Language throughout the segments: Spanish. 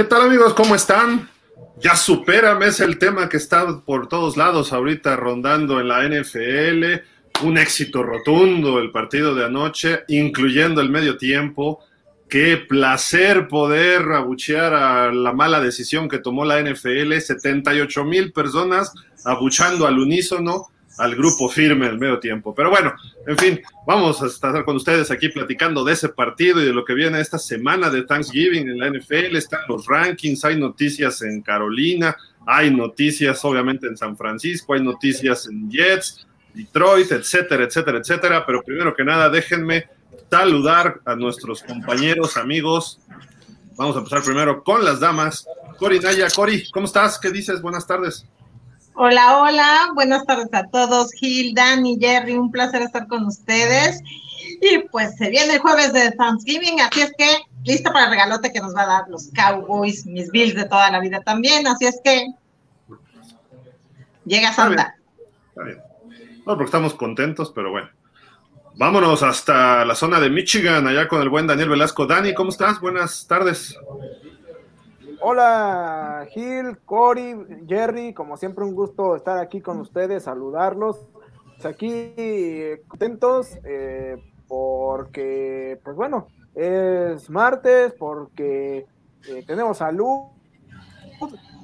¿Qué tal amigos? ¿Cómo están? Ya supérame, es el tema que está por todos lados ahorita rondando en la NFL. Un éxito rotundo el partido de anoche, incluyendo el medio tiempo. Qué placer poder abuchear a la mala decisión que tomó la NFL. 78 mil personas abuchando al unísono al grupo firme el medio tiempo. Pero bueno, en fin, vamos a estar con ustedes aquí platicando de ese partido y de lo que viene esta semana de Thanksgiving en la NFL. Están los rankings, hay noticias en Carolina, hay noticias obviamente en San Francisco, hay noticias en Jets, Detroit, etcétera, etcétera, etcétera. Pero primero que nada, déjenme saludar a nuestros compañeros, amigos. Vamos a empezar primero con las damas. Cori Naya, Cori, ¿cómo estás? ¿Qué dices? Buenas tardes. Hola, hola, buenas tardes a todos, Gil, Dani, Jerry, un placer estar con ustedes. Y pues se viene el jueves de Thanksgiving, así es que lista para el regalote que nos va a dar los Cowboys, mis Bills de toda la vida también, así es que llega Santa. Está bien. No, porque estamos contentos, pero bueno. Vámonos hasta la zona de Michigan, allá con el buen Daniel Velasco. Dani, ¿cómo estás? Buenas tardes. Hola Gil, Cory, Jerry, como siempre un gusto estar aquí con ustedes, saludarlos. Pues aquí contentos eh, porque, pues bueno, es martes, porque eh, tenemos salud,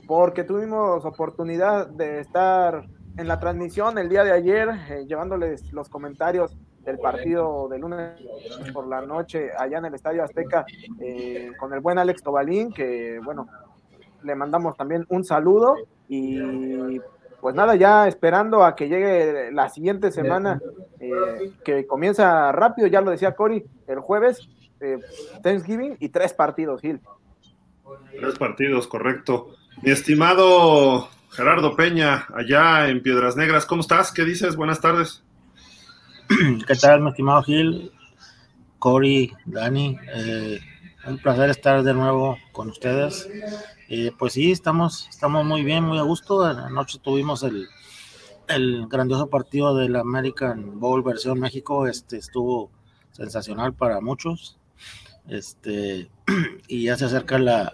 porque tuvimos oportunidad de estar en la transmisión el día de ayer, eh, llevándoles los comentarios del partido de lunes por la noche allá en el Estadio Azteca eh, con el buen Alex Tobalín, que bueno, le mandamos también un saludo y pues nada, ya esperando a que llegue la siguiente semana, eh, que comienza rápido, ya lo decía Cory, el jueves, eh, Thanksgiving y tres partidos, Gil. Tres partidos, correcto. Mi estimado Gerardo Peña, allá en Piedras Negras, ¿cómo estás? ¿Qué dices? Buenas tardes. ¿Qué tal, mi estimado Gil? Cory, Dani, eh, un placer estar de nuevo con ustedes. Eh, pues sí, estamos, estamos muy bien, muy a gusto. Anoche tuvimos el, el grandioso partido del American Bowl versión México. Este estuvo sensacional para muchos. Este, y ya se acerca la,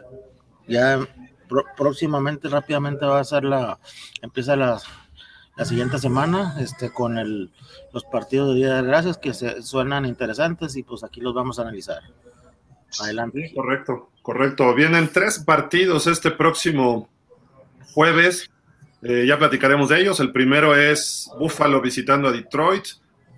ya próximamente, rápidamente va a ser la, empieza la, la siguiente semana, este, con el, los partidos de Día de Gracias que se, suenan interesantes y pues aquí los vamos a analizar. Adelante. Correcto, correcto. Vienen tres partidos este próximo jueves. Eh, ya platicaremos de ellos. El primero es Buffalo visitando a Detroit.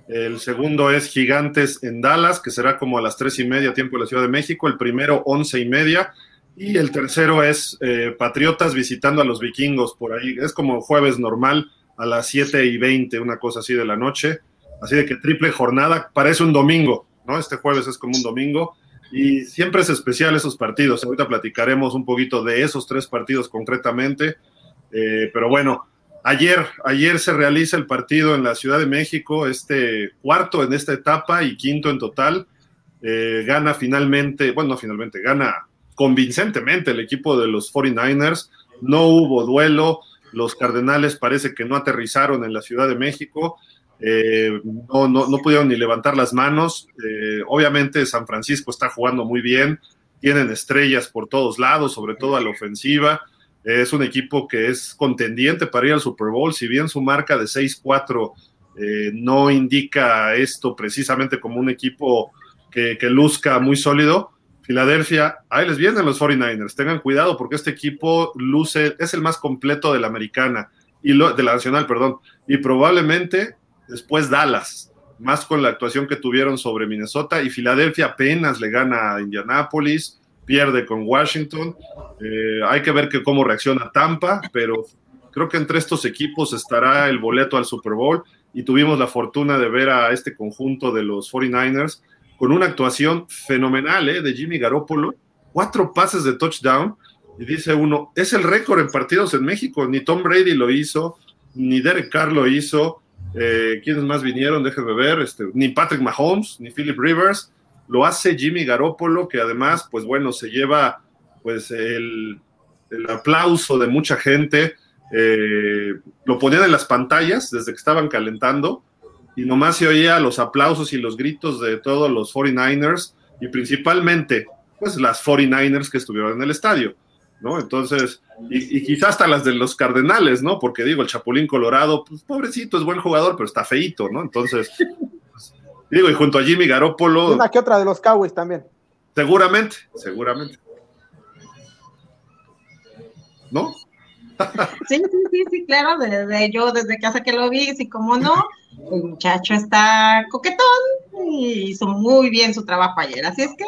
El segundo es Gigantes en Dallas, que será como a las tres y media tiempo de la Ciudad de México. El primero, once y media. Y el tercero es eh, Patriotas visitando a los vikingos por ahí. Es como jueves normal a las 7 y 20, una cosa así de la noche. Así de que triple jornada, parece un domingo, ¿no? Este jueves es como un domingo y siempre es especial esos partidos. Ahorita platicaremos un poquito de esos tres partidos concretamente, eh, pero bueno, ayer, ayer se realiza el partido en la Ciudad de México, este cuarto en esta etapa y quinto en total. Eh, gana finalmente, bueno, finalmente, gana convincentemente el equipo de los 49ers. No hubo duelo, los Cardenales parece que no aterrizaron en la Ciudad de México, eh, no, no, no, pudieron ni levantar las manos. Eh, obviamente San Francisco está jugando muy bien, tienen estrellas por todos lados, sobre todo a la ofensiva. es un equipo que es contendiente para ir al Super Bowl, si bien su marca de 6-4 eh, no indica esto precisamente como un equipo que luzca muy sólido, Filadelfia, ahí les vienen los 49ers. Tengan cuidado porque este equipo luce, es el más completo de la americana y lo, de la nacional, perdón. Y probablemente después Dallas, más con la actuación que tuvieron sobre Minnesota. Y Filadelfia apenas le gana a Indianápolis, pierde con Washington. Eh, hay que ver que cómo reacciona Tampa, pero creo que entre estos equipos estará el boleto al Super Bowl. Y tuvimos la fortuna de ver a este conjunto de los 49ers con una actuación fenomenal ¿eh? de Jimmy Garoppolo, cuatro pases de touchdown, y dice uno, es el récord en partidos en México, ni Tom Brady lo hizo, ni Derek Carr lo hizo, eh, ¿quiénes más vinieron? Déjenme ver, este, ni Patrick Mahomes, ni Philip Rivers, lo hace Jimmy Garoppolo, que además, pues bueno, se lleva pues el, el aplauso de mucha gente, eh, lo ponían en las pantallas desde que estaban calentando, y nomás se oía los aplausos y los gritos de todos los 49ers y principalmente pues las 49ers que estuvieron en el estadio. ¿no? Entonces, y, quizás hasta las de los Cardenales, ¿no? Porque digo, el Chapulín Colorado, pues pobrecito, es buen jugador, pero está feito, ¿no? Entonces, pues, digo, y junto a Jimmy Garoppolo. Una que otra de los Cowboys también. Seguramente, seguramente. ¿No? Sí, sí, sí, sí, claro, desde yo, desde casa que lo vi, sí, como no, el muchacho está coquetón y hizo muy bien su trabajo ayer, así es que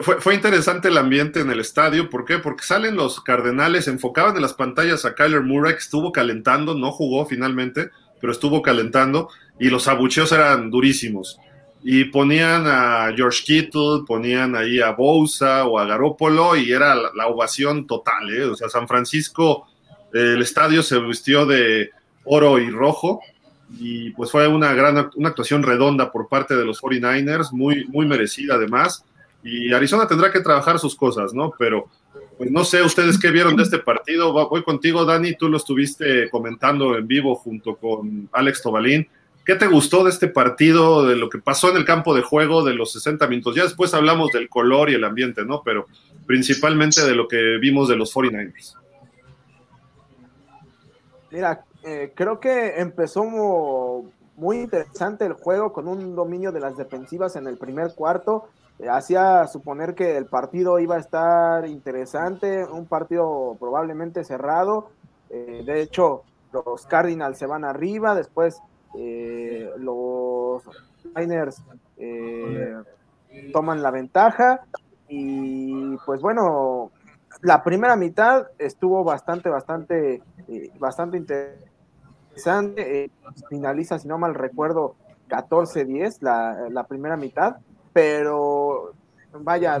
fue, interesante el ambiente en el estadio. ¿Por qué? Porque salen los Cardenales, enfocaban en las pantallas a Kyler Murray, estuvo calentando, no jugó finalmente, pero estuvo calentando, y los abucheos eran durísimos. Y ponían a George Kittle, ponían ahí a Bosa o a Garópolo, y era la, ovación total. ¿eh? O sea, San Francisco, el estadio se vistió de oro y rojo, y pues fue una gran una actuación redonda por parte de los 49ers, muy, muy merecida además y Arizona tendrá que trabajar sus cosas, ¿no? Pero, pues no sé ustedes qué vieron de este partido. Voy contigo, Dani, tú lo estuviste comentando en vivo junto con Alex Tobalín. ¿Qué te gustó de este partido, de lo que pasó en el campo de juego de los 60 minutos? Ya después hablamos del color y el ambiente, ¿no? Pero principalmente de lo que vimos de los 49ers. Mira, eh, creo que empezó muy interesante el juego con un dominio de las defensivas en el primer cuarto hacía suponer que el partido iba a estar interesante, un partido probablemente cerrado. Eh, de hecho, los Cardinals se van arriba, después eh, los Niners eh, toman la ventaja y pues bueno, la primera mitad estuvo bastante, bastante, bastante interesante. finaliza, si no mal recuerdo, 14-10 la, la primera mitad pero vaya,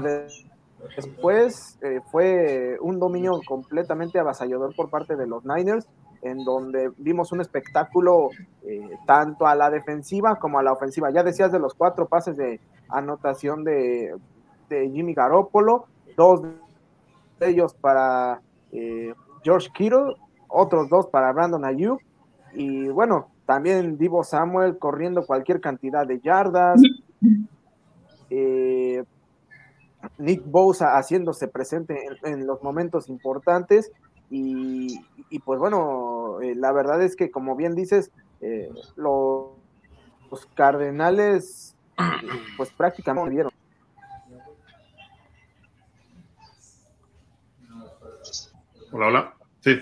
después eh, fue un dominio completamente avasallador por parte de los Niners, en donde vimos un espectáculo eh, tanto a la defensiva como a la ofensiva. Ya decías de los cuatro pases de anotación de, Jimmy Garoppolo, dos de ellos para eh, George Kittle, otros dos para Brandon Ayuk, y bueno, también Divo Samuel corriendo cualquier cantidad de yardas. Eh, Nick Bosa haciéndose presente en, los momentos importantes y, pues bueno, eh, la verdad es que como bien dices, eh, los, Cardenales pues prácticamente vieron. Hola, hola. Sí.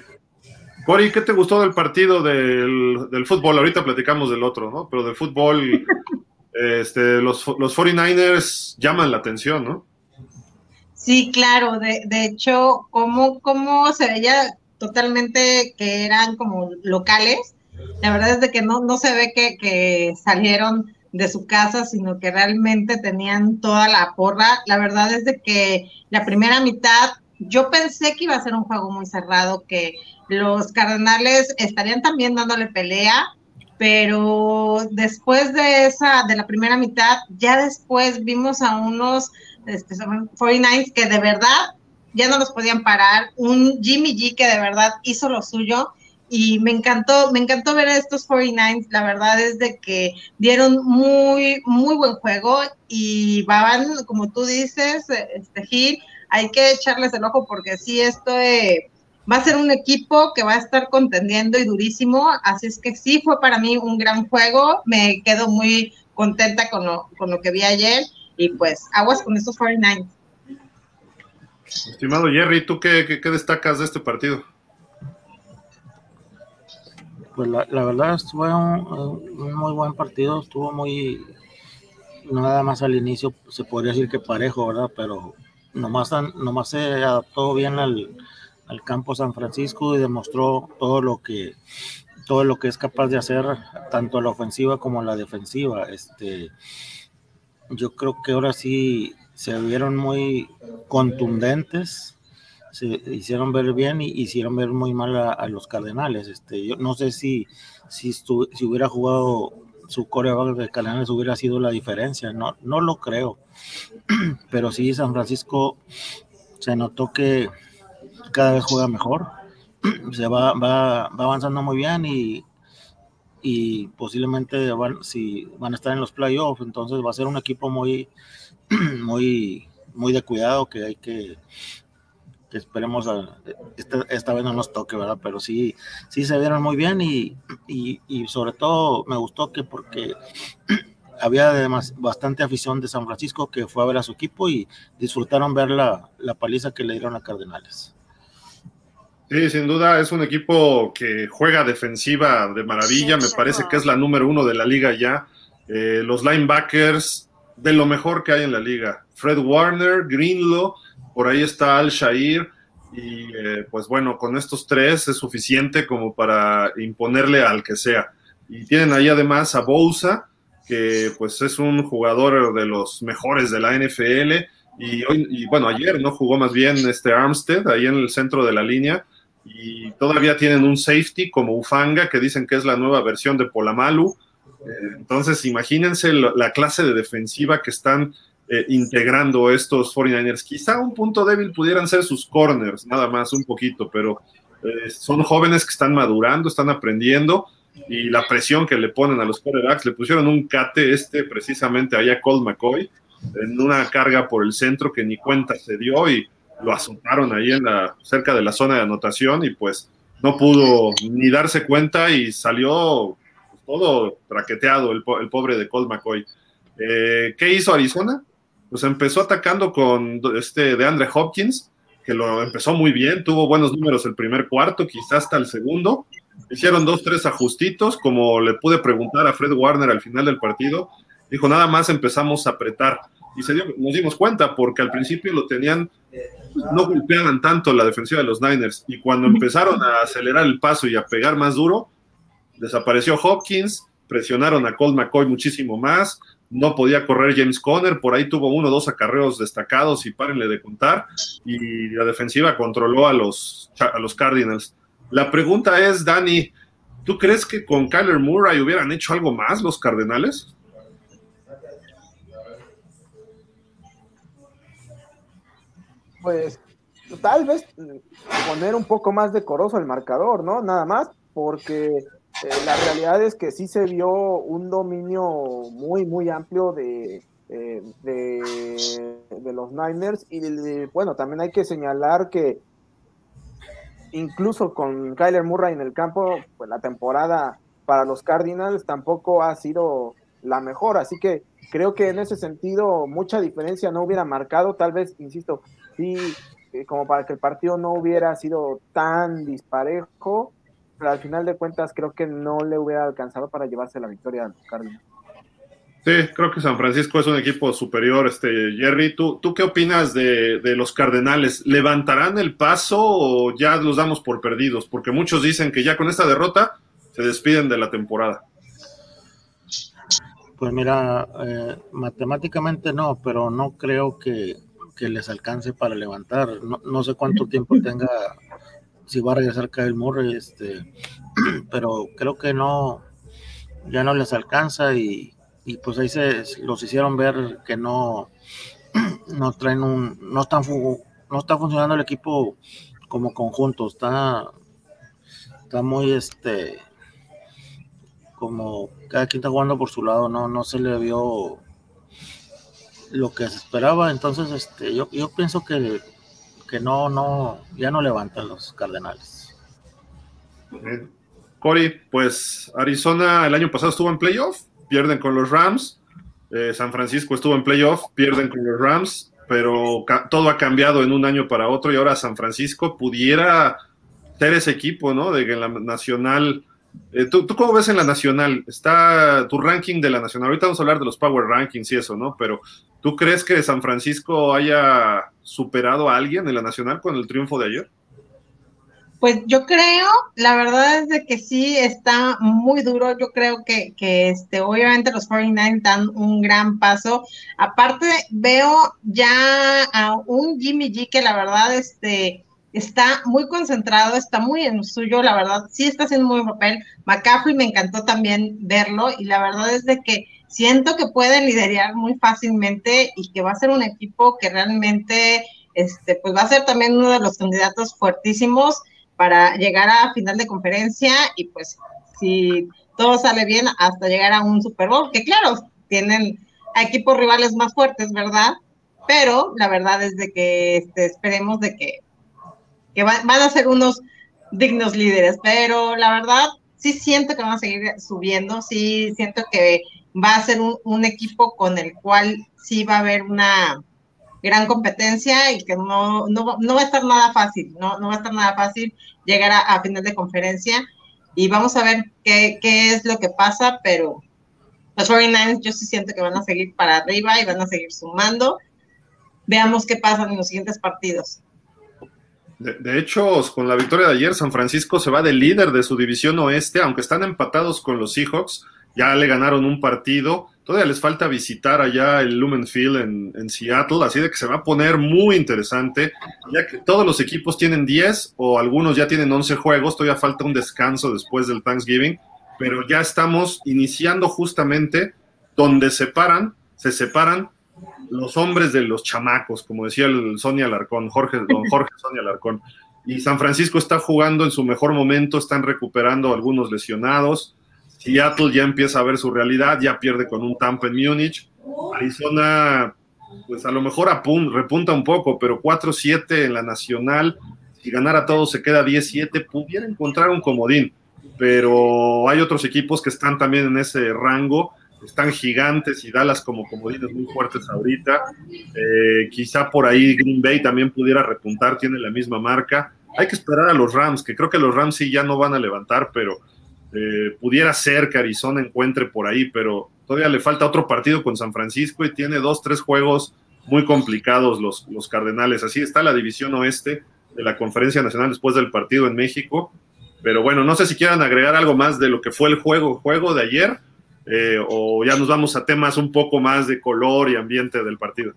Cori, ¿qué te gustó del partido del, del, fútbol? Ahorita platicamos del otro, ¿no? Pero del fútbol, este, los, los 49ers llaman la atención, ¿no? Sí, claro, de, de hecho, como, como se veía totalmente que eran como locales, la verdad es de que no, no se ve que, que salieron de su casa, sino que realmente tenían toda la porra. La verdad es de que la primera mitad yo pensé que iba a ser un juego muy cerrado, que los Cardenales estarían también dándole pelea, pero después de esa, de la primera mitad, ya después vimos a unos este, 49 que de verdad ya no los podían parar, un Jimmy G que de verdad hizo lo suyo y me encantó, me encantó ver a estos 49 la verdad es de que dieron muy, muy buen juego y van, como tú dices, este Gil, hay que echarles el ojo porque sí, esto... Eh, va a ser un equipo que va a estar contendiendo y durísimo, así es que sí fue para mí un gran juego, me quedo muy contenta con lo, con lo que vi ayer y pues aguas con estos 49. Estimado Jerry, ¿tú qué, destacas de este partido? Pues la, verdad fue un, muy buen partido, estuvo muy, nada más al inicio se podría decir que parejo, ¿verdad? Pero nomás, nomás se adaptó bien al, al campo San Francisco y demostró todo lo que todo lo que es capaz de hacer tanto a la ofensiva como a la defensiva. Este, yo creo que ahora sí se vieron muy contundentes, se hicieron ver bien y hicieron ver muy mal a, los Cardenales. Este, yo no sé si, si, si hubiera jugado su coreback de Cardenales hubiera sido la diferencia, no, no lo creo. Pero sí, San Francisco se notó que, cada vez juega mejor, se va, va, va avanzando muy bien y, y posiblemente van, si van a estar en los playoffs, entonces va a ser un equipo muy, muy, muy de cuidado que hay que esperemos esta, vez no nos toque, ¿verdad? Pero sí, sí se vieron muy bien y, y, sobre todo me gustó que porque había además bastante afición de San Francisco que fue a ver a su equipo y disfrutaron ver la, la paliza que le dieron a Cardenales. Sí, sin duda es un equipo que juega defensiva de maravilla, me parece que es la número uno de la liga ya. Eh, los linebackers de lo mejor que hay en la liga. Fred Warner, Greenlaw, por ahí está Al Shair, y eh, pues bueno, con estos tres es suficiente como para imponerle al que sea. Y tienen ahí además a Bousa, que pues es un jugador de los mejores de la NFL, y hoy, y bueno, ayer no jugó más bien este Armstead ahí en el centro de la línea, y todavía tienen un safety como Ufanga, que dicen que es la nueva versión de Polamalu. Eh, entonces, imagínense la clase de defensiva que están eh, integrando estos 49ers. Quizá un punto débil pudieran ser sus corners, nada más, un poquito, pero eh, son jóvenes que están madurando, están aprendiendo y la presión que le ponen a los quarterbacks, le pusieron un cate este precisamente allá a Colt McCoy en una carga por el centro que ni cuenta se dio y lo azotaron ahí en la, cerca de la zona de anotación y pues no pudo ni darse cuenta y salió todo traqueteado el, pobre de Colt McCoy. Eh, ¿Qué hizo Arizona? Pues empezó atacando con este de Andre Hopkins, que lo empezó muy bien, tuvo buenos números el primer cuarto, quizás hasta el segundo. Hicieron dos, tres ajustitos, como le pude preguntar a Fred Warner al final del partido. Dijo, nada más empezamos a apretar. Y se dio, nos dimos cuenta, porque al principio lo tenían no golpeaban tanto la defensiva de los Niners y cuando empezaron a acelerar el paso y a pegar más duro, desapareció Hopkins, presionaron a Colt McCoy muchísimo más, no podía correr James Conner, por ahí tuvo uno o dos acarreos destacados y párenle de contar, y la defensiva controló a los, a los Cardinals. La pregunta es, Dani, ¿tú crees que con Kyler Murray hubieran hecho algo más los Cardenales? Pues tal vez poner un poco más decoroso el marcador, ¿no? Nada más, porque eh, la realidad es que sí se vio un dominio muy, muy amplio de, eh, de, los Niners y bueno, también hay que señalar que incluso con Kyler Murray en el campo, pues la temporada para los Cardinals tampoco ha sido la mejor, así que creo que en ese sentido mucha diferencia no hubiera marcado, tal vez, insisto, sí, eh, como para que el partido no hubiera sido tan disparejo, pero al final de cuentas creo que no le hubiera alcanzado para llevarse la victoria a Cardinals. Sí, creo que San Francisco es un equipo superior. Este, Jerry, ¿tú, ¿tú qué opinas de, de, los Cardenales? ¿Levantarán el paso o ya los damos por perdidos? Porque muchos dicen que ya con esta derrota se despiden de la temporada. Pues mira, eh, matemáticamente no, pero no creo que, que les alcance para levantar. No, sé cuánto tiempo tenga, si va a regresar Kyle Murray, este, pero creo que no, ya no les alcanza y, pues ahí se los hicieron ver que no, no traen un, no están, no está funcionando el equipo como conjunto, está, está muy este como cada quien está jugando por su lado, no, no se le vio lo que se esperaba. Entonces, este, yo, yo pienso que, que no, no, ya no levantan los Cardenales. Cory, pues Arizona el año pasado estuvo en playoff, pierden con los Rams. Eh, San Francisco estuvo en playoff, pierden con los Rams, pero todo ha cambiado en un año para otro y ahora San Francisco pudiera ser ese equipo, ¿no? De que en la nacional eh, ¿tú, cómo ves en la nacional? Está tu ranking de la nacional. Ahorita vamos a hablar de los power rankings y eso, ¿no? Pero ¿tú crees que San Francisco haya superado a alguien en la nacional con el triunfo de ayer? Pues yo creo, la verdad es de que sí está muy duro. Yo creo que, este, obviamente los 49 dan un gran paso. Aparte, veo ya a un Jimmy G que la verdad, este, está muy concentrado, está muy en suyo, la verdad, sí está haciendo muy buen papel. McCaffrey me encantó también verlo y la verdad es de que siento que puede liderar muy fácilmente y que va a ser un equipo que realmente, este, pues va a ser también uno de los candidatos fuertísimos para llegar a final de conferencia y pues si todo sale bien hasta llegar a un Super Bowl, que claro, tienen equipos rivales más fuertes, ¿verdad? Pero la verdad es de que este, esperemos de que que van a ser unos dignos líderes, pero la verdad sí siento que van a seguir subiendo, sí siento que va a ser un, equipo con el cual sí va a haber una gran competencia y que no, no, va a estar nada fácil, no, no va a estar nada fácil llegar a, final de conferencia y vamos a ver qué, qué es lo que pasa, pero los 49ers yo sí siento que van a seguir para arriba y van a seguir sumando. Veamos qué pasa en los siguientes partidos. De, hecho, con la victoria de ayer, San Francisco se va de líder de su división oeste, aunque están empatados con los Seahawks, ya le ganaron un partido, todavía les falta visitar allá el Lumen Field en, en, Seattle, así de que se va a poner muy interesante, ya que todos los equipos tienen 10 o algunos ya tienen 11 juegos, todavía falta un descanso después del Thanksgiving, pero ya estamos iniciando justamente donde separan, se separan los hombres de los chamacos, como decía el Sonia Alarcón, Jorge, don Jorge Sonia Alarcón. Y San Francisco está jugando en su mejor momento, están recuperando algunos lesionados. Seattle ya empieza a ver su realidad, ya pierde con un Tampa en Múnich. Arizona, pues a lo mejor repunta un poco, pero 4-7 en la nacional. Si ganara todo se queda 10-7, pudiera encontrar un comodín. Pero hay otros equipos que están también en ese rango están gigantes y Dallas como comodines muy fuertes ahorita. Eh, quizá por ahí Green Bay también pudiera repuntar, tiene la misma marca. Hay que esperar a los Rams, que creo que los Rams sí ya no van a levantar, pero eh, pudiera ser que Arizona encuentre por ahí, pero todavía le falta otro partido con San Francisco y tiene dos, tres juegos muy complicados los, los Cardenales. Así está la división oeste de la Conferencia Nacional después del partido en México. Pero bueno, no sé si quieran agregar algo más de lo que fue el juego, juego de ayer eh, o ya nos vamos a temas un poco más de color y ambiente del partido.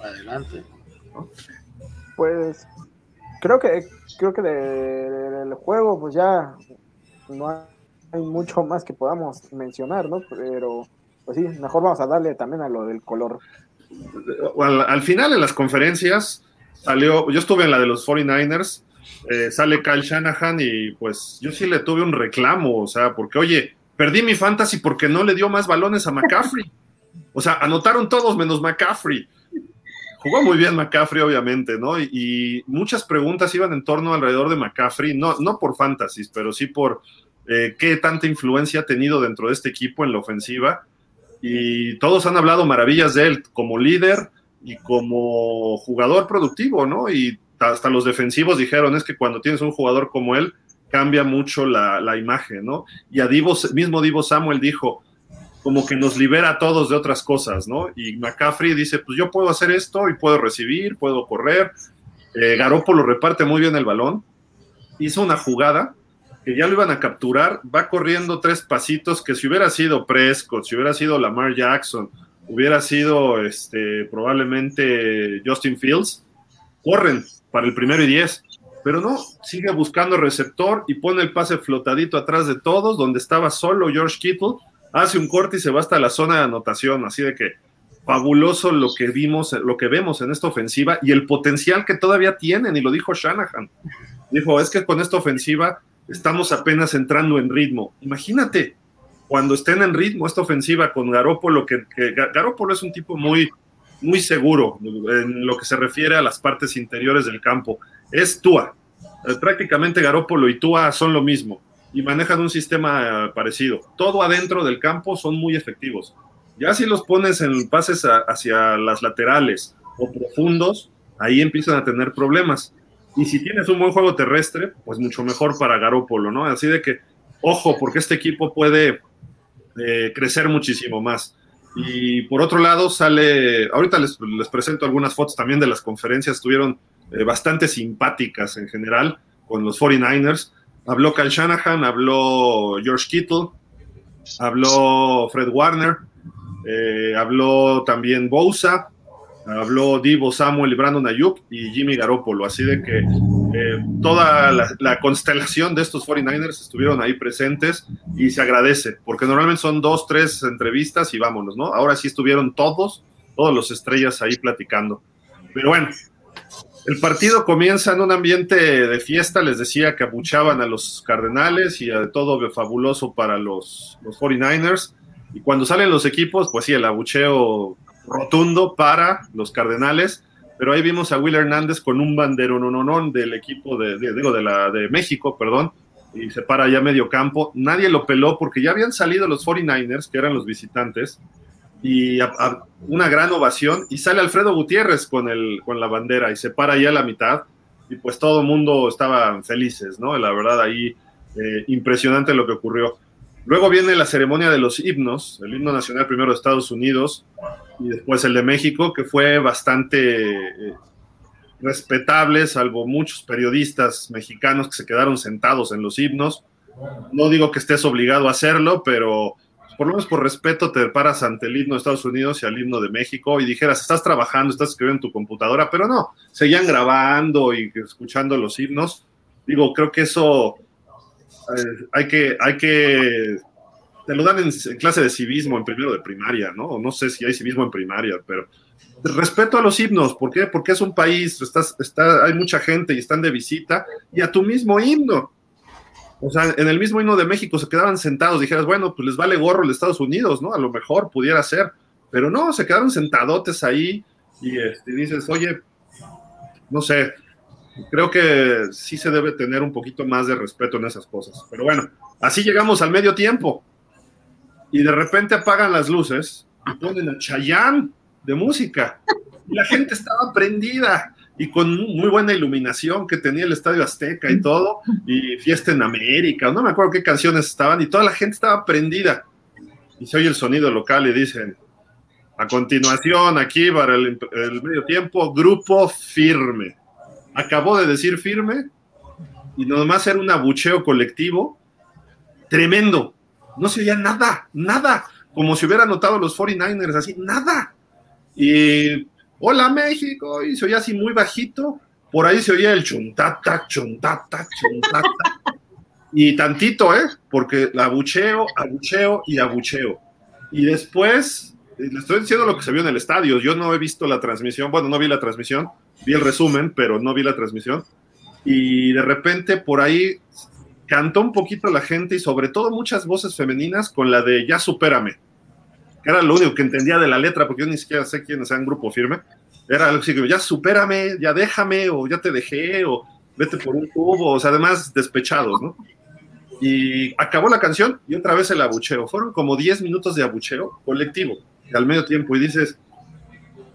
Adelante. Pues creo que creo que del juego pues ya no hay mucho más que podamos mencionar, ¿no? Pero pues sí, mejor vamos a darle también a lo del color. al final en las conferencias salió, yo estuve en la de los 49ers eh, sale Kyle Shanahan y pues yo sí le tuve un reclamo, o sea, porque oye, perdí mi fantasy porque no le dio más balones a McCaffrey. O sea, anotaron todos menos McCaffrey. Jugó muy bien McCaffrey, obviamente, ¿no? Y, muchas preguntas iban en torno alrededor de McCaffrey, no, no por fantasy, pero sí por eh, qué tanta influencia ha tenido dentro de este equipo en la ofensiva. Y todos han hablado maravillas de él como líder y como jugador productivo, ¿no? Y hasta los defensivos dijeron, es que cuando tienes un jugador como él, cambia mucho la, imagen, ¿no? Y a Divo, mismo Divo Samuel dijo, como que nos libera a todos de otras cosas, ¿no? Y McCaffrey dice, pues yo puedo hacer esto y puedo recibir, puedo correr. Eh, reparte muy bien el balón. Hizo una jugada que ya lo iban a capturar, va corriendo tres pasitos que si hubiera sido Prescott, si hubiera sido Lamar Jackson, hubiera sido este, probablemente Justin Fields, corren para el primero y diez. Pero no, sigue buscando receptor y pone el pase flotadito atrás de todos, donde estaba solo George Kittle, hace un corte y se va hasta la zona de anotación. Así de que fabuloso lo que vimos, lo que vemos en esta ofensiva y el potencial que todavía tienen, y lo dijo Shanahan. Dijo, es que con esta ofensiva estamos apenas entrando en ritmo. Imagínate, cuando estén en ritmo esta ofensiva con Garópolo, que, que es un tipo muy, muy seguro en lo que se refiere a las partes interiores del campo. Es Tua. Eh, prácticamente Garópolo y Tua son lo mismo y manejan un sistema eh, parecido. Todo adentro del campo son muy efectivos. Ya si los pones en pases hacia las laterales o profundos, ahí empiezan a tener problemas. Y si tienes un buen juego terrestre, pues mucho mejor para Garópolo, ¿no? Así de que, ojo, porque este equipo puede eh, crecer muchísimo más. Y por otro lado sale, ahorita les, presento algunas fotos también de las conferencias, estuvieron eh, bastante simpáticas en general con los 49ers. Habló Kyle Shanahan, habló George Kittle, habló Fred Warner, eh, habló también Bosa, habló Divo Samuel y Brandon Ayuk y Jimmy Garoppolo. Así de que eh, toda la, constelación de estos 49ers estuvieron ahí presentes y se agradece, porque normalmente son dos, tres entrevistas y vámonos, ¿no? Ahora sí estuvieron todos, todos los estrellas ahí platicando. Pero bueno, el partido comienza en un ambiente de fiesta, les decía que abuchaban a los Cardenales y a todo fabuloso para los, los 49ers. Y cuando salen los equipos, pues sí, el abucheo rotundo para los Cardenales pero ahí vimos a Will Hernández con un bandero no del equipo de, digo, de, la, de México, perdón, y se para ya medio campo. Nadie lo peló porque ya habían salido los 49ers, que eran los visitantes, y una gran ovación, y sale Alfredo Gutiérrez con, el, con la bandera y se para ya a la mitad, y pues todo el mundo estaba felices, ¿no? La verdad ahí eh, impresionante lo que ocurrió. Luego viene la ceremonia de los himnos, el himno nacional primero de Estados Unidos y después el de México, que fue bastante eh, respetable, salvo muchos periodistas mexicanos que se quedaron sentados en los himnos. No digo que estés obligado a hacerlo, pero por lo menos por respeto te paras ante el himno de Estados Unidos y al himno de México y dijeras, estás trabajando, estás escribiendo en tu computadora, pero no, seguían grabando y escuchando los himnos. Digo, creo que eso eh, hay que, hay que, te lo dan en, clase de civismo en primero de primaria, ¿no? No sé si hay civismo en primaria, pero respeto a los himnos, ¿por qué? Porque es un país, estás, está, hay mucha gente y están de visita, y a tu mismo himno. O sea, en el mismo himno de México se quedaban sentados, dijeras, bueno, pues les vale gorro el Estados Unidos, ¿no? A lo mejor pudiera ser, pero no, se quedaron sentadotes ahí y este, dices, oye, no sé, creo que sí se debe tener un poquito más de respeto en esas cosas. Pero bueno, así llegamos al medio tiempo. Y de repente apagan las luces y ponen a Chayán de música. Y la gente estaba prendida y con muy buena iluminación que tenía el Estadio Azteca y todo, y Fiesta en América, no me acuerdo qué canciones estaban, y toda la gente estaba prendida. Y se oye el sonido local y dicen, a continuación, aquí para el, el medio tiempo, grupo firme acabó de decir firme y nomás era un abucheo colectivo tremendo. No se oía nada, nada, como si hubiera notado los 49ers, así, nada. Y hola México, y se oía así muy bajito. Por ahí se oía el chuntata, chuntata, chuntata. y tantito, ¿eh? Porque abucheo, abucheo y abucheo. Y después, eh, le estoy diciendo lo que se vio en el estadio. Yo no he visto la transmisión, bueno, no vi la transmisión, vi el resumen, pero no vi la transmisión. Y de repente por ahí cantó un poquito la gente y sobre todo muchas voces femeninas con la de Ya supérame, que era lo único que entendía de la letra, porque yo ni siquiera sé quiénes un grupo firme. Era algo así que ya supérame, ya déjame, o ya te dejé, o vete por un tubo, o sea, además despechados, ¿no? Y acabó la canción y otra vez el abucheo. Fueron como 10 minutos de abucheo colectivo, al medio tiempo, y dices,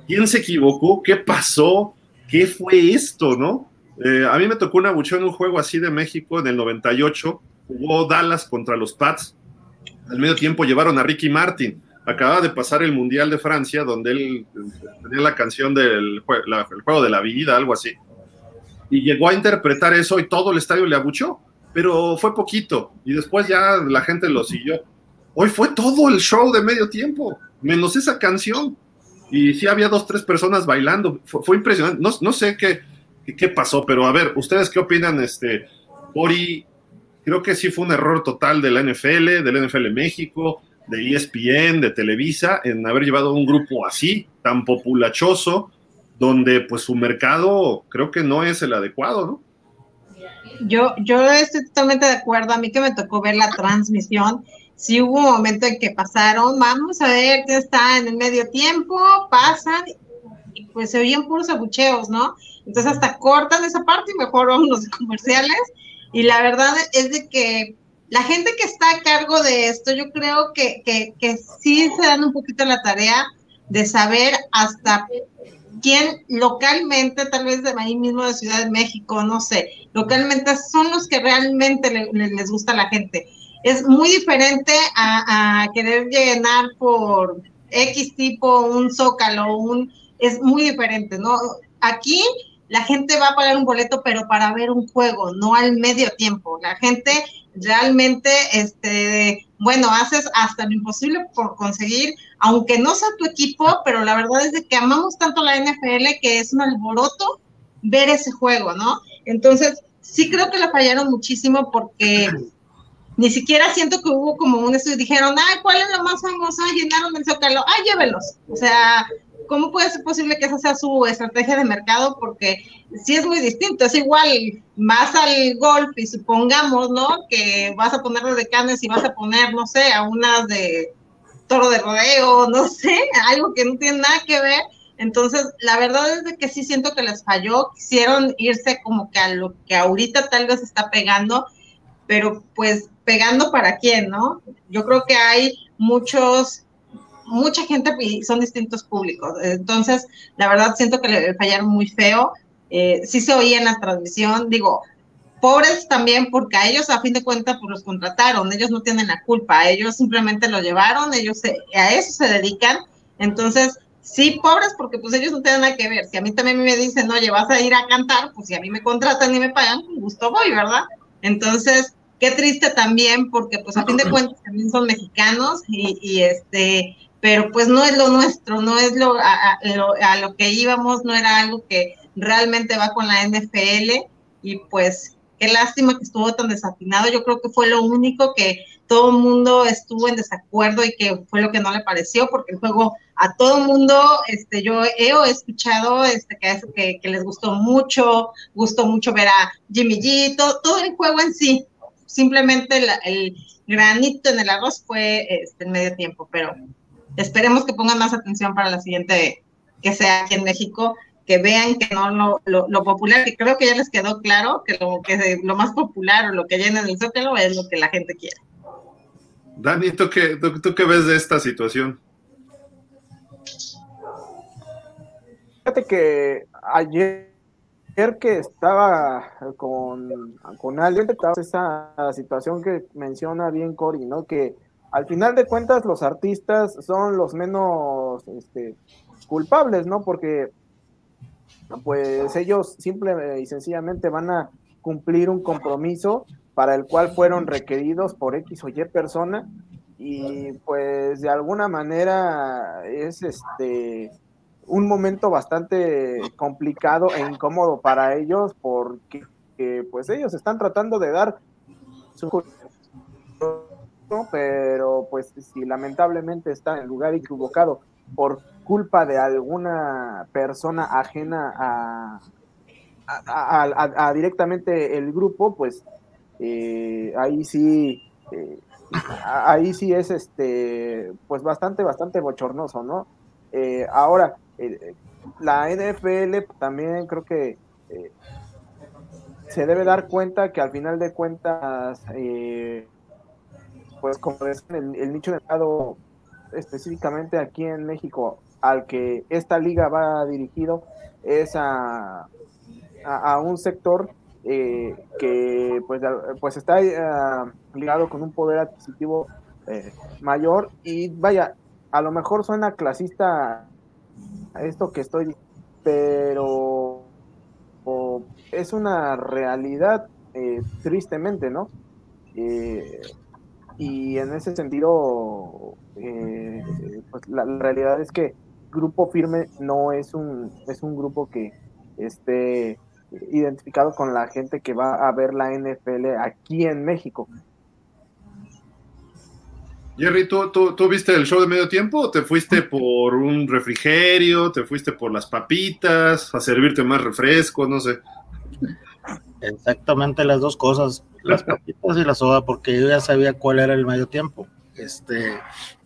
¿quién se equivocó? ¿Qué pasó? ¿qué fue esto, no? Eh, a mí me tocó una abucheo en un juego así de México en el 98, jugó Dallas contra los Pats, al medio tiempo llevaron a Ricky Martin, acababa de pasar el Mundial de Francia, donde él tenía la canción del juego de la vida, algo así, y llegó a interpretar eso y todo el estadio le abuchó, pero fue poquito, y después ya la gente lo siguió. Hoy fue todo el show de medio tiempo, menos esa canción y sí había dos, tres personas bailando. Fue, impresionante. No, no sé qué, qué, pasó, pero a ver, ¿ustedes qué opinan? Este, Ori, creo que sí fue un error total de la NFL, del NFL México, de ESPN, de Televisa, en haber llevado un grupo así, tan populachoso, donde pues su mercado creo que no es el adecuado, ¿no? Yo, yo estoy totalmente de acuerdo. A mí que me tocó ver la transmisión sí hubo un momento en que pasaron, vamos a ver qué está en el medio tiempo, pasan y pues se oyen puros abucheos, ¿no? Entonces hasta cortan esa parte y mejor los comerciales. Y la verdad es de que la gente que está a cargo de esto, yo creo que, que, que sí se dan un poquito la tarea de saber hasta quién localmente, tal vez de ahí mismo de Ciudad de México, no sé, localmente son los que realmente les gusta a la gente es muy diferente a, querer llenar por X tipo un zócalo, un, es muy diferente, ¿no? Aquí la gente va a pagar un boleto, pero para ver un juego, no al medio tiempo. La gente realmente, este, bueno, haces hasta lo imposible por conseguir, aunque no sea tu equipo, pero la verdad es de que amamos tanto la NFL que es un alboroto ver ese juego, ¿no? Entonces, sí creo que la fallaron muchísimo porque ni siquiera siento que hubo como un estudio, dijeron, ay, ¿cuál es lo más famoso? Llenaron el Zócalo, ay, llévelos. O sea, ¿cómo puede ser posible que esa sea su estrategia de mercado? Porque sí es muy distinto, es igual, vas al golf y supongamos, ¿no? Que vas a poner de canes y vas a poner, no sé, a unas de toro de rodeo, no sé, algo que no tiene nada que ver, Entonces, la verdad es que sí siento que les falló, quisieron irse como que a lo que ahorita tal vez está pegando, pero pues pegando para quién, ¿no? Yo creo que hay muchos, mucha gente y son distintos públicos. Entonces, la verdad siento que le fallaron muy feo. Eh, sí se oía en la transmisión, digo, pobres también porque a ellos a fin de cuentas pues los contrataron, ellos no tienen la culpa, ellos simplemente lo llevaron, ellos a eso se dedican. Entonces, sí, pobres porque pues ellos no tienen nada que ver. Si a mí también me dicen, oye, vas a ir a cantar, pues si a mí me contratan y me pagan, con gusto voy, ¿verdad? Entonces, qué triste también porque pues a fin de cuentas también son mexicanos y, este, pero pues no es lo nuestro, no es lo a, lo que íbamos, no era algo que realmente va con la NFL y pues qué lástima que estuvo tan desafinado, yo creo que fue lo único que todo el mundo estuvo en desacuerdo y que fue lo que no le pareció, porque el juego a todo el mundo, este, yo he, escuchado este, que, que, les gustó mucho, gustó mucho ver a Jimmy G, todo el juego en sí, simplemente el granito en el arroz fue este, en medio tiempo, pero esperemos que pongan más atención para la siguiente que sea aquí en México, que vean que no lo, popular, que creo que ya les quedó claro que lo, que lo más popular o lo que llena el zócalo es lo que la gente quiere. Dani, ¿tú qué, tú qué ves de esta situación? Fíjate que ayer que estaba con, con alguien, esa situación que menciona bien Cory, ¿no? Que al final de cuentas los artistas son los menos este, culpables, ¿no? Porque pues ellos simple y sencillamente van a cumplir un compromiso para el cual fueron requeridos por X o Y persona y pues de alguna manera es este un momento bastante complicado e incómodo para ellos porque pues ellos están tratando de dar su pero pues si lamentablemente está en el lugar equivocado por culpa de alguna persona ajena a, directamente el grupo, pues eh, ahí sí eh, ahí sí es este pues bastante bastante bochornoso no eh, ahora la NFL también creo que se debe dar cuenta que al final de cuentas, eh, pues como es el, el nicho de mercado específicamente aquí en México al que esta liga va dirigido es a, a, un sector que pues, pues está ligado con un poder adquisitivo mayor y vaya, a lo mejor suena clasista esto que estoy, pero es una realidad, eh, tristemente, ¿no? Y en ese sentido, eh, pues la, realidad es que Grupo Firme no es un, es un grupo que esté identificado con la gente que va a ver la NFL aquí en México. Jerry, ¿tú, tú, viste el show de medio tiempo o te fuiste por un refrigerio, te fuiste por las papitas, a servirte más refresco, no sé? Exactamente las dos cosas, las papitas y la soda, porque yo ya sabía cuál era el medio tiempo. Este,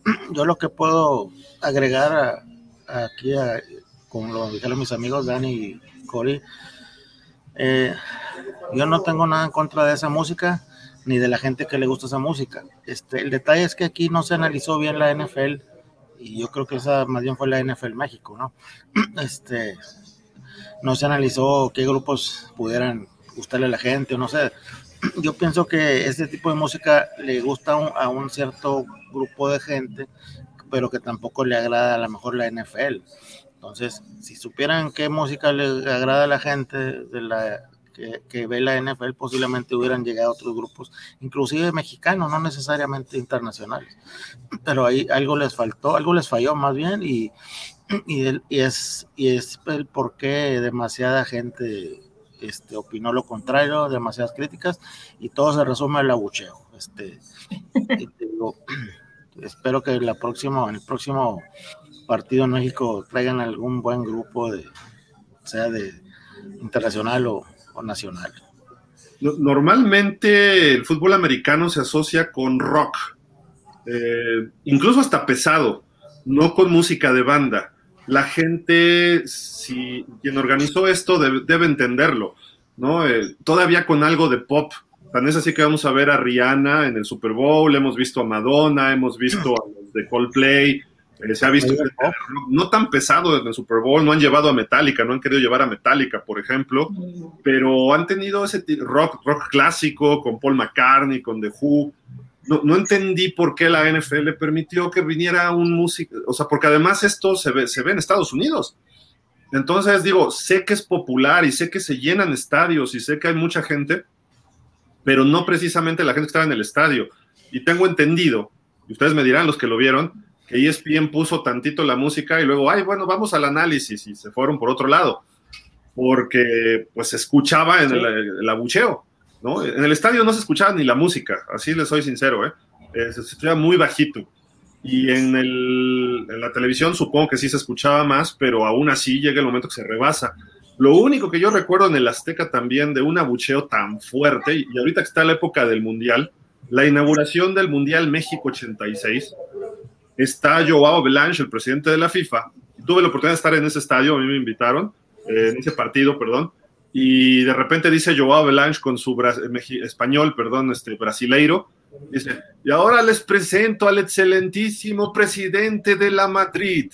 yo lo que puedo agregar aquí, como lo dijeron mis amigos Dani y Cory, eh, yo no tengo nada en contra de esa música ni de la gente que le gusta esa música. Este, el detalle es que aquí no se analizó bien la NFL y yo creo que esa más bien fue la NFL México, ¿no? Este, no se analizó qué grupos pudieran gustarle a la gente o no sé. Yo pienso que este tipo de música le gusta a un, cierto grupo de gente, pero que tampoco le agrada a lo mejor la NFL. Entonces, si supieran qué música le agrada a la gente de la que, ve la NFL, posiblemente hubieran llegado otros grupos, inclusive mexicanos, no necesariamente internacionales. Pero ahí algo les faltó, algo les falló más bien y, y, es, y es el por qué demasiada gente este, opinó lo contrario, demasiadas críticas y todo se resume al abucheo. Este, espero que la próxima, en el próximo partido en México traigan algún buen grupo de, sea de internacional o, nacional. Normalmente el fútbol americano se asocia con rock, eh, incluso hasta pesado, no con música de banda. La gente, si quien organizó esto debe, entenderlo, ¿no? Eh, todavía con algo de pop. Tan es así que vamos a ver a Rihanna en el Super Bowl, hemos visto a Madonna, hemos visto a los de Coldplay, eh, se ha visto no tan pesado en el Super Bowl, no han llevado a Metallica, no han querido llevar a Metallica, por ejemplo, pero han tenido ese rock, rock clásico con Paul McCartney, con The Who. No, no entendí por qué la NFL permitió que viniera un músico, o sea, porque además esto se ve, se ve en Estados Unidos. Entonces digo, sé que es popular y sé que se llenan estadios y sé que hay mucha gente, pero no precisamente la gente que estaba en el estadio. Y tengo entendido, y ustedes me dirán los que lo vieron, que ESPN puso tantito la música y luego, ay, bueno, vamos al análisis y se fueron por otro lado, porque pues se escuchaba en el, abucheo, ¿no? En el estadio no se escuchaba ni la música, así les soy sincero, ¿eh? eh se escuchaba muy bajito. Y en, la televisión supongo que sí se escuchaba más, pero aún así llega el momento que se rebasa. Lo único que yo recuerdo en el Azteca también de un abucheo tan fuerte, y ahorita que está la época del Mundial, la inauguración del Mundial México 86, está Joao Belange, el presidente de la FIFA. Tuve la oportunidad de estar en ese estadio, a mí me invitaron, eh, en ese partido, perdón, y de repente dice Joao Belange con su español, perdón, este brasileiro, dice, y ahora les presento al excelentísimo presidente de la Madrid.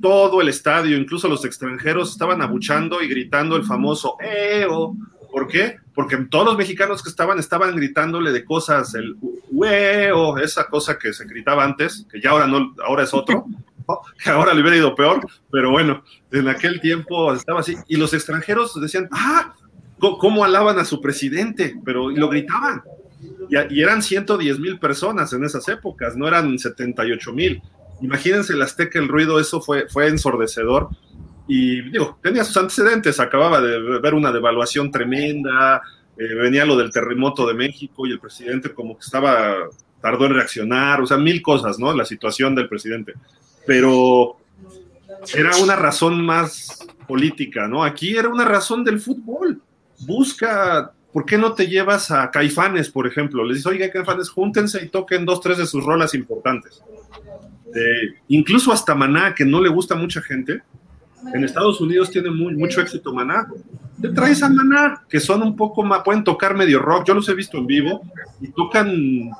Todo el estadio, incluso los extranjeros, estaban abuchando y gritando el famoso EO, ¿Por qué? Porque todos los mexicanos que estaban estaban gritándole de cosas, el hueo, esa cosa que se gritaba antes, que ya ahora no, ahora es otro, que ahora le hubiera ido peor, pero bueno, en aquel tiempo estaba así. Y los extranjeros decían, ah, ¿cómo alaban a su presidente? Pero lo gritaban. Y, y eran 110 mil personas en esas épocas, no eran 78 mil. Imagínense el Azteca, el ruido, eso fue, fue ensordecedor y digo, tenía sus antecedentes, acababa de ver una devaluación tremenda, eh, venía lo del terremoto de México y el presidente como que estaba, tardó en reaccionar, o sea, mil cosas, ¿no? La situación del presidente. Pero era una razón más política, ¿no? Aquí era una razón del fútbol. Busca, ¿por qué no te llevas a Caifanes, por ejemplo? Les dices, oiga, Caifanes, júntense y toquen dos, tres de sus rolas importantes. Incluso hasta Maná, que no le gusta a mucha gente, en Estados Unidos tiene mucho éxito Maná. Te traes a Maná, que son un poco más, pueden tocar medio rock, yo los he visto en vivo, y tocan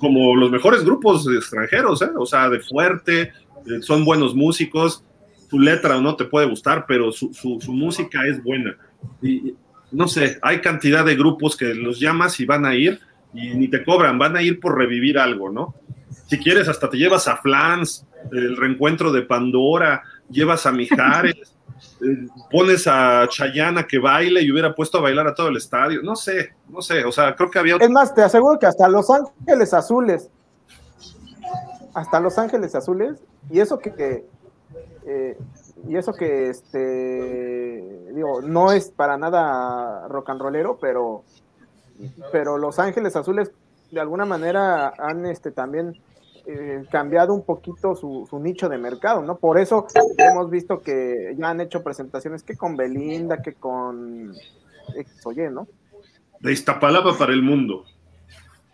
como los mejores grupos extranjeros, ¿eh? o sea, de fuerte, son buenos músicos, su letra no te puede gustar, pero su, música es buena. Y no sé, hay cantidad de grupos que los llamas y van a ir y ni te cobran, van a ir por revivir algo, ¿no? Si quieres, hasta te llevas a Flans, el reencuentro de Pandora, llevas a Mijares, eh, pones a Chayana que baile y hubiera puesto a bailar a todo el estadio. No sé, no sé, o sea, creo que había. Es más, te aseguro que hasta Los Ángeles Azules, hasta Los Ángeles Azules, y eso que. Eh, y eso que este digo no es para nada rock and rollero pero pero Los Ángeles Azules de alguna manera han este también eh, cambiado un poquito su, nicho de mercado, ¿no? Por eso hemos visto que ya han hecho presentaciones que con Belinda, que con Oye, ¿no? De Iztapalapa para el mundo.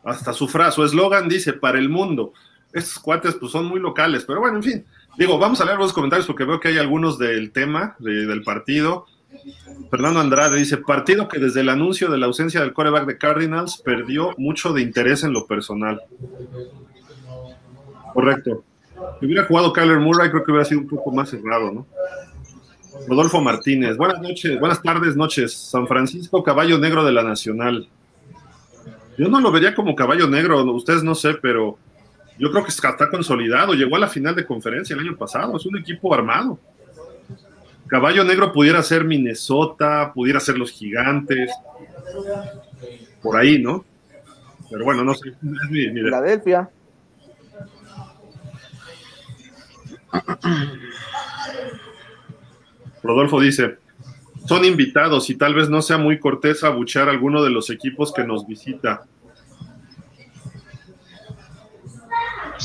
Hasta su frase, eslogan dice para el mundo. Estos cuates pues son muy locales, pero bueno, en fin. Digo, vamos a leer los comentarios porque veo que hay algunos del tema, del partido. Fernando Andrade dice, partido que desde el anuncio de la ausencia del coreback de Cardinals perdió mucho de interés en lo personal. Correcto. Si hubiera jugado Kyler Murray, creo que hubiera sido un poco más cerrado, ¿no? Rodolfo Martínez, buenas noches, buenas tardes, noches. San Francisco, caballo negro de la Nacional. Yo no lo vería como caballo negro, ustedes no sé, pero yo creo que está consolidado. Llegó a la final de conferencia el año pasado, es un equipo armado. Caballo negro pudiera ser Minnesota, pudiera ser los gigantes, por ahí, ¿no? Pero bueno, no sé. Es mi, Filadelfia. Rodolfo dice, son invitados y tal vez no sea muy cortés abuchear a alguno de los equipos que nos visita.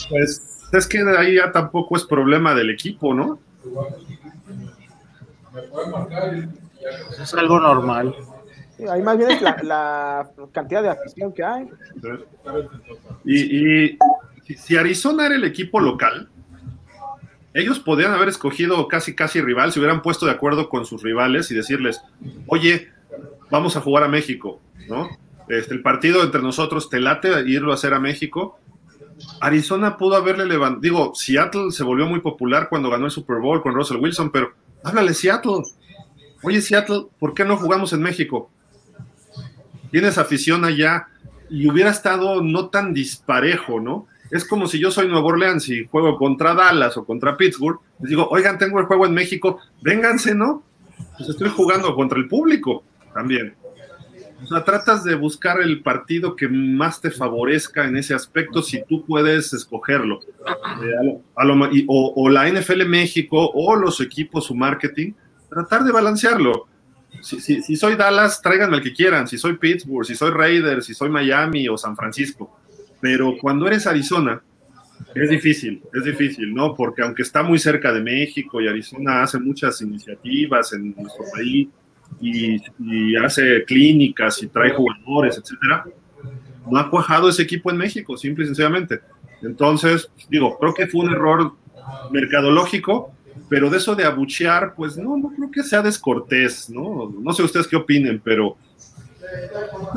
Pues es que ahí ya tampoco es problema del equipo, ¿no? Es algo normal. ahí más bien es la, cantidad de afición que hay. Y, y si Arizona era el equipo local, ellos podrían haber escogido casi casi rival, se hubieran puesto de acuerdo con sus rivales y decirles, oye, vamos a jugar a México, ¿no? Este, el partido entre nosotros te late irlo a hacer a México. Arizona pudo haberle levantado, digo, Seattle se volvió muy popular cuando ganó el Super Bowl con Russell Wilson, pero háblale Seattle. Oye, Seattle, ¿por qué no jugamos en México? Tienes afición allá y hubiera estado no tan disparejo, ¿no? Es como si yo soy Nuevo Orleans y juego contra Dallas o contra Pittsburgh, les digo, oigan, tengo el juego en México, vénganse, ¿no? Pues estoy jugando contra el público también. O sea, tratas de buscar el partido que más te favorezca en ese aspecto si tú puedes escogerlo. Eh, o, la NFL México o los equipos, su marketing, tratar de balancearlo. Si, si, soy Dallas, tráiganme el que quieran. Si soy Pittsburgh, si soy Raiders, si soy Miami o San Francisco. Pero cuando eres Arizona, es difícil, es difícil, ¿no? Porque aunque está muy cerca de México y Arizona hace muchas iniciativas en nuestro país, y, hace clínicas y trae jugadores, etcétera, no ha cuajado ese equipo en México, simple y sencillamente. Entonces, digo, creo que fue un error mercadológico, pero de eso de abuchear, pues no, no creo que sea descortés, ¿no? No sé ustedes qué opinen, pero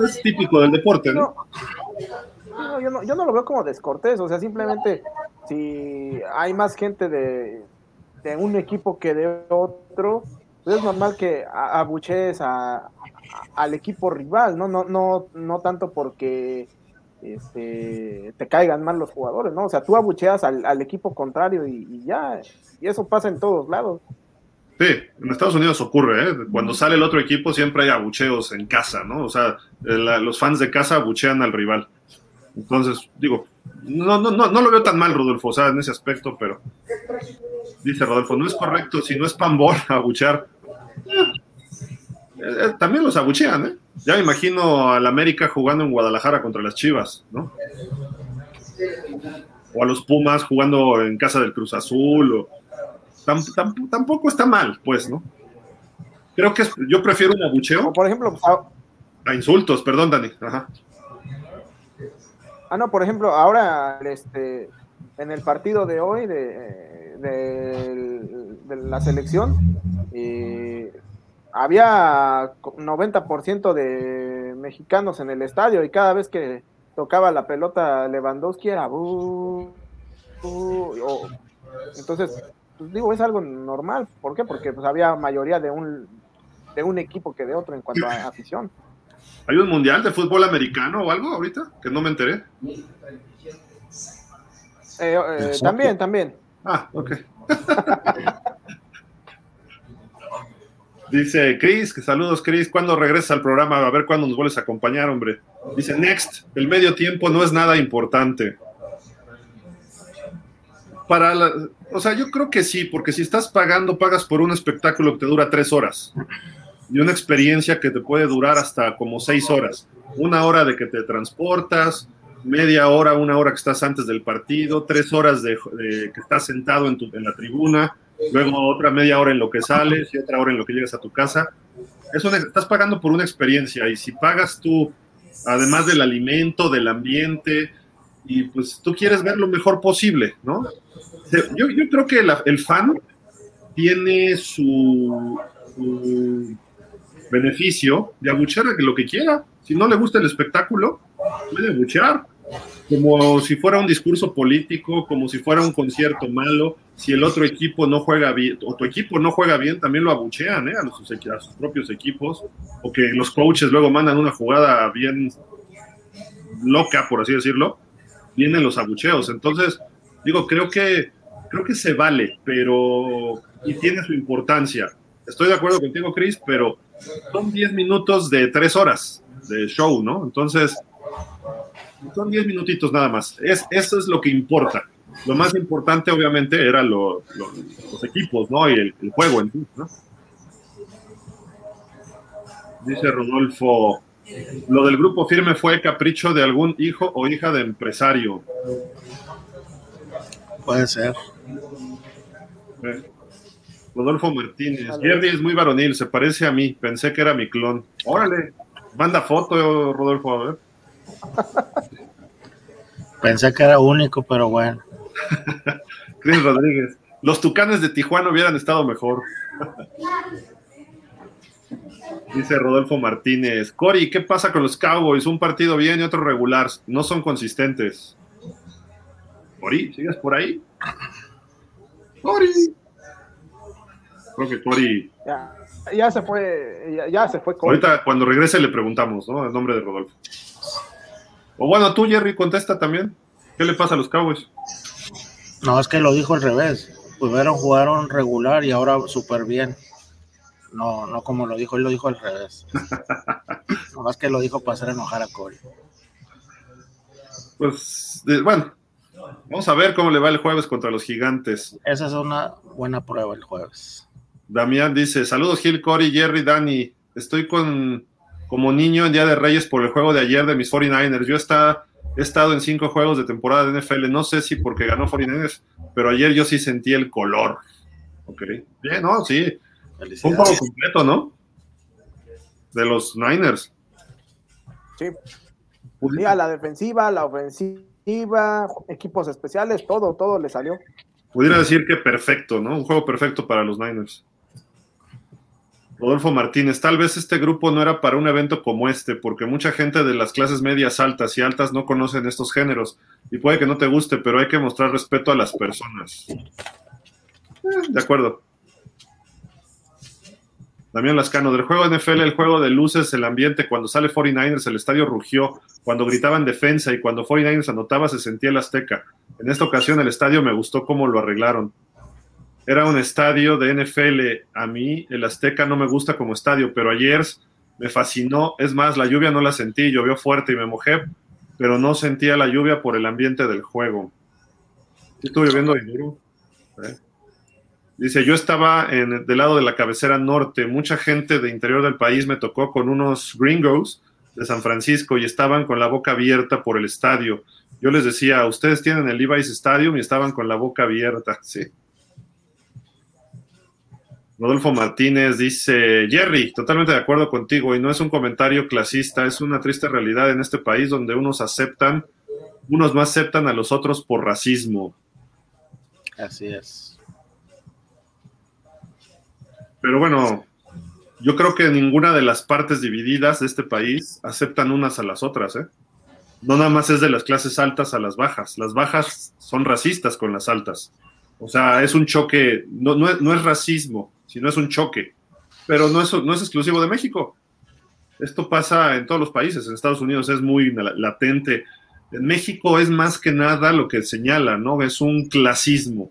es típico del deporte, ¿no? yo, no yo no lo veo como descortés, o sea, simplemente si hay más gente de, de un equipo que de otro, pues es normal que abuchees a, al equipo rival, ¿no? No, no, no tanto porque este, te caigan mal los jugadores, ¿no? O sea, tú abucheas al, equipo contrario y, ya, y eso pasa en todos lados. Sí, en Estados Unidos ocurre, ¿eh? Cuando sale el otro equipo siempre hay abucheos en casa, ¿no? O sea, los fans de casa abuchean al rival. Entonces, digo, no, no, no, no lo veo tan mal, Rodolfo, o sea, en ese aspecto, pero dice Rodolfo, no es correcto, si no es pambol abuchear. Eh, eh, también los abuchean, ¿eh? Ya me imagino al América jugando en Guadalajara contra las Chivas, ¿no? O a los Pumas jugando en casa del Cruz Azul, o... tampoco está mal, pues, ¿no? Creo que yo prefiero un abucheo. por ejemplo, a insultos, perdón, Dani. Ajá. Ah, no, por ejemplo, ahora este, en el partido de hoy de, de, la selección, eh, había 90% de mexicanos en el estadio y cada vez que tocaba la pelota Lewandowski era entonces pues digo es algo normal ¿por qué? porque pues había mayoría de un de un equipo que de otro en cuanto a afición ¿Hay un mundial de fútbol americano o algo ahorita? Que no me enteré. Eh, eh, también, también. Ah, ok. Dice Chris, que saludos Chris, ¿cuándo regresas al programa? A ver cuándo nos vuelves a acompañar, hombre. Dice Next, el medio tiempo no es nada importante. Para la, o sea, yo creo que sí, porque si estás pagando, pagas por un espectáculo que te dura tres horas y una experiencia que te puede durar hasta como seis horas. Una hora de que te transportas, media hora, una hora que estás antes del partido, tres horas de, que estás sentado en, tu, en la tribuna, luego otra media hora en lo que sales y otra hora en lo que llegas a tu casa. Eso estás pagando por una experiencia y si pagas tú, además del alimento, del ambiente, y pues tú quieres ver lo mejor posible, ¿no? Yo, yo creo que el fan tiene su beneficio de abuchear lo que quiera. Si no le gusta el espectáculo, puede abuchear. Como si fuera un discurso político, como si fuera un concierto malo. Si el otro equipo no juega bien, o tu equipo no juega bien, también lo abuchean ¿eh? a, los, a sus propios equipos. O que los coaches luego mandan una jugada bien loca, por así decirlo. Vienen los abucheos. Entonces, digo, creo que, creo que se vale, pero. y tiene su importancia. Estoy de acuerdo contigo, Chris, pero son 10 minutos de 3 horas de show, ¿no? Entonces, son 10 minutitos nada más. Es, eso es lo que importa. Lo más importante, obviamente, eran los equipos, ¿no? Y el, juego en sí, ¿no? Dice Rodolfo, lo del grupo firme fue capricho de algún hijo o hija de empresario. Puede ser. Eh, Rodolfo Martínez. Jerry es muy varonil, se parece a mí. Pensé que era mi clon. Órale, manda foto, Rodolfo, a ver. Pensé que era único, pero bueno. Cris Rodríguez. Los tucanes de Tijuana hubieran estado mejor. Dice Rodolfo Martínez. Cori, ¿qué pasa con los Cowboys? Un partido bien y otro regular. No son consistentes. Cori, ¿sigues por ahí? Cori. Creo que Cori. Ya, ya se fue, ya, ya se fue. Ahorita cuando regrese le preguntamos, ¿no? El nombre de Rodolfo. O bueno, tú, Jerry, contesta también. ¿Qué le pasa a los Cowboys? No, es que lo dijo al revés. Primero jugaron regular y ahora súper bien. No, no como lo dijo, él lo dijo al revés. no más que lo dijo para hacer enojar a Corey. Pues, de- bueno, vamos a ver cómo le va el jueves contra los gigantes. Esa es una buena prueba el jueves. Damián dice: Saludos, Gil, Cory, Jerry, Dani. Estoy con como niño en Día de Reyes por el juego de ayer de mis 49ers. Yo está, he estado en cinco juegos de temporada de NFL. No sé si porque ganó 49ers, pero ayer yo sí sentí el color. Ok. Bien, no, sí. Fue un juego completo, ¿no? De los Niners. Sí. Sí, a la defensiva, la ofensiva, equipos especiales, todo, todo le salió. Pudiera decir que perfecto, ¿no? Un juego perfecto para los Niners. Rodolfo Martínez, tal vez este grupo no era para un evento como este, porque mucha gente de las clases medias altas y altas no conocen estos géneros, y puede que no te guste, pero hay que mostrar respeto a las personas. Eh, de acuerdo. Damián Lascano, del juego NFL, el juego de luces, el ambiente, cuando sale 49ers, el estadio rugió, cuando gritaban defensa y cuando 49ers anotaba se sentía el azteca. En esta ocasión el estadio me gustó cómo lo arreglaron. Era un estadio de NFL. A mí el Azteca no me gusta como estadio, pero ayer me fascinó. Es más, la lluvia no la sentí, llovió fuerte y me mojé, pero no sentía la lluvia por el ambiente del juego. Sí estuvo lloviendo de duro. ¿eh? Dice, yo estaba en, del lado de la cabecera norte. Mucha gente de interior del país me tocó con unos gringos de San Francisco y estaban con la boca abierta por el estadio. Yo les decía, ustedes tienen el Levi's Stadium y estaban con la boca abierta. Sí. Rodolfo Martínez dice, Jerry, totalmente de acuerdo contigo y no es un comentario clasista, es una triste realidad en este país donde unos aceptan, unos no aceptan a los otros por racismo. Así es. Pero bueno, yo creo que ninguna de las partes divididas de este país aceptan unas a las otras, ¿eh? No nada más es de las clases altas a las bajas. Las bajas son racistas con las altas. O sea, es un choque, no, no, es, no es racismo, sino es un choque. Pero no es, no es exclusivo de México. Esto pasa en todos los países. En Estados Unidos es muy latente. En México es más que nada lo que señala, ¿no? Es un clasismo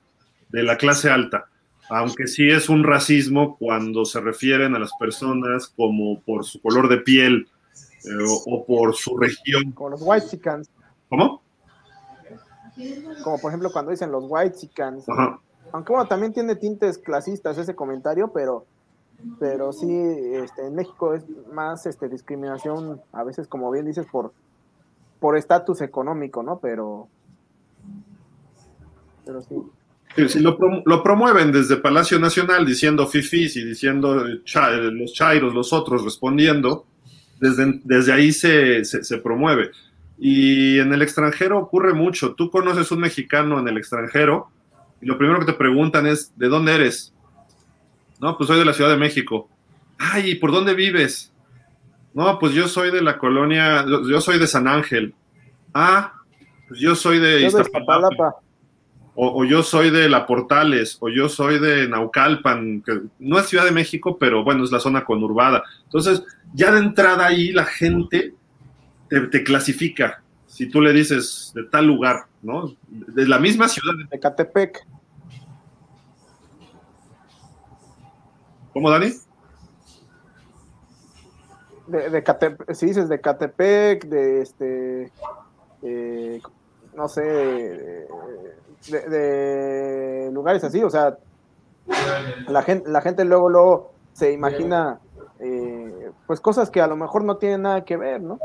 de la clase alta aunque sí es un racismo cuando se refieren a las personas como por su color de piel eh, o, o, por su región. Como los white. ¿Cómo? Como por ejemplo cuando dicen los white chickens. Aunque bueno, también tiene tintes clasistas ese comentario, pero pero sí, este, en México es más este, discriminación, a veces como bien dices, por por estatus económico, ¿no? Pero pero sí. Si lo, prom lo, promueven desde Palacio Nacional diciendo fifis y diciendo cha los chairos, los otros respondiendo, desde, desde ahí se, se, se, promueve. Y en el extranjero ocurre mucho. Tú conoces un mexicano en el extranjero y lo primero que te preguntan es, ¿de dónde eres? No, pues soy de la Ciudad de México. Ay, ¿y por dónde vives? No, pues yo soy de la colonia, yo, soy de San Ángel. Ah, pues yo soy de Iztapalapa. O, o, yo soy de La Portales, o yo soy de Naucalpan, que no es Ciudad de México, pero bueno, es la zona conurbada. Entonces, ya de entrada ahí la gente te, te clasifica. Si tú le dices de tal lugar, ¿no? De la misma ciudad. De Catepec. ¿Cómo, Dani? De, de Catepec, si dices de Catepec, de este, eh, no sé, de, de, de, lugares así, o sea, la gente, la gente luego, luego se imagina eh, pues cosas que a lo mejor no tienen nada que ver, ¿no?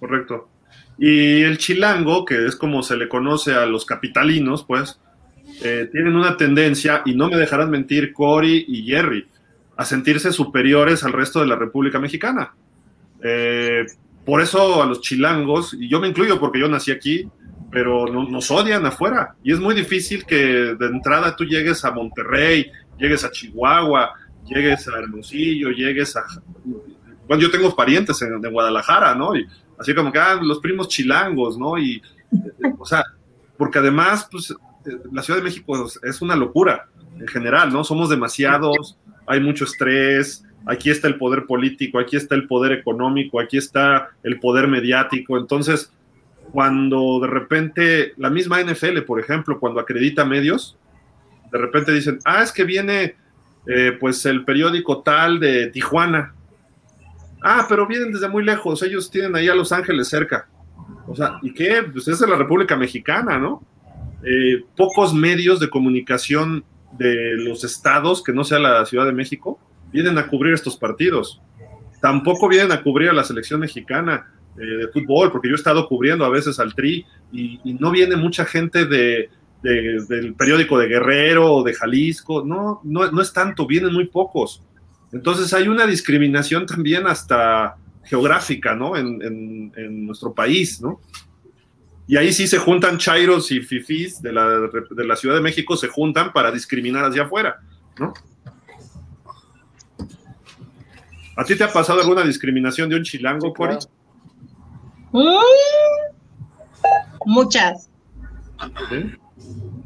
Correcto. Y el chilango, que es como se le conoce a los capitalinos, pues, eh, tienen una tendencia, y no me dejarán mentir Cory y Jerry, a sentirse superiores al resto de la República Mexicana. Eh, por eso a los chilangos, y yo me incluyo porque yo nací aquí, pero nos odian afuera. Y es muy difícil que de entrada tú llegues a Monterrey, llegues a Chihuahua, llegues a Hermosillo, llegues a... Bueno, yo tengo parientes en, Guadalajara, ¿no? Así como que, ah, los primos chilangos, ¿no? Y, o sea, porque además, pues, la Ciudad de México es una locura en general, ¿no? Somos demasiados, hay mucho estrés, aquí está el poder político, aquí está el poder económico, aquí está el poder mediático, entonces cuando de repente la misma NFL, por ejemplo, cuando acredita medios, de repente dicen, ah, es que viene eh, pues el periódico tal de Tijuana. Ah, pero vienen desde muy lejos, ellos tienen ahí a Los Ángeles cerca. O sea, ¿y qué? Pues es la República Mexicana, ¿no? Eh, pocos medios de comunicación de los estados, que no sea la Ciudad de México, vienen a cubrir estos partidos. Tampoco vienen a cubrir a la selección mexicana eh, de fútbol, porque yo he estado cubriendo a veces al Tri y, no viene mucha gente de, del periódico de Guerrero o de Jalisco, no, no, no es tanto, vienen muy pocos. Entonces hay una discriminación también hasta geográfica, ¿no? En, en, en, nuestro país, ¿no? Y ahí sí se juntan chairos y fifís de la, de la Ciudad de México, se juntan para discriminar hacia afuera, ¿no? ¿A ti te ha pasado alguna discriminación de un chilango, Cori? Muchas.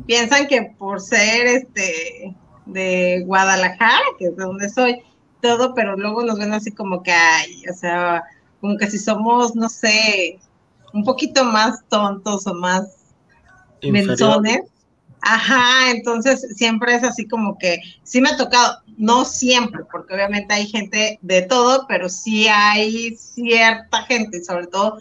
Piensan que por ser este de Guadalajara, que es de donde soy, todo, pero luego nos ven así como que hay, o sea, como que si somos, no sé, un poquito más tontos o más menzones. Ajá, entonces siempre es así como que sí me ha tocado, no siempre, porque obviamente hay gente de todo, pero sí hay cierta gente, sobre todo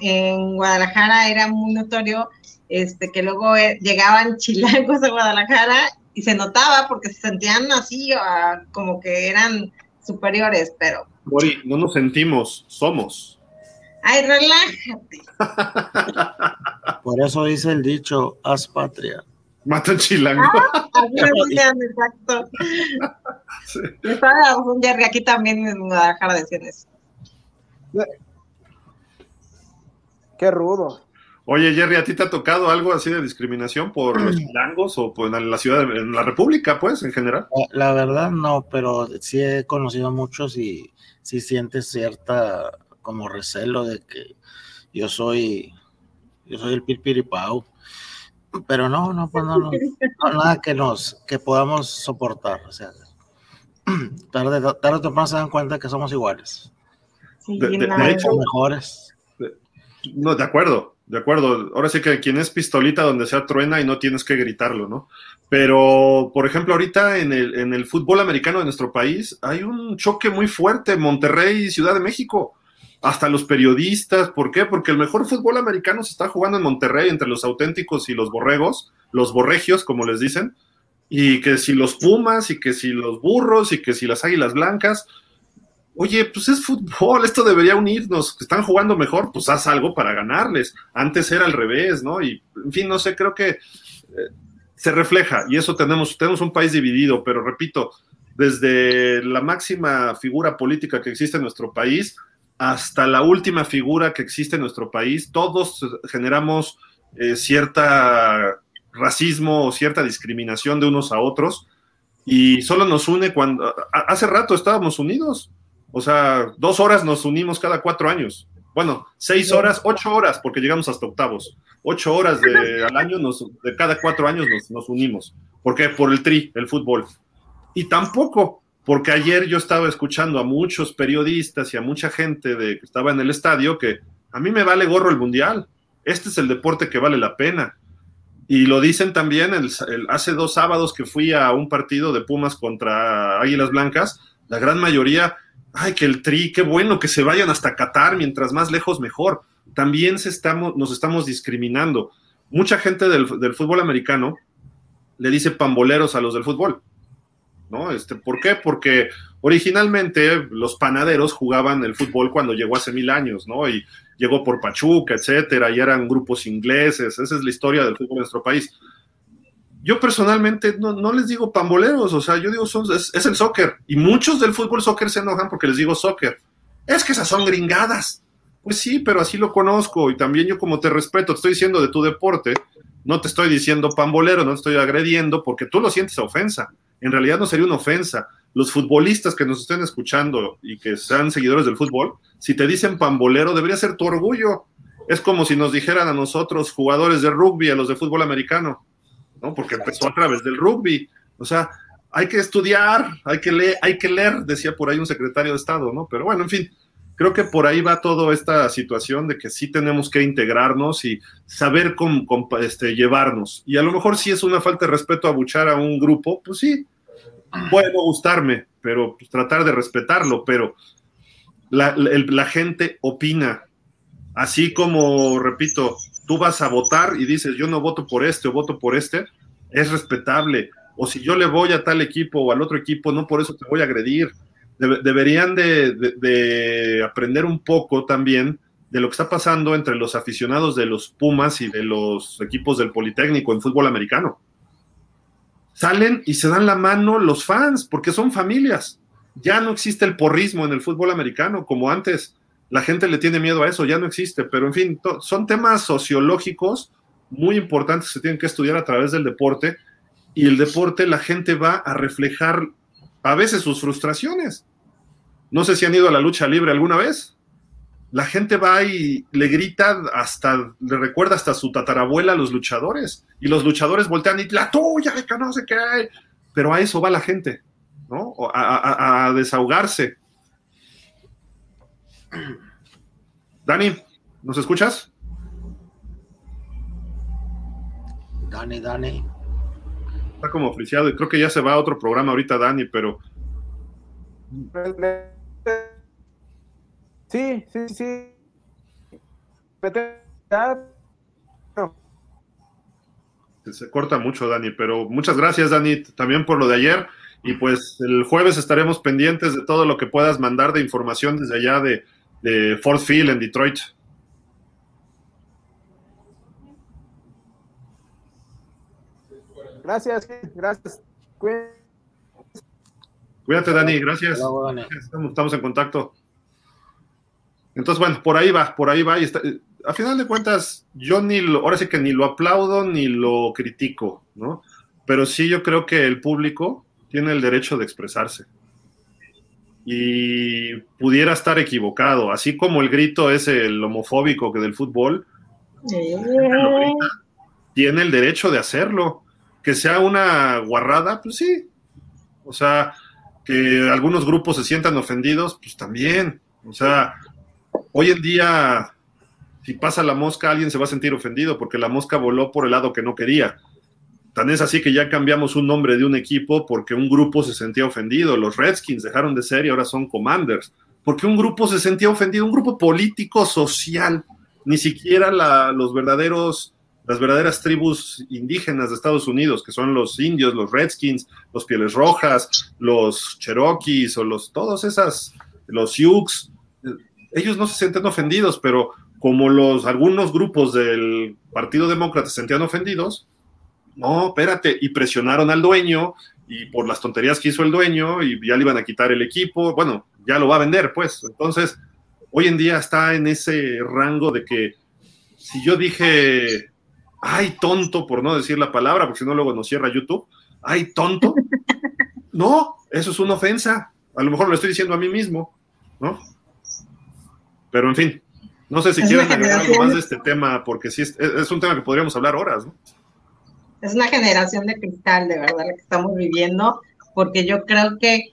en Guadalajara era muy notorio este, que luego eh, llegaban chilangos a Guadalajara y se notaba porque se sentían así, como que eran superiores, pero... Mori, no nos sentimos, somos. Ay, relájate. Por eso dice el dicho, haz patria. Mata chilango. Ah, exacto. Sí. Un aquí también en Guadalajara decían eso. Qué rudo. Oye, Jerry, ¿a ti te ha tocado algo así de discriminación por los mm. chilangos o por en la ciudad, en la República, pues, en general? La verdad no, pero sí he conocido a muchos y sí sientes cierta como recelo de que yo soy, yo soy el pirpiripau. Pero no, no, pues no, no, nada que nos, que podamos soportar. O sea, tarde, tarde o temprano se dan cuenta que somos iguales. Sí, de, hecho, mejores. No, de acuerdo, de acuerdo. Ahora sí que quien es pistolita donde sea truena y no tienes que gritarlo, ¿no? Pero, por ejemplo, ahorita en el, en el fútbol americano de nuestro país hay un choque muy fuerte, Monterrey y Ciudad de México. Hasta los periodistas, ¿por qué? Porque el mejor fútbol americano se está jugando en Monterrey entre los auténticos y los borregos, los borregios, como les dicen, y que si los pumas, y que si los burros, y que si las águilas blancas, oye, pues es fútbol, esto debería unirnos, están jugando mejor, pues haz algo para ganarles. Antes era al revés, ¿no? Y, en fin, no sé, creo que eh, se refleja, y eso tenemos, tenemos un país dividido, pero repito, desde la máxima figura política que existe en nuestro país hasta la última figura que existe en nuestro país, todos generamos eh, cierta racismo o cierta discriminación de unos a otros y solo nos une cuando hace rato estábamos unidos o sea, dos horas nos unimos cada cuatro años. Bueno, seis horas, ocho horas, porque llegamos hasta octavos. Ocho horas de, al año, nos, de cada cuatro años nos, nos unimos. ¿Por qué? Por el tri, el fútbol. Y tampoco, porque ayer yo estaba escuchando a muchos periodistas y a mucha gente de, que estaba en el estadio que a mí me vale gorro el mundial. Este es el deporte que vale la pena. Y lo dicen también el, hace dos sábados que fui a un partido de Pumas contra Águilas Blancas, la gran mayoría ay, que el tri, qué bueno que se vayan hasta Qatar, mientras más lejos mejor. También se estamos, nos estamos discriminando. Mucha gente del, fútbol americano le dice pamboleros a los del fútbol. ¿No? Este, ¿Por qué? Porque originalmente los panaderos jugaban el fútbol cuando llegó hace mil años, ¿no? Y llegó por Pachuca, etcétera, y eran grupos ingleses. Esa es la historia del fútbol en nuestro país yo personalmente no, les digo pamboleros, o sea, yo digo, son, es, el soccer. Y muchos del fútbol soccer se enojan porque les digo soccer. Es que esas son gringadas. Pues sí, pero así lo conozco y también yo como te respeto, te estoy diciendo de tu deporte, no te estoy diciendo pambolero, no te estoy agrediendo porque tú lo sientes ofensa. En realidad no sería una ofensa. Los futbolistas que nos estén escuchando y que sean seguidores del fútbol, si te dicen pambolero, debería ser tu orgullo. Es como si nos dijeran a nosotros, jugadores de rugby, a los de fútbol americano, ¿no? Porque empezó a través del rugby. O sea, hay que estudiar, hay que leer, hay que leer, decía por ahí un secretario de Estado, ¿no? Pero bueno, en fin, creo que por ahí va toda esta situación de que sí tenemos que integrarnos y saber cómo, este, llevarnos. Y a lo mejor si es una falta de respeto abuchar a un grupo, pues sí, puede gustarme, pero pues, tratar de respetarlo, pero la, la gente opina. Así como, repito, tú vas a votar y dices, yo no voto por este o voto por este, es respetable. O si yo le voy a tal equipo o al otro equipo, no por eso te voy a agredir deberían de, aprender un poco también de lo que está pasando entre los aficionados de los Pumas y de los equipos del Politécnico en fútbol americano. Salen y se dan la mano los fans, porque son familias. Ya no existe el porrismo en el fútbol americano como antes. La gente le tiene miedo a eso, ya no existe. Pero en fin, son temas sociológicos muy importantes que se tienen que estudiar a través del deporte. Y el deporte, la gente va a reflejar a veces sus frustraciones. No sé si han ido a la lucha libre alguna vez. La gente va y le grita hasta, le recuerda hasta su tatarabuela a los luchadores. Y los luchadores voltean y la tuya, que no sé qué. Pero a eso va la gente, ¿no? A, a desahogarse. Dani, ¿nos escuchas? Dani, Dani está como friciado y creo que ya se va a otro programa ahorita, Dani, pero. Sí, sí, sí. Se corta mucho, Dani, pero muchas gracias, Dani, también por lo de ayer. Y pues el jueves estaremos pendientes de todo lo que puedas mandar de información desde allá de, de Ford Field en Detroit. Gracias, gracias. Cuídate, Dani, gracias. Estamos, en contacto. Entonces, bueno, por ahí va, por ahí va. Y está, a final de cuentas, yo ni lo, ahora sí que ni lo aplaudo ni lo critico, ¿no? Pero sí yo creo que el público tiene el derecho de expresarse. Y pudiera estar equivocado, así como el grito es el homofóbico que del fútbol, tiene el derecho de hacerlo que sea una guarrada, pues sí. O sea, que algunos grupos se sientan ofendidos, pues también. O sea, hoy en día, si pasa la mosca, alguien se va a sentir ofendido porque la mosca voló por el lado que no quería. Tan es así que ya cambiamos un nombre de un equipo porque un grupo se sentía ofendido. Los Redskins dejaron de ser y ahora son Commanders. Porque un grupo se sentía ofendido, un grupo político, social. Ni siquiera los verdaderos las verdaderas tribus indígenas de Estados Unidos, que son los indios, los redskins, los pieles rojas, los cherokees o los, todos esas, los sioux, ellos no se sienten ofendidos, pero como los, algunos grupos del Partido Demócrata se sentían ofendidos, no, espérate, y presionaron al dueño, y por las tonterías que hizo el dueño, y ya le iban a quitar el equipo, bueno, ya lo va a vender, pues. Entonces, hoy en día está en ese rango de que si yo dije ay, tonto, por no decir la palabra, porque si no luego nos cierra YouTube, ay, tonto. No, eso es una ofensa. A lo mejor lo estoy diciendo a mí mismo, ¿no? Pero en fin, no sé si quieren agregar algo más de este tema, porque sí, es, es, un tema que podríamos hablar horas, ¿no? Es una generación de cristal, de verdad, la que estamos viviendo, porque yo creo que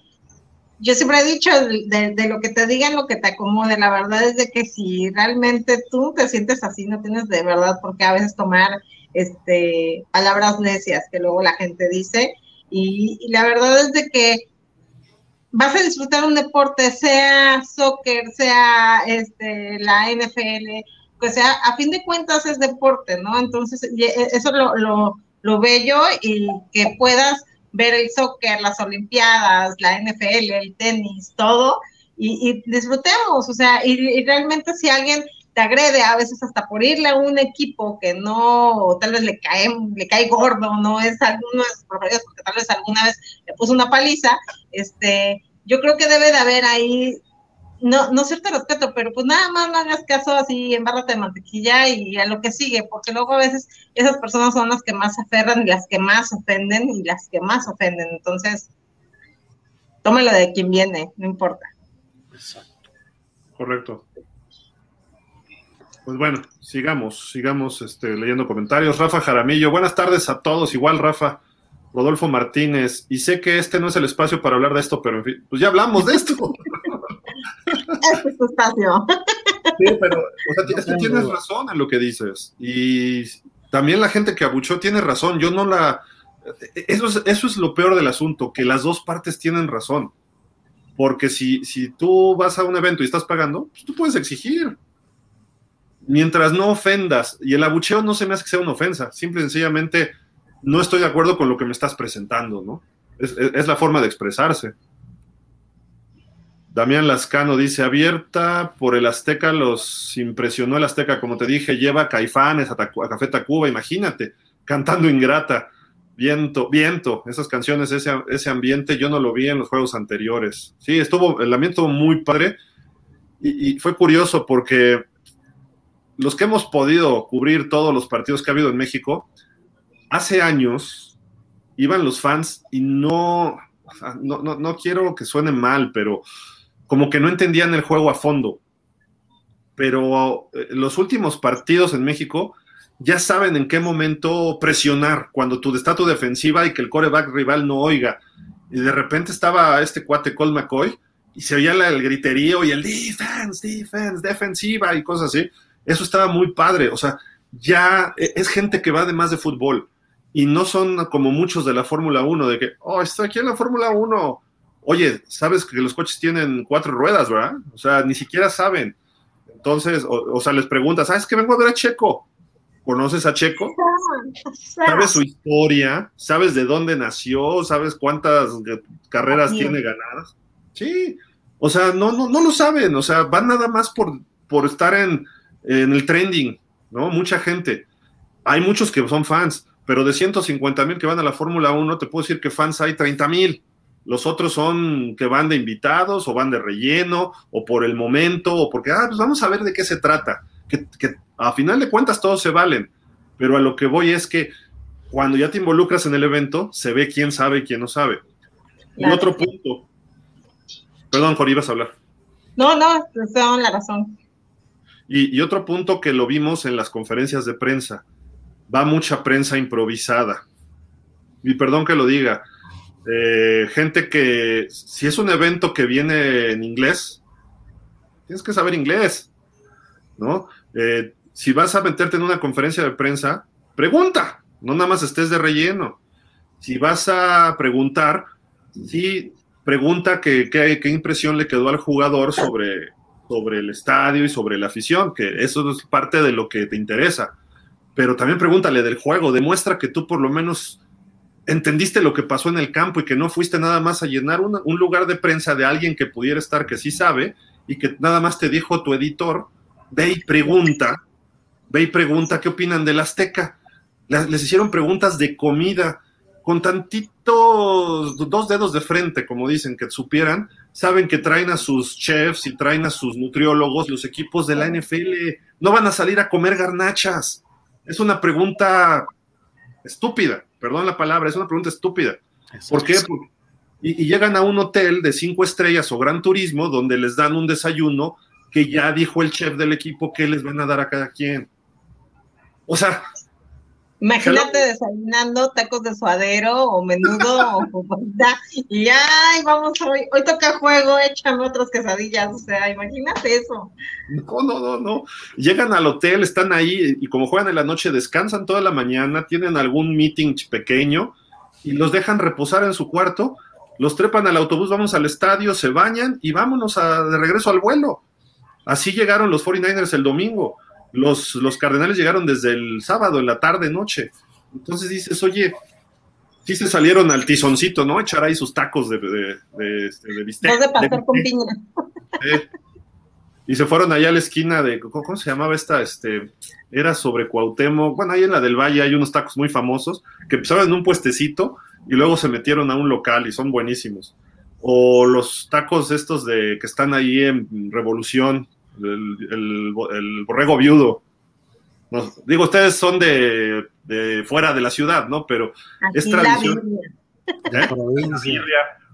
yo siempre he dicho de, lo que te digan, lo que te acomode. La verdad es de que si realmente tú te sientes así, no tienes de verdad por qué a veces tomar este, palabras necias que luego la gente dice. Y, la verdad es de que vas a disfrutar un deporte, sea soccer, sea este, la NFL, pues sea, a fin de cuentas es deporte, ¿no? Entonces, eso es lo, lo, lo bello y que puedas ver el soccer, las Olimpiadas, la NFL, el tenis, todo, y, disfrutemos, o sea, y, realmente si alguien te agrede a veces hasta por irle a un equipo que no, tal vez le cae, le cae gordo, no es alguno de sus preferidos, porque tal vez alguna vez le puso una paliza, este, yo creo que debe de haber ahí no, no cierto respeto, pero pues nada más no hagas caso así, embárrate de mantequilla y a lo que sigue, porque luego a veces esas personas son las que más aferran y las que más ofenden y las que más ofenden. Entonces, tómelo de quien viene, no importa. Exacto. Correcto. Pues bueno, sigamos, sigamos este, leyendo comentarios. Rafa Jaramillo, buenas tardes a todos. Igual, Rafa. Rodolfo Martínez, y sé que este no es el espacio para hablar de esto, pero en fin, pues ya hablamos de esto. este es tu espacio. Sí, pero, o sea, tienes razón en lo que dices. Y también la gente que abuchó tiene razón. Yo no la. Eso es, eso es lo peor del asunto, que las dos partes tienen razón. Porque si, si tú vas a un evento y estás pagando, pues tú puedes exigir mientras no ofendas, y el abucheo no se me hace que sea una ofensa, simple y sencillamente no estoy de acuerdo con lo que me estás presentando, ¿no? Es, la forma de expresarse. Damián Lascano dice, abierta por el Azteca, los impresionó el Azteca, como te dije, lleva Caifanes a, Café Tacuba, imagínate, cantando Ingrata, Viento, Viento, esas canciones, ese, ese ambiente, yo no lo vi en los juegos anteriores. Sí, estuvo, el ambiente estuvo muy padre y fue curioso porque los que hemos podido cubrir todos los partidos que ha habido en México, hace años iban los fans y no, no, no, quiero que suene mal, pero como que no entendían el juego a fondo. Pero eh, los últimos partidos en México ya saben en qué momento presionar cuando tu está tu defensiva y que el coreback rival no oiga. Y de repente estaba este cuate Cole McCoy y se oía el griterío y el defense, defense, defensiva y cosas así eso estaba muy padre. O sea, ya e, es gente que va además de fútbol y no son como muchos de la Fórmula 1, de que, oh, estoy aquí en la Fórmula 1. Oye, sabes que los coches tienen cuatro ruedas, ¿verdad? O sea, ni siquiera saben. Entonces, o, sea, les preguntas, ¿sabes que vengo a ver a Checo? ¿Conoces a Checo? ¿Sabes su historia? ¿Sabes de dónde nació? ¿Sabes cuántas carreras tiene ganadas? Sí, o sea, no, no, no lo saben, o sea, van nada más por, por estar en, en el trending, ¿no? Mucha gente. Hay muchos que son fans, pero de 150 mil que van a la Fórmula 1, te puedo decir que fans hay 30 mil. Los otros son que van de invitados o van de relleno o por el momento o porque, ah, pues vamos a ver de qué se trata. Que, a final de cuentas todos se valen, pero a lo que voy es que cuando ya te involucras en el evento, se ve quién sabe y quién no sabe. Y otro punto. Perdón, Jorge, ibas a hablar. No, no, te la razón. Y, otro punto que lo vimos en las conferencias de prensa, va mucha prensa improvisada. Y perdón que lo diga, eh, gente que, si es un evento que viene en inglés, tienes que saber inglés, ¿no? Eh, si vas a meterte en una conferencia de prensa, pregunta, no nada más estés de relleno. Si vas a preguntar, sí, pregunta qué impresión le quedó al jugador sobre sobre el estadio y sobre la afición, que eso es parte de lo que te interesa. Pero también pregúntale del juego, demuestra que tú por lo menos entendiste lo que pasó en el campo y que no fuiste nada más a llenar un lugar de prensa de alguien que pudiera estar que sí sabe y que nada más te dijo tu editor, ve y pregunta, ve y pregunta qué opinan del Azteca. Les hicieron preguntas de comida con tantitos dos dedos de frente, como dicen, que supieran saben que traen a sus chefs y traen a sus nutriólogos, los equipos de la NFL, no van a salir a comer garnachas. Es una pregunta estúpida, perdón la palabra, es una pregunta estúpida. ¿Por qué? Y, y, llegan a un hotel de cinco estrellas o gran turismo donde les dan un desayuno que ya dijo el chef del equipo que les van a dar a cada quien. O sea, Imagínate desayunando tacos de suadero o menudo o y ay, vamos hoy, hoy toca juego, échame otras quesadillas, o sea, imagínate eso. No, no, no, no. Llegan al hotel, están ahí y como juegan en la noche, descansan toda la mañana, tienen algún meeting pequeño y los dejan reposar en su cuarto, los trepan al autobús, vamos al estadio, se bañan y vámonos a, de regreso al vuelo. Así llegaron los 49ers el domingo los, los Cardenales llegaron desde el sábado, en la tarde, noche. Entonces dices, oye, sí se salieron al tizoncito, ¿no? Echar ahí sus tacos de, de, de, este, de bistec. de pastor con piña. y se fueron allá a la esquina de, ¿cómo se llamaba esta? Este, era sobre Cuauhtémoc. Bueno, ahí en la del Valle hay unos tacos muy famosos que empezaron en un puestecito y luego se metieron a un local y son buenísimos. o los tacos estos de que están ahí en Revolución, el, borrego viudo. digo, ustedes son de, fuera de la ciudad, ¿no? Pero es tradición. ¿Eh?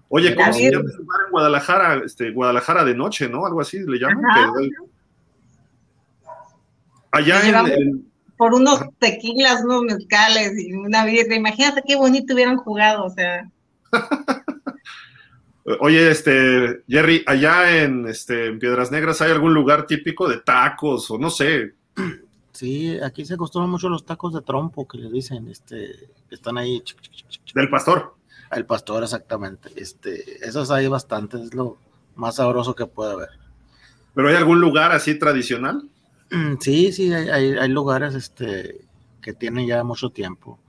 Oye, ¿cómo se llama en Guadalajara? Este, Guadalajara de noche, ¿no? Algo así le llaman. allá en, Por unos tequilas, unos mezcales y una birra. Imagínate qué bonito hubieran jugado, o sea. Oye, este, Jerry, allá en, este, en Piedras Negras hay algún lugar típico de tacos o no sé. Sí, aquí se acostumbran mucho los tacos de trompo que le dicen, este, que están ahí. Del pastor. El pastor, exactamente. Este, esos hay bastantes, es lo más sabroso que puede haber. ¿Pero hay algún lugar así tradicional? Mm, sí, sí, hay, hay, lugares este, que tienen ya mucho tiempo.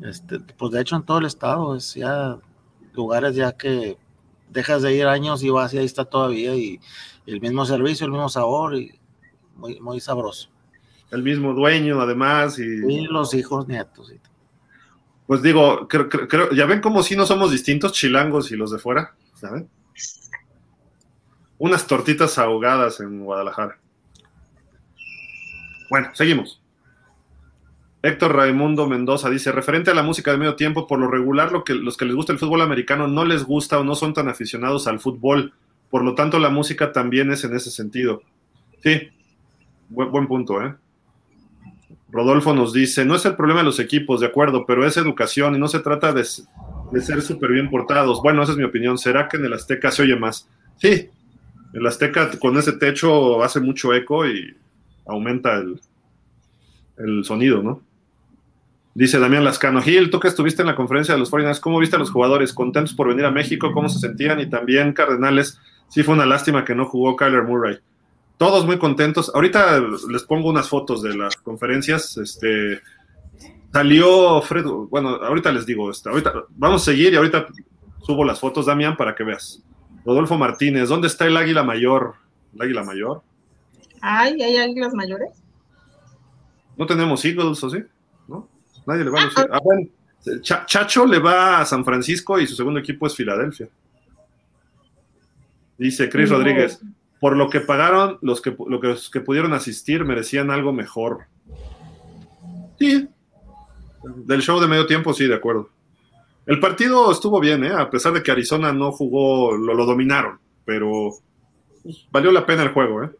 Este, pues de hecho en todo el estado es ya lugares ya que dejas de ir años y vas y ahí está todavía y, el mismo servicio, el mismo sabor y muy, muy sabroso. El mismo dueño además y... los hijos, nietos. Pues digo, creo, creo, ya ven como si no somos distintos chilangos y los de fuera, ¿saben? Unas tortitas ahogadas en Guadalajara. Bueno, seguimos. Héctor Raimundo Mendoza dice, referente a la música de medio tiempo, por lo regular lo que, los que les gusta el fútbol americano no les gusta o no son tan aficionados al fútbol, por lo tanto la música también es en ese sentido. Sí, buen, punto, ¿eh? Rodolfo nos dice, no es el problema de los equipos, de acuerdo, pero es educación y no se trata de, de ser súper bien portados. Bueno, esa es mi opinión. ¿Será que en el Azteca se oye más? Sí, el Azteca con ese techo hace mucho eco y aumenta el, el sonido, ¿no? Dice Damián Lascano, Gil, tú que estuviste en la conferencia de los 49 ¿cómo viste a los jugadores? ¿Contentos por venir a México? ¿Cómo se sentían? Y también Cardenales, sí fue una lástima que no jugó Kyler Murray. Todos muy contentos. Ahorita les pongo unas fotos de las conferencias. Este, salió Fred, bueno, ahorita les digo, este, ahorita vamos a seguir y ahorita subo las fotos, Damián, para que veas. Rodolfo Martínez, ¿dónde está el águila mayor? ¿El águila mayor? Ay, ¿hay águilas mayores? No tenemos Eagles, ¿o sí? Nadie le va a los ah, bueno, Chacho le va a San Francisco y su segundo equipo es Filadelfia. Dice Chris Rodríguez, por lo que pagaron, los que, los que pudieron asistir merecían algo mejor. Sí, del show de medio tiempo, sí, de acuerdo. El partido estuvo bien, ¿eh? a pesar de que Arizona no jugó, lo, lo dominaron, pero pues, valió la pena el juego. ¿eh?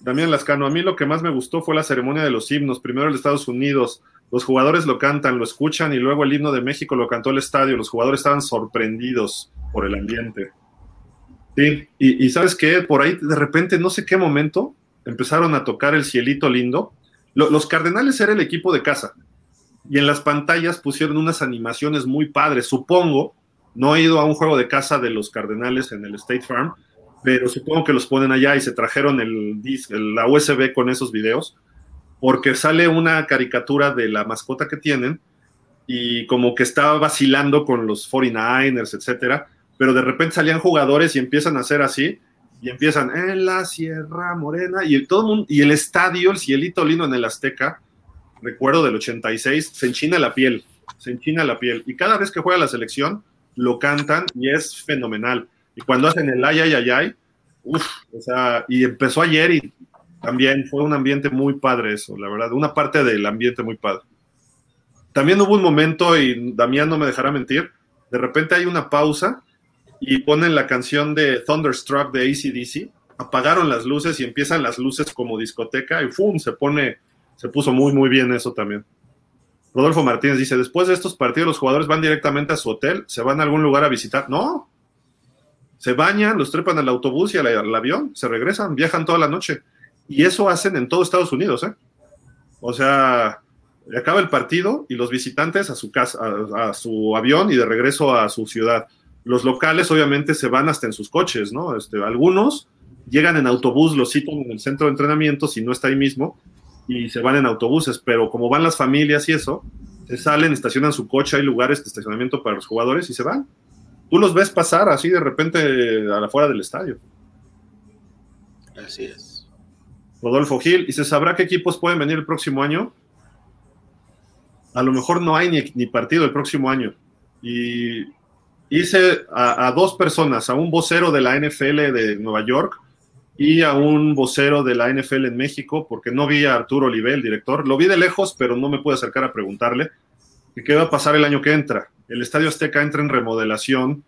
Damián Lascano, a mí lo que más me gustó fue la ceremonia de los himnos. Primero el de Estados Unidos, los jugadores lo cantan, lo escuchan y luego el himno de México lo cantó el estadio. Los jugadores estaban sorprendidos por el ambiente. Sí, y, sabes qué, por ahí de repente, no sé qué momento, empezaron a tocar el cielito lindo. los Cardenales era el equipo de casa y en las pantallas pusieron unas animaciones muy padres. Supongo, no he ido a un juego de casa de los Cardenales en el State Farm, pero supongo que los ponen allá y se trajeron el, la USB con esos videos, porque sale una caricatura de la mascota que tienen y como que estaba vacilando con los 49ers, etcétera, pero de repente salían jugadores y empiezan a hacer así y empiezan en la Sierra Morena y todo el mundo, y el estadio, el cielito lindo en el Azteca, recuerdo del 86, se enchina la piel, se enchina la piel y cada vez que juega la selección lo cantan y es fenomenal. Y cuando hacen el ay, ay, ay, ay, uff, o sea, y empezó ayer y también fue un ambiente muy padre eso, la verdad, una parte del ambiente muy padre. También hubo un momento, y Damián no me dejará mentir, de repente hay una pausa y ponen la canción de Thunderstruck de ACDC, apagaron las luces y empiezan las luces como discoteca y ¡fum! se pone, se puso muy, muy bien eso también. Rodolfo Martínez dice, después de estos partidos los jugadores van directamente a su hotel, se van a algún lugar a visitar. No, se bañan, los trepan al autobús y al, avión, se regresan, viajan toda la noche. Y eso hacen en todo Estados Unidos, ¿eh? O sea, acaba el partido y los visitantes a su casa, a, su avión y de regreso a su ciudad. Los locales, obviamente, se van hasta en sus coches, ¿no? Este, algunos llegan en autobús, los citan en el centro de entrenamiento, si no está ahí mismo, y se van en autobuses, pero como van las familias y eso, se salen, estacionan su coche, hay lugares de estacionamiento para los jugadores y se van tú los ves pasar así de repente a la fuera del estadio. Así es. Rodolfo Gil, ¿y se sabrá qué equipos pueden venir el próximo año? A lo mejor no hay ni, partido el próximo año. Y, hice a, dos personas, a un vocero de la NFL de Nueva York y a un vocero de la NFL en México, porque no vi a Arturo Olive, el director. Lo vi de lejos, pero no me pude acercar a preguntarle qué va a pasar el año que entra. El Estadio Azteca entra en remodelación,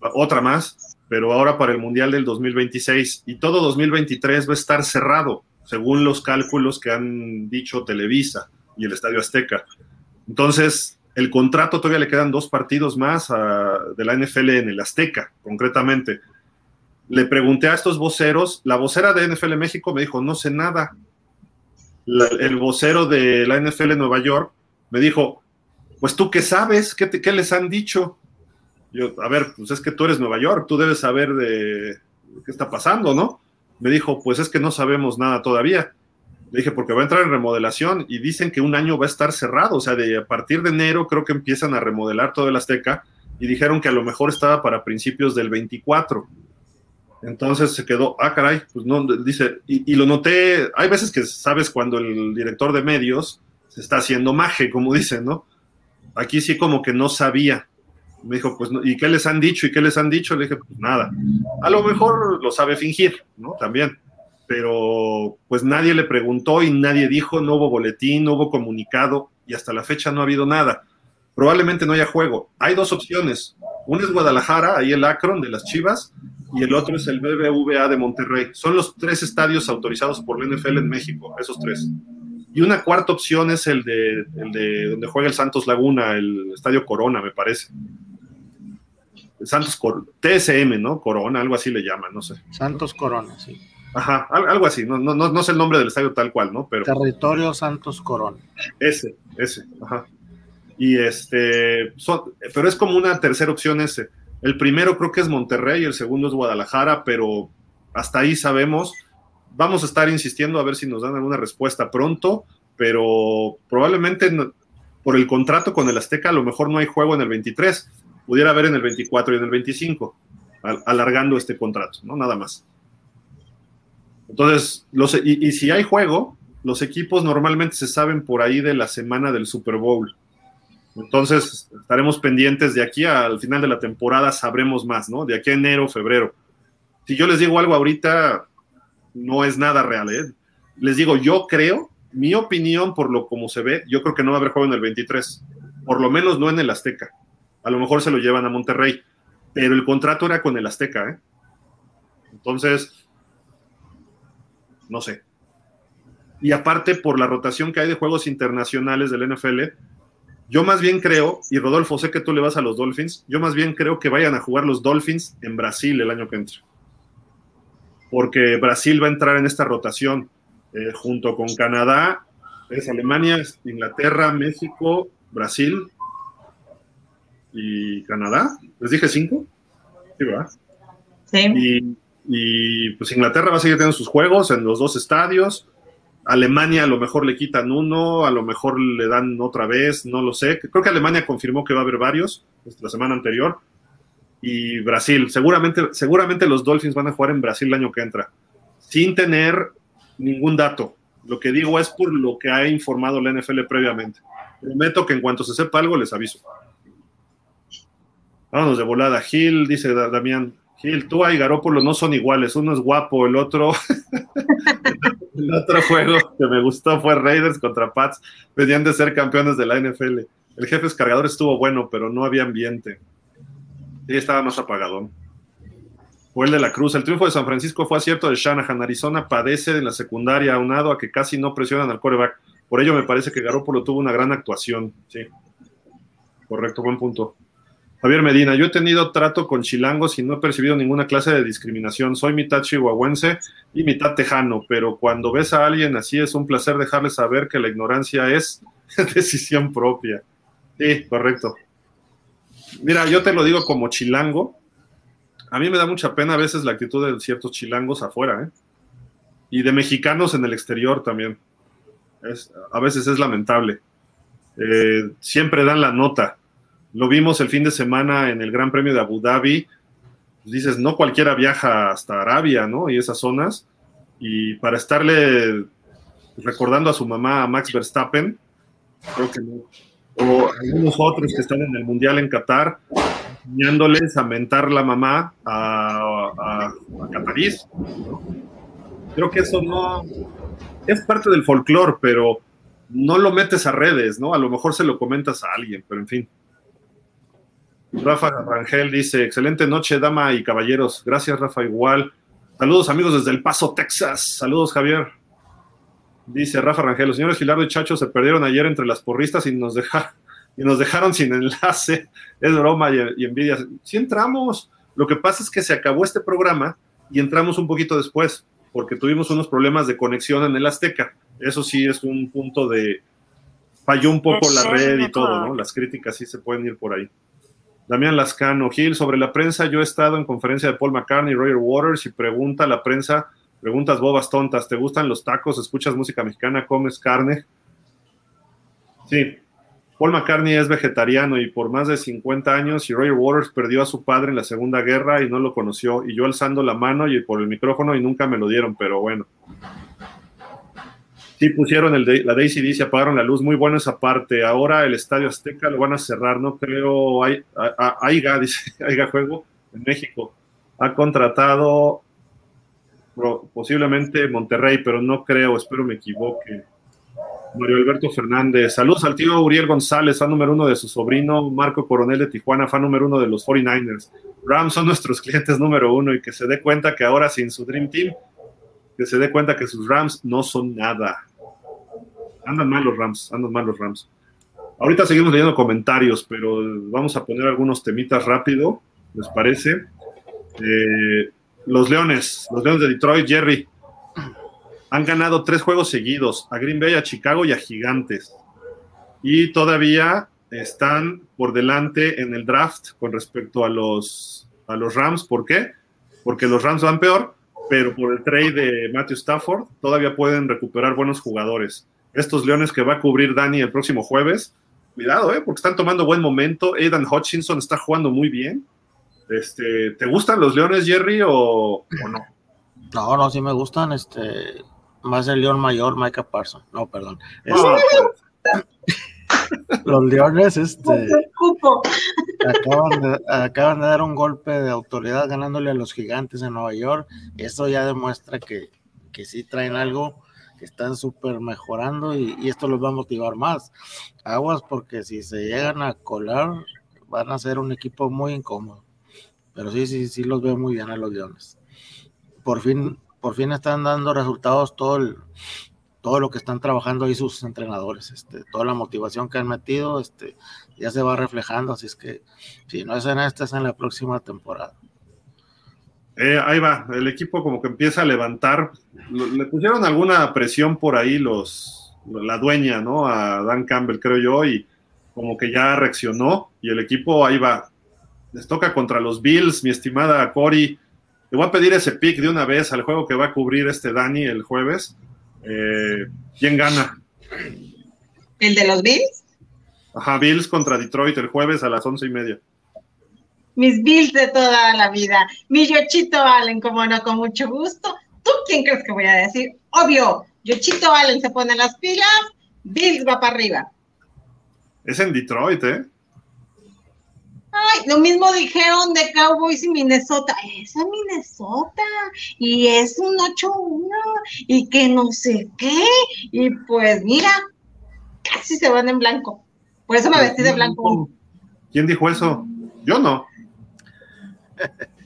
otra más, pero ahora para el Mundial del 2026 y todo 2023 va a estar cerrado, según los cálculos que han dicho Televisa y el Estadio Azteca. Entonces, el contrato todavía le quedan dos partidos más de la NFL en el Azteca, concretamente. Le pregunté a estos voceros, la vocera de NFL México me dijo, no sé nada. El vocero de la NFL Nueva York me dijo, pues tú qué sabes, ¿Qué, qué les han dicho? Yo, a ver, pues es que tú eres Nueva York, tú debes saber de qué está pasando, ¿no? Me dijo, pues es que no sabemos nada todavía. Le dije, porque va a entrar en remodelación y dicen que un año va a estar cerrado, o sea, de a partir de enero creo que empiezan a remodelar todo el Azteca y dijeron que a lo mejor estaba para principios del 24. Entonces se quedó, ah, caray, pues no, dice, y, lo noté, hay veces que sabes cuando el director de medios se está haciendo maje, como dicen, ¿no? Aquí sí como que no sabía. Me dijo, pues, ¿y qué les han dicho? ¿Y qué les han dicho? Le dije, pues nada. A lo mejor lo sabe fingir, ¿no? También. Pero pues nadie le preguntó y nadie dijo, no hubo boletín, no hubo comunicado y hasta la fecha no ha habido nada. Probablemente no haya juego. Hay dos opciones. Uno es Guadalajara, ahí el Akron de las Chivas, y el otro es el BBVA de Monterrey. Son los tres estadios autorizados por la NFL en México, esos tres. Y una cuarta opción es el de, el de donde juega el Santos Laguna, el Estadio Corona, me parece. El Santos Cor TSM, ¿no? Corona, algo así le llaman, no sé. Santos Corona, sí. Ajá, algo así, no, no, no, sé el nombre del estadio tal cual, ¿no? Pero, Territorio Santos Corona. Ese, ese, ajá. Y este, son, pero es como una tercera opción ese. El primero creo que es Monterrey, el segundo es Guadalajara, pero hasta ahí sabemos. Vamos a estar insistiendo a ver si nos dan alguna respuesta pronto, pero probablemente por el contrato con el Azteca a lo mejor no hay juego en el 23, pudiera haber en el 24 y en el 25, al, alargando este contrato, ¿no? Nada más. Entonces, y, y, si hay juego, los equipos normalmente se saben por ahí de la semana del Super Bowl. Entonces, estaremos pendientes de aquí al final de la temporada, sabremos más, ¿no? De aquí a enero, febrero. Si yo les digo algo ahorita, no es nada real, ¿eh? Les digo, yo creo, mi opinión por lo como se ve, yo creo que no va a haber juego en el 23, por lo menos no en el Azteca. A lo mejor se lo llevan a Monterrey, pero el contrato era con el Azteca, ¿eh? Entonces, no sé. Y aparte, por la rotación que hay de juegos internacionales del NFL, yo más bien creo, y Rodolfo, sé que tú le vas a los Dolphins, yo más bien creo que vayan a jugar los Dolphins en Brasil el año que entra. Porque Brasil va a entrar en esta rotación eh, junto con Canadá, es Alemania, Inglaterra, México, Brasil y Canadá. ¿Les dije cinco? Sí, ¿verdad? Sí. Y, y pues Inglaterra va a seguir teniendo sus juegos en los dos estadios. Alemania a lo mejor le quitan uno, a lo mejor le dan otra vez, no lo sé. Creo que Alemania confirmó que va a haber varios la semana anterior. Y Brasil, seguramente, seguramente los Dolphins van a jugar en Brasil el año que entra, sin tener ningún dato. Lo que digo es por lo que ha informado la NFL previamente. Prometo que en cuanto se sepa algo les aviso. Vámonos de volada. Gil, dice Damián, Gil, tú y Garópolo no son iguales. Uno es guapo, el otro. el otro juego que me gustó fue Raiders contra Pats. Venían de ser campeones de la NFL. El jefe descargador estuvo bueno, pero no había ambiente. Sí, estaba más apagadón. Fue el de la Cruz. El triunfo de San Francisco fue acierto de Shanahan. Arizona padece en la secundaria, aunado a que casi no presionan al coreback. Por ello me parece que Garópolo tuvo una gran actuación. Sí. Correcto, buen punto. Javier Medina, yo he tenido trato con chilangos y no he percibido ninguna clase de discriminación. Soy mitad chihuahuense y mitad tejano, pero cuando ves a alguien así es un placer dejarle saber que la ignorancia es decisión propia. Sí, correcto. Mira, yo te lo digo como chilango. A mí me da mucha pena a veces la actitud de ciertos chilangos afuera, ¿eh? Y de mexicanos en el exterior también. A veces es lamentable. Eh, siempre dan la nota lo vimos el fin de semana en el Gran Premio de Abu Dhabi. Dices, no cualquiera viaja hasta Arabia, ¿no? Y esas zonas. Y para estarle recordando a su mamá, a Max Verstappen, creo que no. O algunos otros que están en el Mundial en Qatar, enseñándoles a mentar la mamá a, a, a Catariz. Creo que eso no es parte del folclore, pero no lo metes a redes, ¿no? A lo mejor se lo comentas a alguien, pero en fin. Rafa Rangel dice, excelente noche, dama y caballeros. Gracias, Rafa, igual. Saludos, amigos, desde El Paso, Texas. Saludos, Javier. Dice Rafa Rangel, los señores Gilardo y Chacho se perdieron ayer entre las porristas y nos, dejaron, y nos dejaron sin enlace. Es broma y, y envidia. Sí entramos. Lo que pasa es que se acabó este programa y entramos un poquito después, porque tuvimos unos problemas de conexión en el Azteca. Eso sí es un punto de... Falló un poco la red y todo, ¿no? Las críticas sí se pueden ir por ahí. Damián Lascano, Gil, sobre la prensa, yo he estado en conferencia de Paul McCartney y Roger Waters y pregunta a la prensa, preguntas bobas tontas, ¿te gustan los tacos? ¿Escuchas música mexicana? ¿Comes carne? Sí, Paul McCartney es vegetariano y por más de 50 años y Roger Waters perdió a su padre en la Segunda Guerra y no lo conoció y yo alzando la mano y por el micrófono y nunca me lo dieron, pero bueno. Sí, pusieron el la Daisy dice, apagaron la luz, muy bueno esa parte. Ahora el Estadio Azteca lo van a cerrar, no creo, hay, Aiga, dice, Aiga Juego en México. Ha contratado posiblemente Monterrey, pero no creo, espero me equivoque. Mario Alberto Fernández, saludos al tío Uriel González, fan número uno de su sobrino Marco Coronel de Tijuana, fan número uno de los 49ers. Rams son nuestros clientes número uno y que se dé cuenta que ahora sin su Dream Team, que se dé cuenta que sus Rams no son nada andan mal los Rams, andan mal los Rams. Ahorita seguimos leyendo comentarios, pero vamos a poner algunos temitas rápido, ¿les parece? Eh, los Leones, los Leones de Detroit, Jerry, han ganado tres juegos seguidos, a Green Bay, a Chicago y a Gigantes. Y todavía están por delante en el draft con respecto a los, a los Rams. ¿Por qué? Porque los Rams van peor, pero por el trade de Matthew Stafford todavía pueden recuperar buenos jugadores estos Leones que va a cubrir Dani el próximo jueves. Cuidado, ¿eh? porque están tomando buen momento. Aidan Hutchinson está jugando muy bien. Este, ¿Te gustan los Leones, Jerry, o, o no? No, no, sí me gustan. Este, más el León Mayor, Micah Parsons. No, perdón. Ah, Este, los Leones, este, acaban de, acaban de dar un golpe de autoridad ganándole a los gigantes en Nueva York. Eso ya demuestra que, que sí traen algo que están súper mejorando y, y, esto los va a motivar más. Aguas porque si se llegan a colar van a ser un equipo muy incómodo. Pero sí, sí, sí los veo muy bien a los Leones. Por fin, por fin están dando resultados todo todo lo que están trabajando ahí sus entrenadores, este, toda la motivación que han metido, este, ya se va reflejando, así es que si no es en esta, es en la próxima temporada. Eh, ahí va, el equipo como que empieza a levantar. Le pusieron alguna presión por ahí los la dueña, ¿no? A Dan Campbell, creo yo, y como que ya reaccionó y el equipo ahí va. Les toca contra los Bills, mi estimada Cory. Le voy a pedir ese pick de una vez al juego que va a cubrir este Dani el jueves. Eh, ¿Quién gana? ¿El de los Bills? Ajá, Bills contra Detroit el jueves a las once y media mis Bills de toda la vida, mi Yochito Allen, como no, con mucho gusto. ¿Tú quién crees que voy a decir? Obvio, Yochito Allen se pone las pilas, Bills va para arriba. Es en Detroit, ¿eh? Ay, lo mismo dijeron de Cowboys y Minnesota. Es en Minnesota. Y es un 8-1. Y que no sé qué. Y pues mira, casi se van en blanco. Por eso me vestí de blanco. ¿Quién dijo eso? Yo no.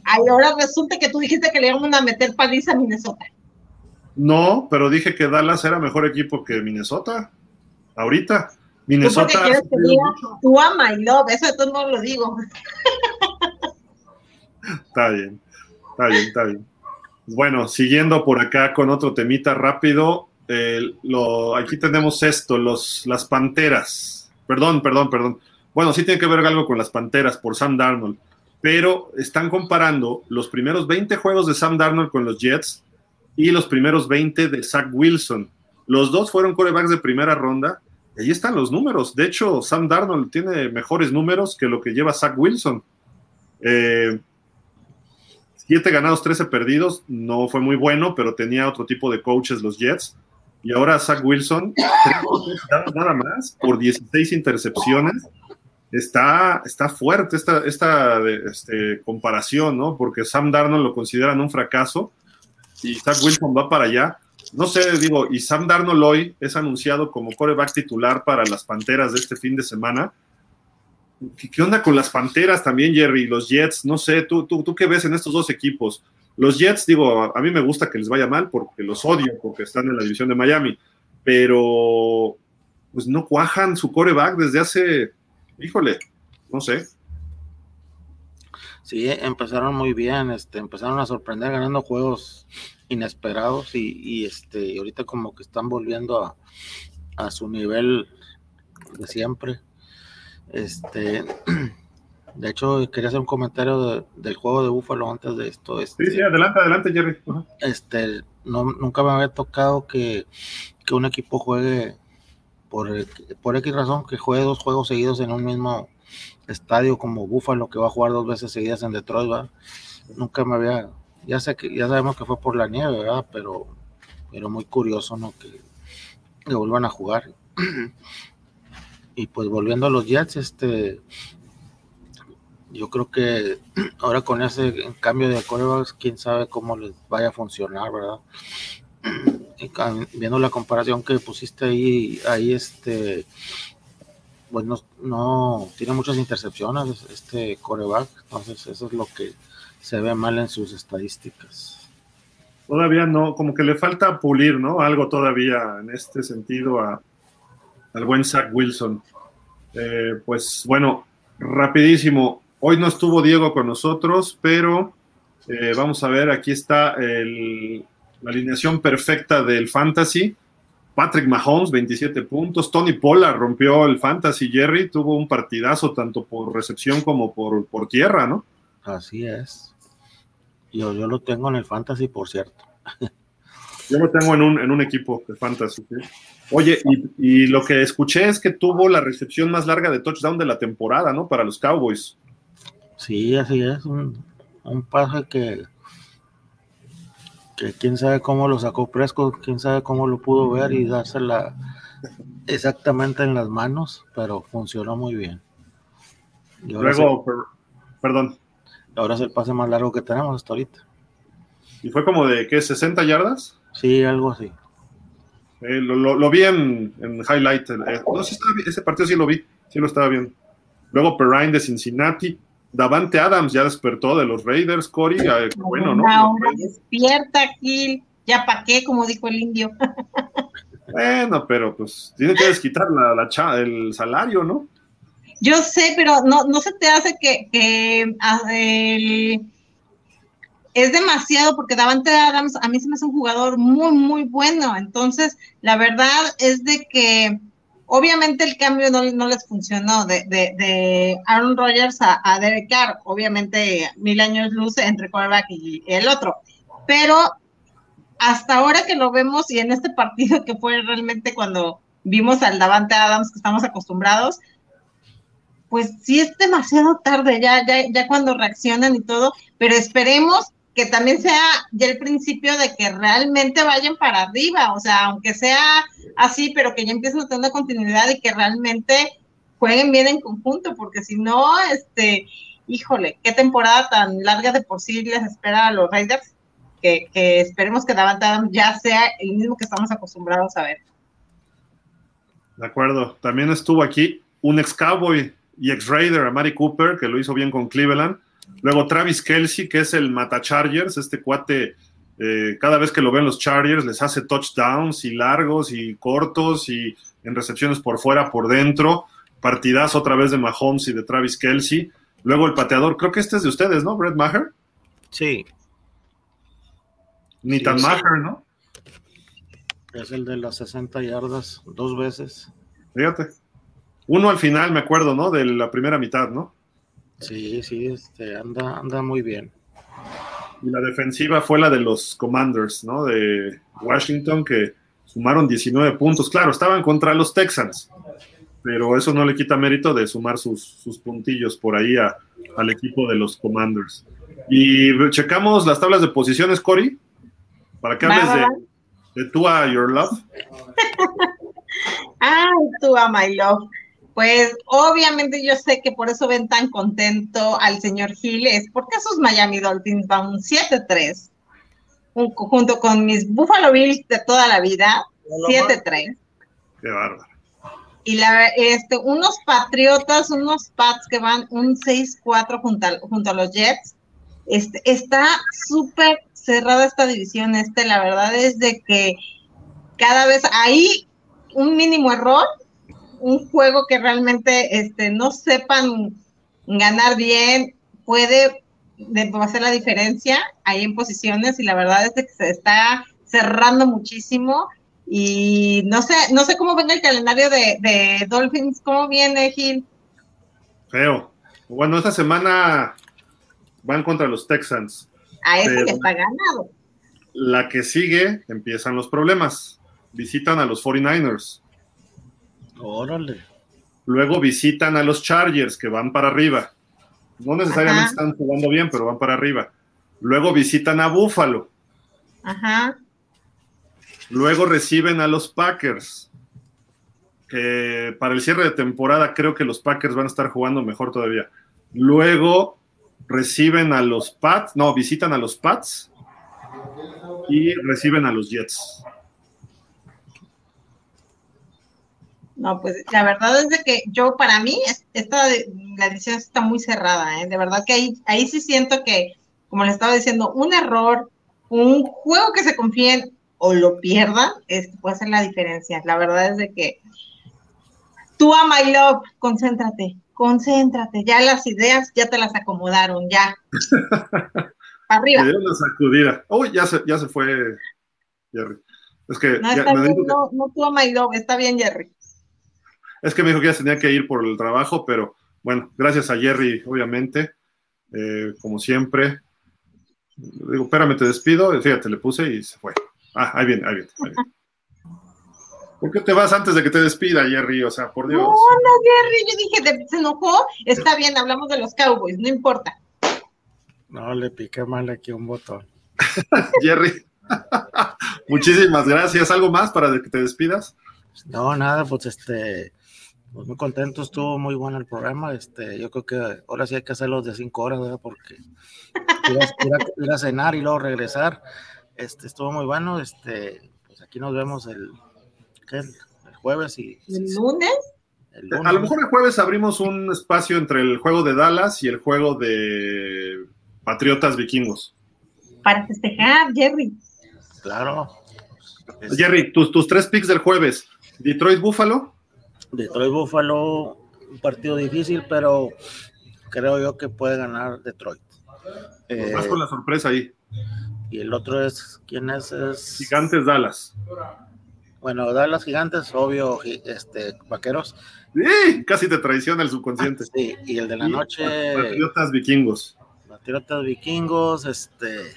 Ay, ahora resulta que tú dijiste que le iban a meter paliza a Minnesota. No, pero dije que Dallas era mejor equipo que Minnesota. Ahorita. Minnesota. ¿Tú quieres que diga love? Eso de todo no lo digo. está bien, está bien, está bien. Bueno, siguiendo por acá con otro temita rápido. Eh, lo, aquí tenemos esto, los, las panteras. Perdón, perdón, perdón. Bueno, sí tiene que ver algo con las panteras por Sam Darnold pero están comparando los primeros 20 juegos de Sam Darnold con los Jets y los primeros 20 de Zach Wilson. Los dos fueron corebacks de primera ronda. Y ahí están los números. De hecho, Sam Darnold tiene mejores números que lo que lleva Zach Wilson. Eh, siete ganados, 13 perdidos. No fue muy bueno, pero tenía otro tipo de coaches los Jets. Y ahora Zach Wilson, nada más, por 16 intercepciones está, está fuerte esta, esta este, comparación, ¿no? Porque Sam Darnold lo consideran un fracaso y Zach Wilson va para allá. No sé, digo, y Sam Darnold hoy es anunciado como coreback titular para las Panteras de este fin de semana. ¿Qué, onda con las Panteras también, Jerry? Los Jets, no sé, ¿tú, tú, tú qué ves en estos dos equipos? Los Jets, digo, a, mí me gusta que les vaya mal porque los odio, porque están en la división de Miami, pero pues no cuajan su coreback desde hace, híjole, no sé. Sí, empezaron muy bien, este, empezaron a sorprender ganando juegos inesperados y, y este, ahorita como que están volviendo a, a su nivel de siempre. Este, de hecho, quería hacer un comentario de, del juego de Búfalo antes de esto. Este, sí, sí, adelante, adelante, Jerry. Uh -huh. Este, no, nunca me había tocado que, que un equipo juegue por, por X razón, que juegue dos juegos seguidos en un mismo estadio como Búfalo, que va a jugar dos veces seguidas en Detroit, ¿verdad? Nunca me había, ya sé que, ya sabemos que fue por la nieve, ¿verdad? Pero, pero muy curioso, ¿no? Que, que vuelvan a jugar. y pues volviendo a los Jets, este, yo creo que ahora con ese cambio de corebacks, quién sabe cómo les vaya a funcionar, ¿verdad? Y viendo la comparación que pusiste ahí, ahí este, pues no, tiene muchas intercepciones este coreback, entonces eso es lo que se ve mal en sus estadísticas. Todavía no, como que le falta pulir, ¿no? Algo todavía en este sentido a, al buen Zach Wilson. Eh, pues bueno, rapidísimo. Hoy no estuvo Diego con nosotros, pero eh, vamos a ver, aquí está el, la alineación perfecta del Fantasy. Patrick Mahomes, 27 puntos. Tony Pollard rompió el Fantasy. Jerry tuvo un partidazo tanto por recepción como por, por tierra, ¿no? Así es. Yo, yo lo tengo en el Fantasy, por cierto. Yo lo tengo en un, en un equipo de Fantasy. ¿sí? Oye, y, y, lo que escuché es que tuvo la recepción más larga de touchdown de la temporada, ¿no? Para los Cowboys. Sí, así es. Un, un pase que, que quién sabe cómo lo sacó Prescott, quién sabe cómo lo pudo ver y dársela exactamente en las manos, pero funcionó muy bien. Y Luego, per, perdón. Ahora es el pase más largo que tenemos hasta ahorita. ¿Y fue como de qué, 60 yardas? Sí, algo así. Eh, lo, lo, lo, vi en, en highlight. Eh, no, sí estaba, ese partido sí lo vi, sí lo estaba viendo. Luego Perrine de Cincinnati. Davante Adams ya despertó de los Raiders, Cory. Eh, bueno, ¿no? Ahora despierta, Gil. Ya pa' qué, como dijo el indio. bueno, pero pues tiene que desquitar la, la, el salario, ¿no? Yo sé, pero no, no se te hace que, que el, es demasiado porque Davante Adams a mí se me hace un jugador muy, muy bueno. Entonces, la verdad es de que obviamente el cambio no, no les funcionó de, de, de Aaron Rodgers a, a, Derek Carr. Obviamente, mil años luz entre quarterback y el otro. Pero hasta ahora que lo vemos y en este partido que fue realmente cuando vimos al Davante Adams que estamos acostumbrados, pues sí es demasiado tarde ya, ya, ya cuando reaccionan y todo, pero esperemos que también sea ya el principio de que realmente vayan para arriba, o sea, aunque sea así, pero que ya empiecen a tener continuidad y que realmente jueguen bien en conjunto, porque si no, este, híjole, qué temporada tan larga de por sí les espera a los Raiders, que, esperemos que Davante Adams ya sea el mismo que estamos acostumbrados a ver. De acuerdo, también estuvo aquí un ex Cowboy y ex Raider, Amari Cooper, que lo hizo bien con Cleveland, Luego Travis Kelsey, que es el Mata Chargers, este cuate, eh, cada vez que lo ven los Chargers, les hace touchdowns y largos y cortos y en recepciones por fuera, por dentro. Partidazo otra vez de Mahomes y de Travis Kelsey. Luego el pateador, creo que este es de ustedes, ¿no? Brett Maher. Sí. Ni sí, tan sí. Maher, ¿no? Es el de las 60 yardas, dos veces. Fíjate. Uno al final, me acuerdo, ¿no? De la primera mitad, ¿no? Sí, sí, este, anda, anda muy bien. Y la defensiva fue la de los Commanders, ¿no? De Washington, que sumaron 19 puntos. Claro, estaban contra los Texans, pero eso no le quita mérito de sumar sus, sus puntillos por ahí a, al equipo de los Commanders. Y checamos las tablas de posiciones, Cory, para que hables de, de Tua Your Love. Ay, Tua My Love. Pues obviamente yo sé que por eso ven tan contento al señor Gil, es porque sus Miami Dolphins van un 7-3, junto con mis Buffalo Bills de toda la vida, 7-3. Qué bárbaro. Y la, este, unos Patriotas, unos Pats que van un 6-4 junto, junto a los Jets. Este, está súper cerrada esta división, este, la verdad es de que cada vez hay un mínimo error un juego que realmente este, no sepan ganar bien, puede hacer la diferencia ahí en posiciones y la verdad es que se está cerrando muchísimo y no sé, no sé cómo venga el calendario de, Dolphins, ¿cómo viene Gil? Feo. Bueno, esta semana van contra los Texans. A ese que está ganado. La que sigue, empiezan los problemas. Visitan a los 49ers. Órale. Luego visitan a los Chargers, que van para arriba. No necesariamente están jugando bien, pero van para arriba. Luego visitan a Buffalo. Ajá. Luego reciben a los Packers. para el cierre de temporada creo que los Packers van a estar jugando mejor todavía. Luego reciben a los Pats, no, visitan a los Pats y reciben a los Jets. No, pues la verdad es de que yo, para mí, esta, la decisión está muy cerrada, ¿eh? De verdad que ahí, ahí sí siento que, como le estaba diciendo, un error, un juego que se confíen o lo pierdan, es, puede ser la diferencia. La verdad es de que tú a My Love, concéntrate, concéntrate, ya las ideas ya te las acomodaron, ya. Arriba. Me una sacudida. Uy, ya se, ya se fue Jerry. Es que no, está bien, no, no tú a My Love, está bien, Jerry. Es que me dijo que ya tenía que ir por el trabajo, pero bueno, gracias a Jerry, obviamente, eh, como siempre. Digo, espérame, te despido. Fíjate, le puse y se fue. Ah, ahí viene, ahí viene. ¿Por qué te vas antes de que te despida, Jerry? O sea, por Dios. No, no, Jerry, yo dije, se enojó. Está bien, hablamos de los Cowboys, no importa. No, le piqué mal aquí un botón. Jerry, muchísimas gracias. ¿Algo más para que te despidas? No, nada, pues este, pues muy contento, estuvo muy bueno el programa. Este, yo creo que ahora sí hay que hacerlo de cinco horas, ¿verdad? Porque ir a, cenar y luego regresar. Este, estuvo muy bueno. Este, pues aquí nos vemos el, el jueves y. ¿El lunes? A lo mejor el jueves abrimos un espacio entre el juego de Dallas y el juego de Patriotas Vikingos. Para festejar, Jerry. Claro. Jerry, tus, tus tres picks del jueves. Detroit Buffalo. Detroit Buffalo, un partido difícil, pero creo yo que puede ganar Detroit. Eh, con la sorpresa ahí. Y el otro es, ¿quién es? es? Gigantes Dallas. Bueno, Dallas Gigantes, obvio, este, Vaqueros. Sí, casi te traiciona el subconsciente. Sí, y el de la noche. Patriotas Vikingos. Patriotas Vikingos, este,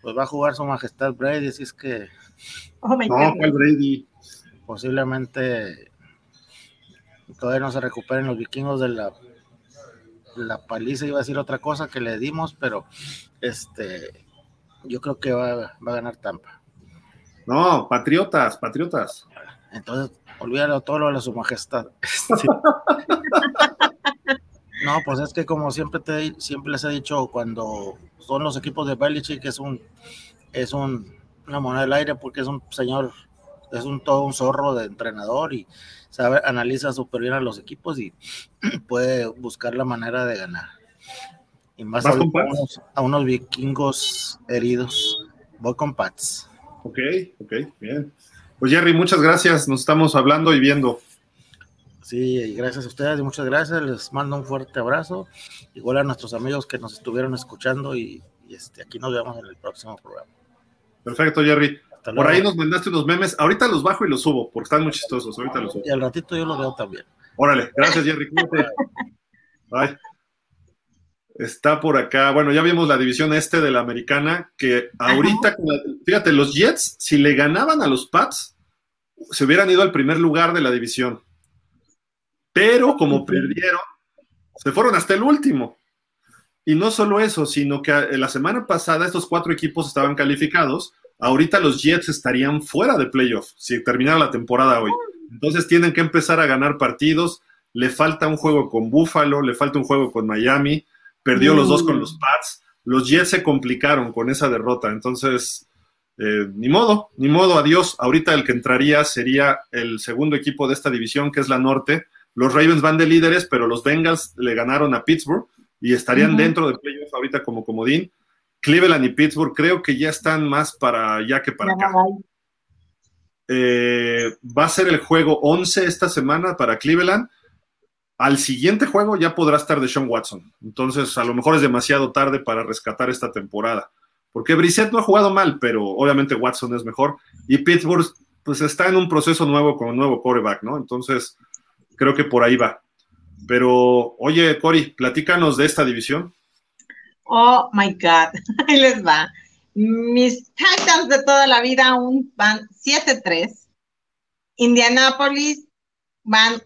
pues va a jugar su majestad Brady, así es que. Oh no, ¿cuál Brady? Posiblemente todavía no se recuperen los vikingos de la, la paliza, iba a decir otra cosa que le dimos, pero este yo creo que va, a ganar Tampa. No, patriotas, patriotas. Entonces, olvídalo todo lo de su majestad. no, pues es que como siempre te siempre les he dicho, cuando son los equipos de Belichick es un es un, una moneda del aire porque es un señor, es un todo un zorro de entrenador y sabe, analiza súper bien a los equipos y puede buscar la manera de ganar. Y más a unos, a unos, vikingos heridos. Voy con Pats. Ok, ok, bien. Pues Jerry, muchas gracias. Nos estamos hablando y viendo. Sí, y gracias a ustedes y muchas gracias. Les mando un fuerte abrazo. Igual a nuestros amigos que nos estuvieron escuchando y, y este, aquí nos vemos en el próximo programa. Perfecto, Jerry. Por ahí nos mandaste unos memes. Ahorita los bajo y los subo, porque están muy chistosos. Ahorita los subo. Y al ratito yo los veo también. Órale, gracias, Jerry. Bye. Está por acá. Bueno, ya vimos la división este de la americana, que ahorita, fíjate, los Jets, si le ganaban a los Pats, se hubieran ido al primer lugar de la división. Pero como perdieron, se fueron hasta el último. Y no solo eso, sino que la semana pasada estos cuatro equipos estaban calificados ahorita los Jets estarían fuera de playoff si terminara la temporada hoy. Entonces tienen que empezar a ganar partidos. le falta un juego con Buffalo, le falta un juego con Miami, perdió los dos con los Pats, los Jets se complicaron con esa derrota, entonces, eh, ni modo, ni modo, adiós. Ahorita el que entraría sería el segundo equipo de esta división, que es la norte. Los Ravens van de líderes, pero los Bengals le ganaron a Pittsburgh y estarían dentro de playoff ahorita como comodín. Cleveland y Pittsburgh creo que ya están más para allá que para acá. Eh, va a ser el juego 11 esta semana para Cleveland. Al siguiente juego ya podrá estar de Sean Watson. Entonces, a lo mejor es demasiado tarde para rescatar esta temporada. Porque Brissett no ha jugado mal, pero obviamente Watson es mejor. Y Pittsburgh, pues está en un proceso nuevo con un nuevo quarterback, ¿no? Entonces, creo que por ahí va. Pero, oye, Cory, platícanos de esta división. Oh my God, ahí les va. Mis Titans de toda la vida aún van 7-3. Indianapolis van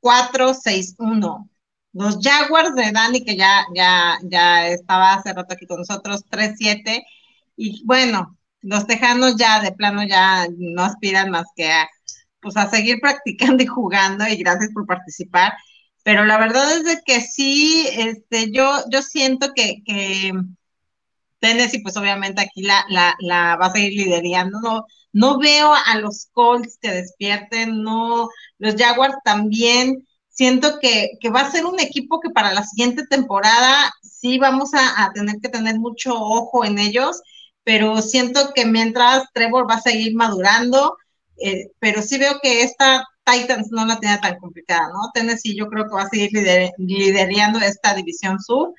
4-6-1. Los Jaguars de Dani, que ya, ya, ya estaba hace rato aquí con nosotros, 3-7. Y bueno, los Tejanos ya de plano ya no aspiran más que a, pues a seguir practicando y jugando. Y gracias por participar. Pero la verdad es de que sí, este, yo, yo siento que, Tennessee, pues obviamente aquí la, la, la va a seguir liderando. No, veo a los Colts que despierten, no, los Jaguars también. Siento que, que va a ser un equipo que para la siguiente temporada sí vamos a, a tener que tener mucho ojo en ellos, pero siento que mientras Trevor va a seguir madurando, eh, pero sí veo que esta Titans no la tenía tan complicada, ¿no? Tennessee yo creo que va a seguir liderando esta división sur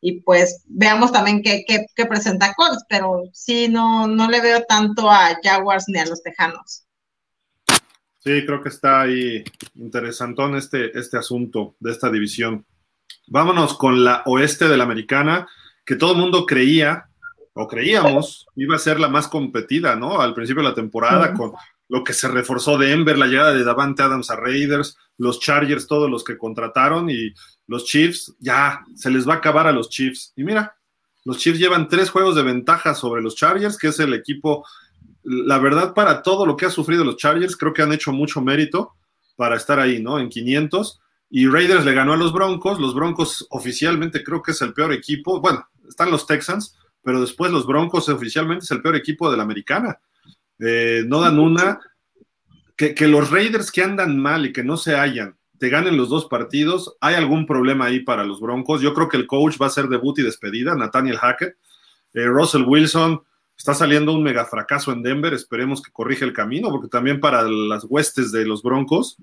y pues veamos también qué, qué, presenta Colts, pero sí, no, no le veo tanto a Jaguars ni a los Tejanos. Sí, creo que está ahí interesantón este, este asunto de esta división. Vámonos con la oeste de la americana, que todo el mundo creía, o creíamos, iba a ser la más competida, ¿no? Al principio de la temporada, con lo que se reforzó de Ember, la llegada de Davante Adams a Raiders, los Chargers, todos los que contrataron, y los Chiefs, ya se les va a acabar a los Chiefs. Y mira, los Chiefs llevan tres juegos de ventaja sobre los Chargers, que es el equipo, la verdad, para todo lo que ha sufrido los Chargers, creo que han hecho mucho mérito para estar ahí, ¿no? En 500. Y Raiders le ganó a los Broncos. Los Broncos oficialmente creo que es el peor equipo. Bueno, están los Texans, pero después los Broncos oficialmente es el peor equipo de la americana. Eh, no dan una. Que, que los Raiders que andan mal y que no se hallan te ganen los dos partidos, ¿hay algún problema ahí para los Broncos? Yo creo que el coach va a ser debut y despedida, Nathaniel Hackett. Eh, Russell Wilson está saliendo un mega fracaso en Denver, esperemos que corrija el camino, porque también para las huestes de los Broncos,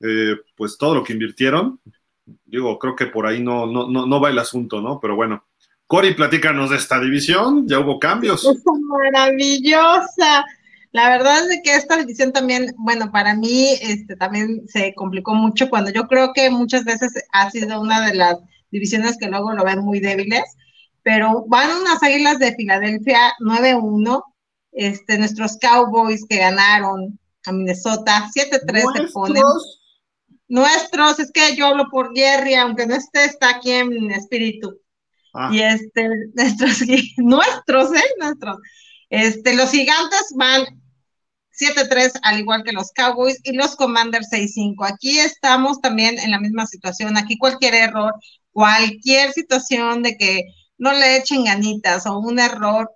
eh, pues todo lo que invirtieron, digo, creo que por ahí no, no, no, no va el asunto, ¿no? Pero bueno. Cory, platícanos de esta división, ya hubo cambios. Maravillosa. La verdad es que esta división también, bueno, para mí este, también se complicó mucho cuando yo creo que muchas veces ha sido una de las divisiones que luego lo ven muy débiles, pero van unas águilas de Filadelfia 9-1, este, nuestros Cowboys que ganaron a Minnesota 7-3 se ponen. Nuestros, es que yo hablo por Jerry, aunque no esté, está aquí en espíritu. Ah. Y este, nuestros, nuestros, ¿eh? Nuestros. Este, los gigantes van 7-3, al igual que los Cowboys, y los Commanders 6-5. Aquí estamos también en la misma situación. Aquí cualquier error, cualquier situación de que no le echen ganitas o un error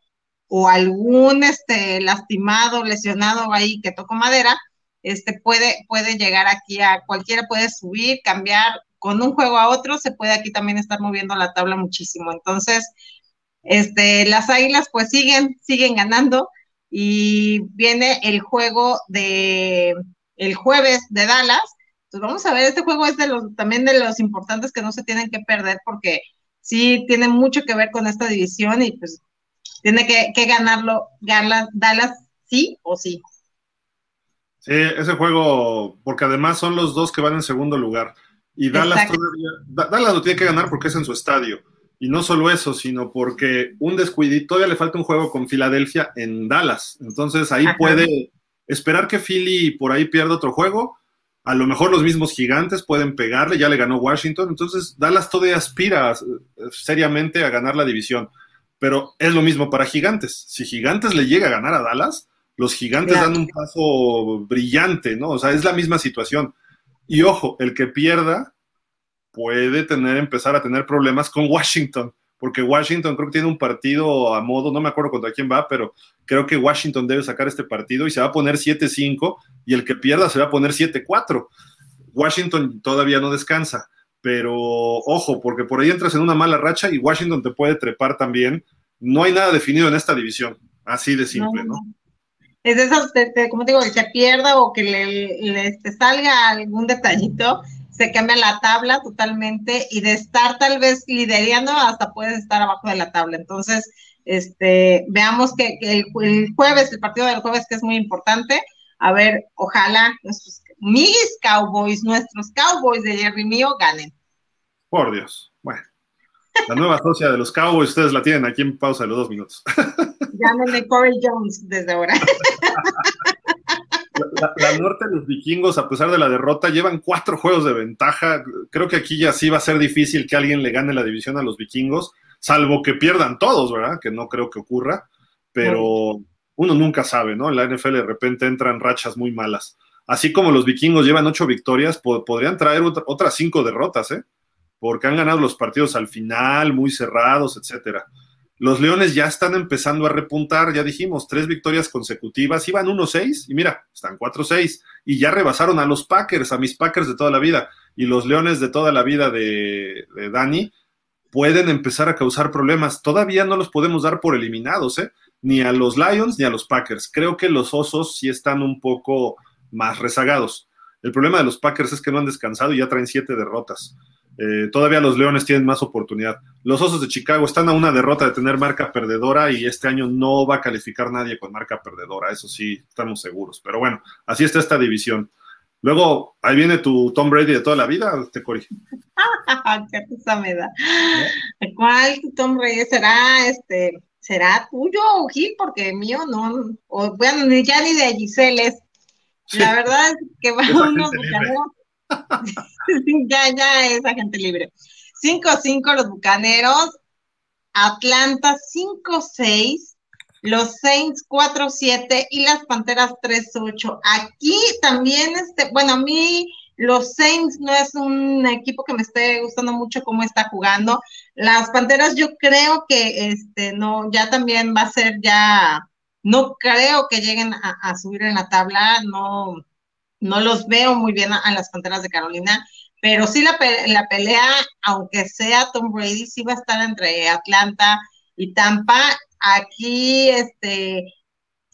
o algún este, lastimado, lesionado ahí que tocó madera, este, puede, puede llegar aquí a cualquiera, puede subir, cambiar con un juego a otro, se puede aquí también estar moviendo la tabla muchísimo. Entonces, este, las águilas pues siguen, siguen ganando y viene el juego de el jueves de Dallas. Entonces vamos a ver, este juego es de los también de los importantes que no se tienen que perder porque sí tiene mucho que ver con esta división y pues tiene que, que ganarlo Dallas sí o sí. Sí, ese juego, porque además son los dos que van en segundo lugar. Y Dallas todavía, Dallas lo tiene que ganar porque es en su estadio. Y no solo eso, sino porque un descuidito, todavía le falta un juego con Filadelfia en Dallas. Entonces ahí puede esperar que Philly por ahí pierda otro juego. A lo mejor los mismos gigantes pueden pegarle, ya le ganó Washington. Entonces Dallas todavía aspira eh, seriamente a ganar la división. Pero es lo mismo para gigantes. Si gigantes le llega a ganar a Dallas, los gigantes dan un paso brillante, ¿no? O sea, es la misma situación. Y ojo, el que pierda puede tener, empezar a tener problemas con Washington, porque Washington creo que tiene un partido a modo, no me acuerdo contra quién va, pero creo que Washington debe sacar este partido y se va a poner 7-5 y el que pierda se va a poner 7-4. Washington todavía no descansa, pero ojo, porque por ahí entras en una mala racha y Washington te puede trepar también. No hay nada definido en esta división, así de simple, ¿no? Es eso, como te digo, que se pierda o que le, salga algún detallito, se cambia la tabla totalmente y de estar tal vez liderando hasta puedes estar abajo de la tabla. Entonces, este, veamos que, el, jueves, el partido del jueves que es muy importante, a ver, ojalá nuestros, mis Cowboys, nuestros Cowboys de Jerry mío ganen. Por Dios, bueno. La nueva socia de los Cowboys, ustedes la tienen aquí en pausa de los dos minutos. Llámenme Corey Jones desde ahora. La, norte de los vikingos, a pesar de la derrota, llevan cuatro juegos de ventaja. Creo que aquí ya sí va a ser difícil que alguien le gane la división a los vikingos, salvo que pierdan todos, ¿verdad? Que no creo que ocurra, pero uno nunca sabe, ¿no? En la NFL de repente entran rachas muy malas. Así como los vikingos llevan ocho victorias, podrían traer otras cinco derrotas, ¿eh? Porque han ganado los partidos al final, muy cerrados, etcétera. Los Leones ya están empezando a repuntar, ya dijimos, tres victorias consecutivas, iban 1-6 y mira, están 4-6 y ya rebasaron a los Packers, a mis Packers de toda la vida y los Leones de toda la vida de, Dani pueden empezar a causar problemas. Todavía no los podemos dar por eliminados, ¿eh? ni a los Lions ni a los Packers. Creo que los Osos sí están un poco más rezagados. El problema de los Packers es que no han descansado y ya traen siete derrotas. Eh, todavía los Leones tienen más oportunidad. Los Osos de Chicago están a una derrota de tener marca perdedora y este año no va a calificar nadie con marca perdedora, eso sí, estamos seguros. Pero bueno, así está esta división. Luego, ahí viene tu Tom Brady de toda la vida, te Cory. Qué me da. ¿Cuál Tom Brady será? Este, ¿Será tuyo, Gil? Porque mío no. O, bueno, ya ni de Giselle es. La verdad es que va unos ya, ya es agente libre. 5-5 los Bucaneros, Atlanta 5-6, los Saints 4-7 y las Panteras 3-8. Aquí también, este, bueno, a mí los Saints no es un equipo que me esté gustando mucho cómo está jugando. Las Panteras yo creo que este no, ya también va a ser ya, no creo que lleguen a, a subir en la tabla, no, no los veo muy bien a, las Panteras de Carolina, pero sí la, la, pelea, aunque sea Tom Brady, sí va a estar entre Atlanta y Tampa. Aquí, este,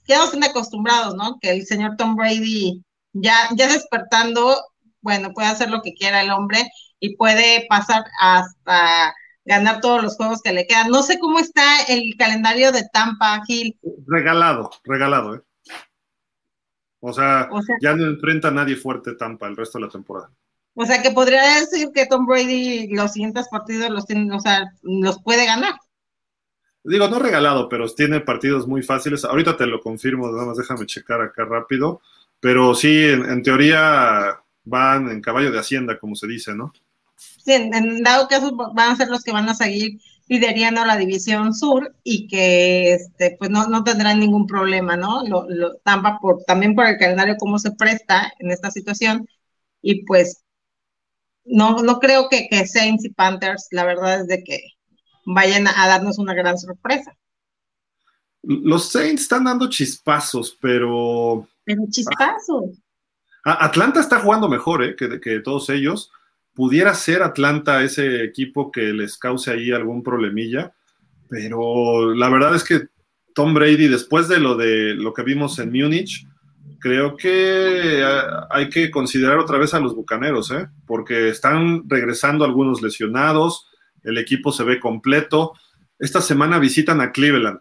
quedamos acostumbrados, ¿no? Que el señor Tom Brady ya, ya despertando, bueno, puede hacer lo que quiera el hombre y puede pasar hasta ganar todos los juegos que le quedan. No sé cómo está el calendario de Tampa, Gil. Regalado, regalado, ¿eh? O sea, ya no enfrenta a nadie fuerte Tampa el resto de la temporada. O sea, que podría decir que Tom Brady los siguientes partidos los tiene, o sea, los puede ganar. Digo, no regalado, pero tiene partidos muy fáciles. Ahorita te lo confirmo, nada más déjame checar acá rápido. Pero sí, en, teoría van en caballo de hacienda, como se dice, ¿no? Sí, en, dado caso van a ser los que van a seguir liderando la división sur y que este, pues no, no tendrán ningún problema, ¿no? Lo, lo, Tampa por, también por el calendario cómo se presta en esta situación y pues no, no creo que, que Saints y Panthers, la verdad es de que vayan a, darnos una gran sorpresa. Los Saints están dando chispazos, pero... Pero chispazos. Atlanta está jugando mejor ¿eh? que, que todos ellos pudiera ser Atlanta ese equipo que les cause ahí algún problemilla, pero la verdad es que Tom Brady, después de lo de lo que vimos en Múnich, creo que hay que considerar otra vez a los bucaneros, ¿eh? porque están regresando algunos lesionados, el equipo se ve completo. Esta semana visitan a Cleveland.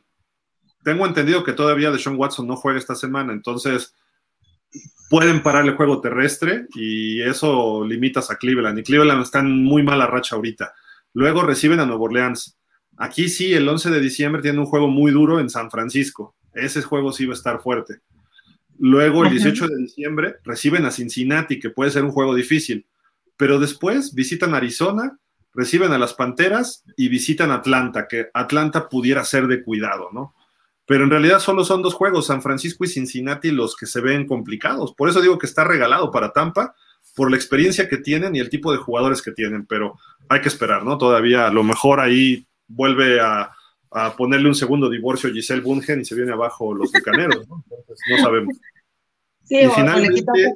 Tengo entendido que todavía Deshaun Watson no juega esta semana, entonces pueden parar el juego terrestre y eso limitas a Cleveland. Y Cleveland está en muy mala racha ahorita. Luego reciben a Nueva Orleans. Aquí sí, el 11 de diciembre tiene un juego muy duro en San Francisco. Ese juego sí va a estar fuerte. Luego, el 18 de diciembre, reciben a Cincinnati, que puede ser un juego difícil. Pero después visitan Arizona, reciben a las Panteras y visitan Atlanta, que Atlanta pudiera ser de cuidado, ¿no? Pero en realidad solo son dos juegos, San Francisco y Cincinnati, los que se ven complicados. Por eso digo que está regalado para Tampa, por la experiencia que tienen y el tipo de jugadores que tienen, pero hay que esperar, ¿no? Todavía a lo mejor ahí vuelve a, ponerle un segundo divorcio a Giselle Bungen y se viene abajo los bucaneros, ¿no? Entonces no sabemos. Sí, y finalmente,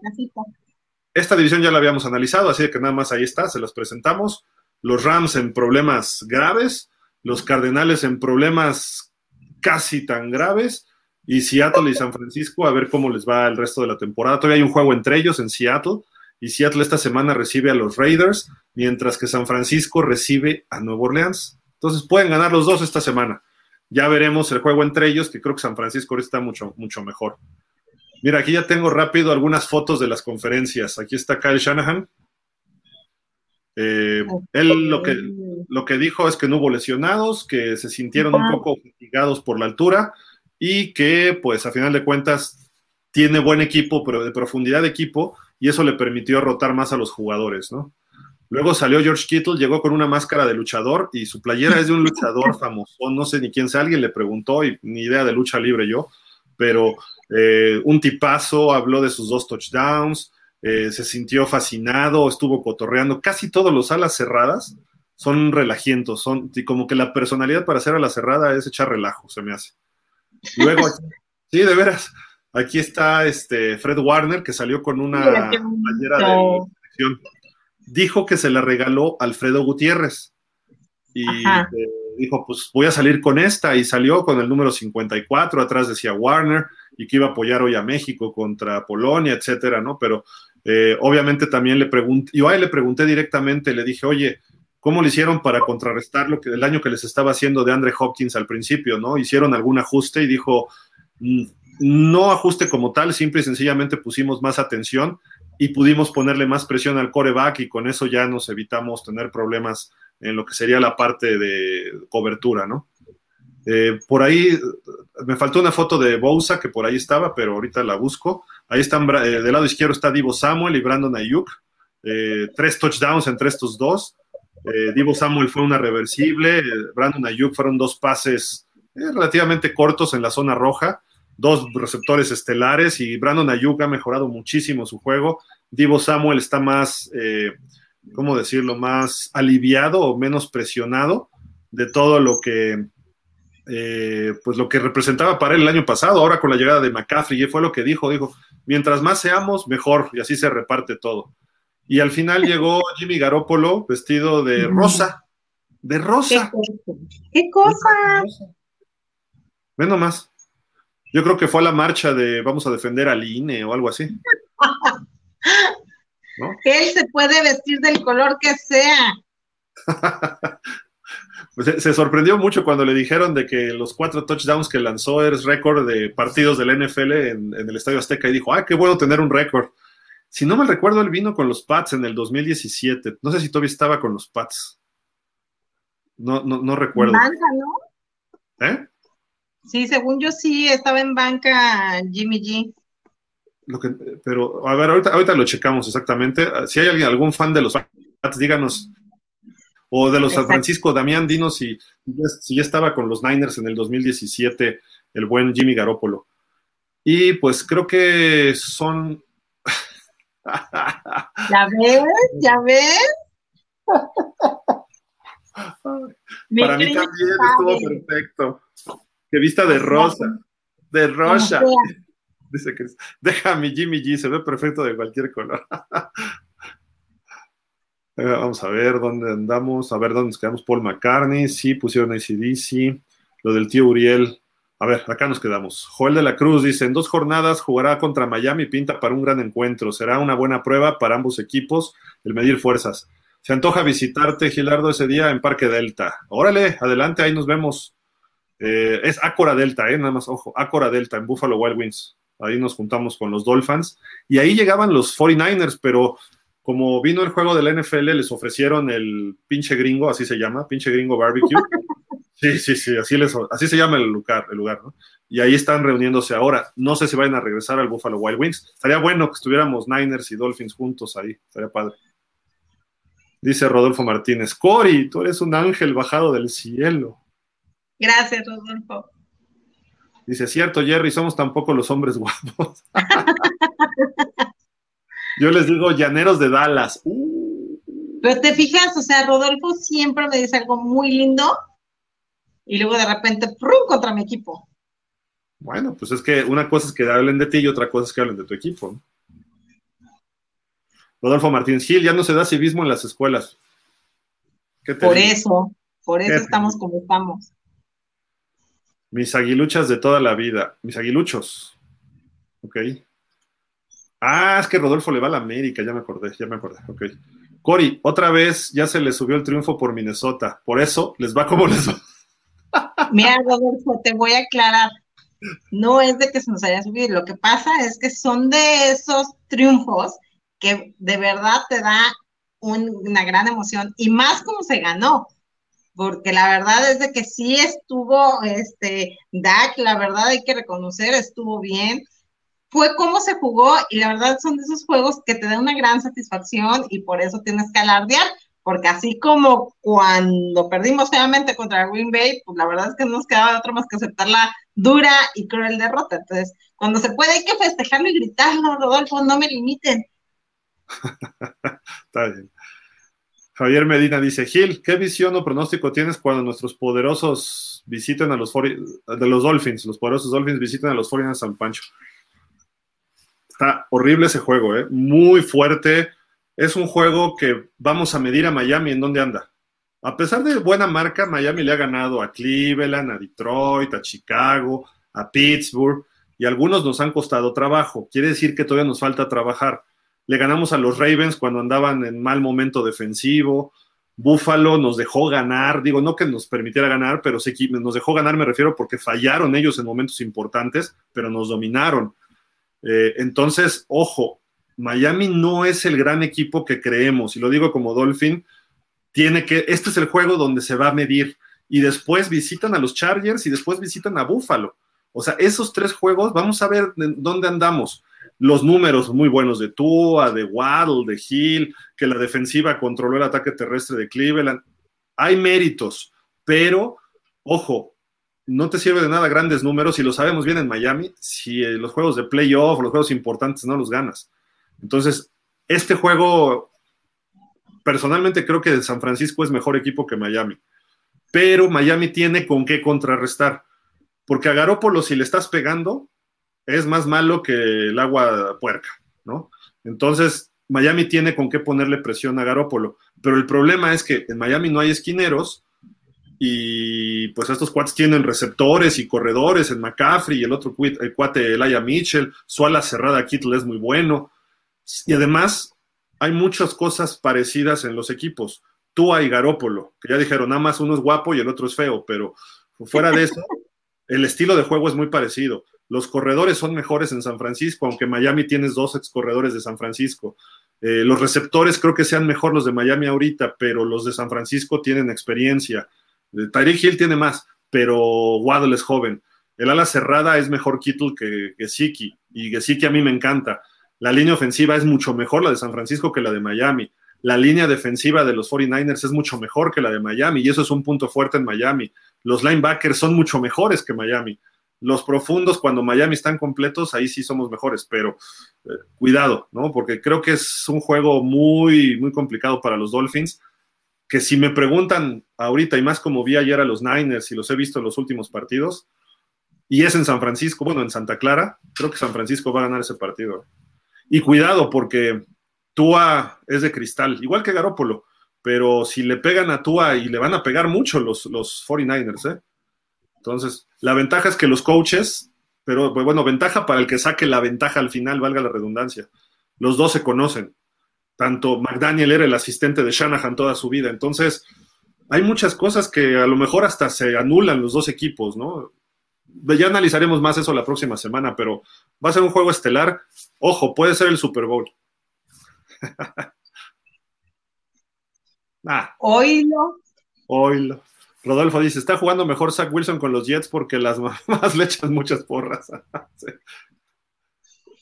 esta división ya la habíamos analizado, así que nada más ahí está, se los presentamos. Los Rams en problemas graves, los Cardenales en problemas casi tan graves, y Seattle y San Francisco a ver cómo les va el resto de la temporada. Todavía hay un juego entre ellos en Seattle, y Seattle esta semana recibe a los Raiders, mientras que San Francisco recibe a Nueva Orleans. Entonces pueden ganar los dos esta semana. Ya veremos el juego entre ellos, que creo que San Francisco está mucho, mucho mejor. Mira, aquí ya tengo rápido algunas fotos de las conferencias. Aquí está Kyle Shanahan. Eh, él lo que, lo que dijo es que no hubo lesionados, que se sintieron un poco fatigados por la altura y que, pues, a final de cuentas, tiene buen equipo, pero de profundidad de equipo, y eso le permitió rotar más a los jugadores, ¿no? Luego salió George Kittle, llegó con una máscara de luchador y su playera es de un luchador famoso, no sé ni quién sea, alguien le preguntó y ni idea de lucha libre yo, pero eh, un tipazo, habló de sus dos touchdowns, eh, se sintió fascinado, estuvo cotorreando, casi todos los alas cerradas son relajientos, son y como que la personalidad para hacer a la cerrada es echar relajo, se me hace. Luego, sí, de veras, aquí está este Fred Warner que salió con una playera de selección. Dijo que se la regaló Alfredo Gutiérrez y dijo, pues voy a salir con esta y salió con el número 54, atrás decía Warner y que iba a apoyar hoy a México contra Polonia, etcétera, ¿no? Pero eh, obviamente también le pregunté, yo ahí le pregunté directamente, le dije, oye, ¿cómo le hicieron para contrarrestar lo que el año que les estaba haciendo de Andre Hopkins al principio, ¿no? Hicieron algún ajuste y dijo, mm, no ajuste como tal, simple y sencillamente pusimos más atención y pudimos ponerle más presión al coreback y con eso ya nos evitamos tener problemas en lo que sería la parte de cobertura, ¿no? Eh, por ahí me faltó una foto de Bousa que por ahí estaba, pero ahorita la busco. Ahí están, eh, del lado izquierdo está Divo Samuel y Brandon Ayuk. Eh, tres touchdowns entre estos dos. Divo Samuel fue una reversible. Brandon Ayuk fueron dos pases relativamente cortos en la zona roja. Dos receptores estelares y Brandon Ayuk ha mejorado muchísimo su juego. Divo Samuel está más, ¿cómo decirlo?, más aliviado o menos presionado de todo lo que eh, pues lo que representaba para él el año pasado, ahora con la llegada de McCaffrey, y fue lo que dijo, dijo, mientras más seamos, mejor, y así se reparte todo. Y al final llegó Jimmy Garoppolo vestido de rosa, de rosa. ¿Qué cosa? Ve nomás. Yo creo que fue a la marcha de vamos a defender al INE o algo así. Él se puede vestir del color que sea. Se sorprendió mucho cuando le dijeron de que los cuatro touchdowns que lanzó es récord de partidos del NFL en, el Estadio Azteca y dijo, ah, qué bueno tener un récord. Si no me recuerdo, él vino con los Pats en el 2017. No sé si todavía estaba con los Pats. No, no, no recuerdo. En banca, ¿no? ¿Eh? Sí, según yo sí, estaba en banca Jimmy G. Lo que, pero, a ver, ahorita, ahorita lo checamos exactamente. Si hay alguien, algún fan de los Pats, díganos o de los San Francisco, Damián, dinos si, si ya estaba con los Niners en el 2017, el buen Jimmy Garoppolo. Y pues creo que son. ¿Ya ves? ¿Ya ves? Para mí también estuvo perfecto. Que vista de rosa, de rosa. Dice que deja mi Jimmy G, se ve perfecto de cualquier color. Vamos a ver dónde andamos, a ver dónde nos quedamos. Paul McCartney, sí, pusieron ACDC. Lo del tío Uriel. A ver, acá nos quedamos. Joel de la Cruz dice: En dos jornadas jugará contra Miami, pinta para un gran encuentro. Será una buena prueba para ambos equipos el medir fuerzas. Se antoja visitarte, Gilardo, ese día en Parque Delta. Órale, adelante, ahí nos vemos. Eh, es Acora Delta, eh, nada más, ojo, Acora Delta en Buffalo Wild Wings. Ahí nos juntamos con los Dolphins. Y ahí llegaban los 49ers, pero como vino el juego de la NFL, les ofrecieron el pinche gringo, así se llama, pinche gringo barbecue. Sí, sí, sí, así, les, así se llama el lugar, el lugar, ¿no? Y ahí están reuniéndose ahora. No sé si vayan a regresar al Buffalo Wild Wings. Estaría bueno que estuviéramos Niners y Dolphins juntos ahí, estaría padre. Dice Rodolfo Martínez, Cory, tú eres un ángel bajado del cielo. Gracias, Rodolfo. Dice, cierto, Jerry, somos tampoco los hombres guapos. Yo les digo llaneros de Dallas. Uh. Pero te fijas, o sea, Rodolfo siempre me dice algo muy lindo y luego de repente, ¡prum! contra mi equipo. Bueno, pues es que una cosa es que hablen de ti y otra cosa es que hablen de tu equipo. Rodolfo Martín Gil, ya no se da civismo en las escuelas. por eso, por eso estamos como estamos. Mis aguiluchas de toda la vida, mis aguiluchos. Ok. Ah, es que Rodolfo le va a la América, ya me acordé, ya me acordé. Ok. Cori, otra vez ya se le subió el triunfo por Minnesota. Por eso les va como les va. Mira, Rodolfo, te voy a aclarar. No es de que se nos haya subido. Lo que pasa es que son de esos triunfos que de verdad te da una gran emoción y más como se ganó porque la verdad es de que sí estuvo, este, Dak, la verdad hay que reconocer, estuvo bien, fue como se jugó y la verdad son de esos juegos que te dan una gran satisfacción y por eso tienes que alardear, porque así como cuando perdimos feamente contra Green Bay, pues la verdad es que no nos quedaba otro más que aceptar la dura y cruel derrota. Entonces, cuando se puede hay que festejarlo y gritarlo, Rodolfo, no me limiten. Está bien. Javier Medina dice, Gil, ¿qué visión o pronóstico tienes cuando nuestros poderosos visiten a los, de los Dolphins, los poderosos Dolphins visiten a los 49 San Pancho? Está horrible ese juego, ¿eh? muy fuerte. Es un juego que vamos a medir a Miami en dónde anda. A pesar de buena marca, Miami le ha ganado a Cleveland, a Detroit, a Chicago, a Pittsburgh, y algunos nos han costado trabajo. Quiere decir que todavía nos falta trabajar. Le ganamos a los Ravens cuando andaban en mal momento defensivo. Buffalo nos dejó ganar, digo, no que nos permitiera ganar, pero sí nos dejó ganar, me refiero porque fallaron ellos en momentos importantes, pero nos dominaron. Eh, entonces, ojo, Miami no es el gran equipo que creemos, y lo digo como Dolphin, tiene que, este es el juego donde se va a medir, y después visitan a los Chargers y después visitan a Buffalo. O sea, esos tres juegos, vamos a ver dónde andamos los números muy buenos de Tua, de Waddle, de Hill, que la defensiva controló el ataque terrestre de Cleveland. Hay méritos, pero ojo, no te sirve de nada grandes números, y lo sabemos bien en Miami, si eh, los juegos de playoff, los juegos importantes no los ganas. Entonces, este juego, personalmente creo que San Francisco es mejor equipo que Miami, pero Miami tiene con qué contrarrestar, porque a Garópolo si le estás pegando, es más malo que el agua puerca, ¿no? Entonces, Miami tiene con qué ponerle presión a Garópolo, pero el problema es que en Miami no hay esquineros y pues estos cuates tienen receptores y corredores en McCaffrey y el otro el cuate Elijah Mitchell, su ala cerrada Kittle es muy bueno y además hay muchas cosas parecidas en los equipos. Tua y Garópolo, que ya dijeron, nada más uno es guapo y el otro es feo, pero fuera de eso, el estilo de juego es muy parecido. Los corredores son mejores en San Francisco, aunque Miami tienes dos ex corredores de San Francisco. Eh, los receptores creo que sean mejor los de Miami ahorita, pero los de San Francisco tienen experiencia. Eh, Tyreek Hill tiene más, pero Waddle es joven. El ala cerrada es mejor Kittle que Gesicki, y Gesicki a mí me encanta. La línea ofensiva es mucho mejor la de San Francisco que la de Miami. La línea defensiva de los 49ers es mucho mejor que la de Miami, y eso es un punto fuerte en Miami. Los linebackers son mucho mejores que Miami. Los profundos, cuando Miami están completos, ahí sí somos mejores, pero eh, cuidado, ¿no? Porque creo que es un juego muy, muy complicado para los Dolphins. Que si me preguntan ahorita, y más como vi ayer a los Niners y los he visto en los últimos partidos, y es en San Francisco, bueno, en Santa Clara, creo que San Francisco va a ganar ese partido. Y cuidado, porque Tua es de cristal, igual que Garópolo, pero si le pegan a Tua y le van a pegar mucho los, los 49ers, ¿eh? Entonces, la ventaja es que los coaches, pero bueno, ventaja para el que saque la ventaja al final, valga la redundancia. Los dos se conocen. Tanto McDaniel era el asistente de Shanahan toda su vida. Entonces, hay muchas cosas que a lo mejor hasta se anulan los dos equipos, ¿no? Ya analizaremos más eso la próxima semana, pero va a ser un juego estelar. Ojo, puede ser el Super Bowl. ah. Oílo. Oílo. Rodolfo dice, está jugando mejor Zach Wilson con los Jets porque las mamás le echan muchas porras.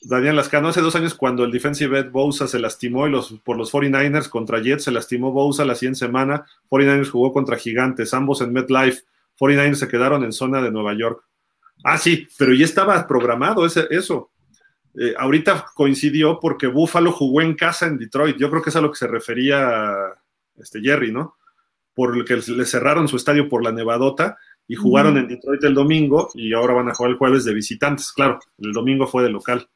Daniel Lascano, hace dos años cuando el defensive end Bosa se lastimó y los, por los 49ers contra Jets se lastimó Bosa la siguiente semana, 49ers jugó contra Gigantes, ambos en MetLife, 49ers se quedaron en zona de Nueva York. Ah, sí, pero ya estaba programado ese, eso. eh, ahorita coincidió porque Buffalo jugó en casa en Detroit. Yo creo que es a lo que se refería este Jerry, ¿no? Por el que le cerraron su estadio por la nevadota y jugaron en Detroit el domingo y ahora van a jugar el jueves de visitantes. Claro, el domingo fue de local.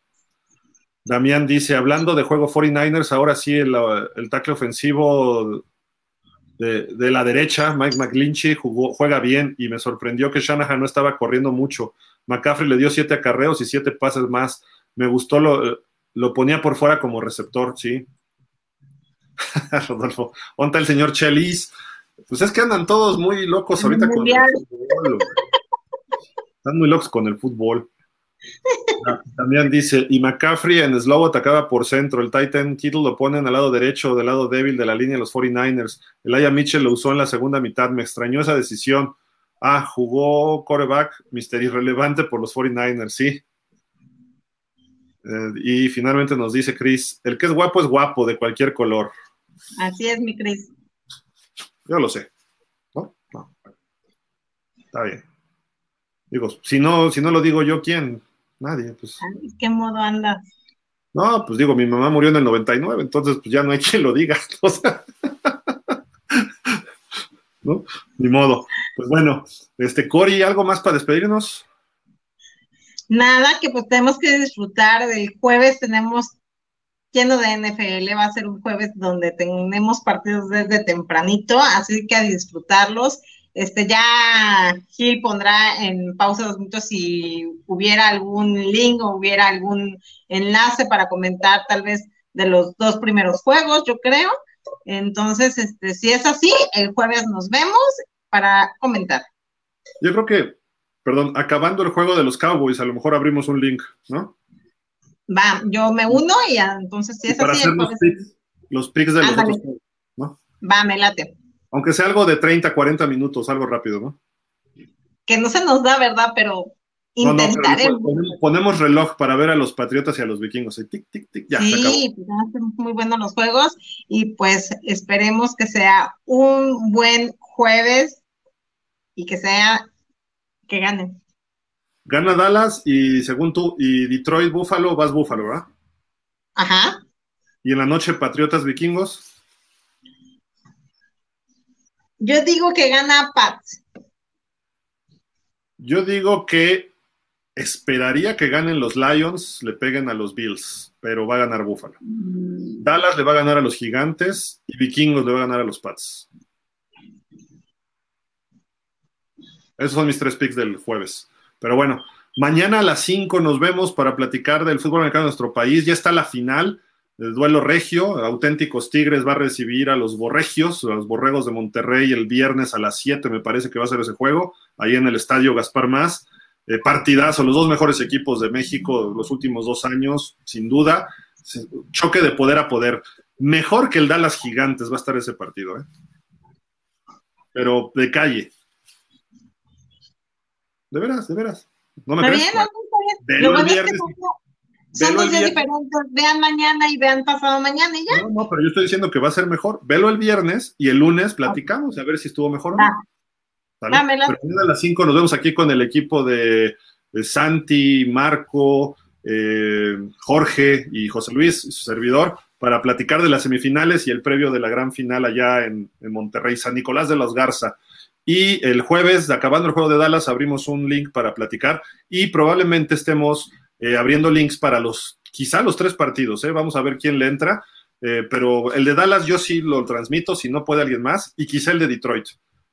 Damián dice, hablando de juego 49ers, ahora sí el, el tackle ofensivo de, la derecha, Mike McGlinchey, jugó, juega bien y me sorprendió que Shanahan no estaba corriendo mucho. McCaffrey le dio siete acarreos y siete pases más. Me gustó, lo, lo ponía por fuera como receptor, sí. Rodolfo, ¿onta el señor Chelis? Pues es que andan todos muy locos ahorita con el fútbol. Están muy locos con el fútbol. También dice, y McCaffrey en Slow atacaba por centro, el Titan Kittle lo ponen al lado derecho, del lado débil de la línea de los 49ers. El Aya Mitchell lo usó en la segunda mitad, me extrañó esa decisión. Ah, jugó coreback, mister irrelevante por los 49ers, sí. Eh, y finalmente nos dice Chris, el que es guapo es guapo, de cualquier color. Así es, mi Chris. Yo lo sé. ¿No? No. Está bien. Digo, si no, si no lo digo yo, ¿quién? Nadie, pues. ¿Qué modo andas? No, pues digo, mi mamá murió en el 99, entonces pues ya no hay quien lo diga. ¿No? Ni modo. Pues bueno, este, Cori, ¿algo más para despedirnos? Nada, que pues tenemos que disfrutar. del jueves tenemos lleno de NFL, va a ser un jueves donde tenemos partidos desde tempranito, así que a disfrutarlos. Este, ya Gil pondrá en pausa dos minutos si hubiera algún link o hubiera algún enlace para comentar tal vez de los dos primeros juegos, yo creo. Entonces, este, si es así, el jueves nos vemos para comentar. Yo creo que, perdón, acabando el juego de los Cowboys, a lo mejor abrimos un link, ¿no? Va, yo me uno y entonces si es para Hacer los, picks, los picks de los otros, ¿no? Va, me late. Aunque sea algo de 30, 40 minutos, algo rápido, ¿no? Que no se nos da, ¿verdad? Pero intentaremos. ponemos, reloj para ver a los patriotas y a los vikingos. tic, tic, tic, ya, sí, pues van a ser muy buenos los juegos y pues esperemos que sea un buen jueves y que sea que ganen. Gana Dallas y según tú, y Detroit Buffalo, vas Buffalo, ¿verdad? Ajá. Y en la noche Patriotas Vikingos. Yo digo que gana Pats. Yo digo que esperaría que ganen los Lions, le peguen a los Bills, pero va a ganar Buffalo. Mm. Dallas le va a ganar a los Gigantes y Vikingos le va a ganar a los Pats. Esos son mis tres picks del jueves. Pero bueno, mañana a las 5 nos vemos para platicar del fútbol americano de nuestro país. Ya está la final el duelo regio, Auténticos Tigres va a recibir a los Borregios, a los Borregos de Monterrey el viernes a las 7, me parece que va a ser ese juego, ahí en el estadio Gaspar Más. Eh, partidazo, los dos mejores equipos de México los últimos dos años, sin duda. Choque de poder a poder. Mejor que el Dallas Gigantes va a estar ese partido, ¿eh? Pero de calle. De veras, de veras. No me crees. el viernes. Son dos días diferentes, vean mañana y vean pasado mañana y ya. No, no, pero yo estoy diciendo que va a ser mejor. Velo el viernes y el lunes platicamos a ver si estuvo mejor o no. Pero a las 5 nos vemos aquí con el equipo de, Santi, Marco, eh, Jorge y José Luis, su servidor, para platicar de las semifinales y el previo de la gran final allá en, en Monterrey, San Nicolás de los Garza. Y el jueves, acabando el juego de Dallas, abrimos un link para platicar y probablemente estemos eh, abriendo links para los, quizá los tres partidos, ¿eh? vamos a ver quién le entra, eh, pero el de Dallas yo sí lo transmito, si no puede alguien más, y quizá el de Detroit.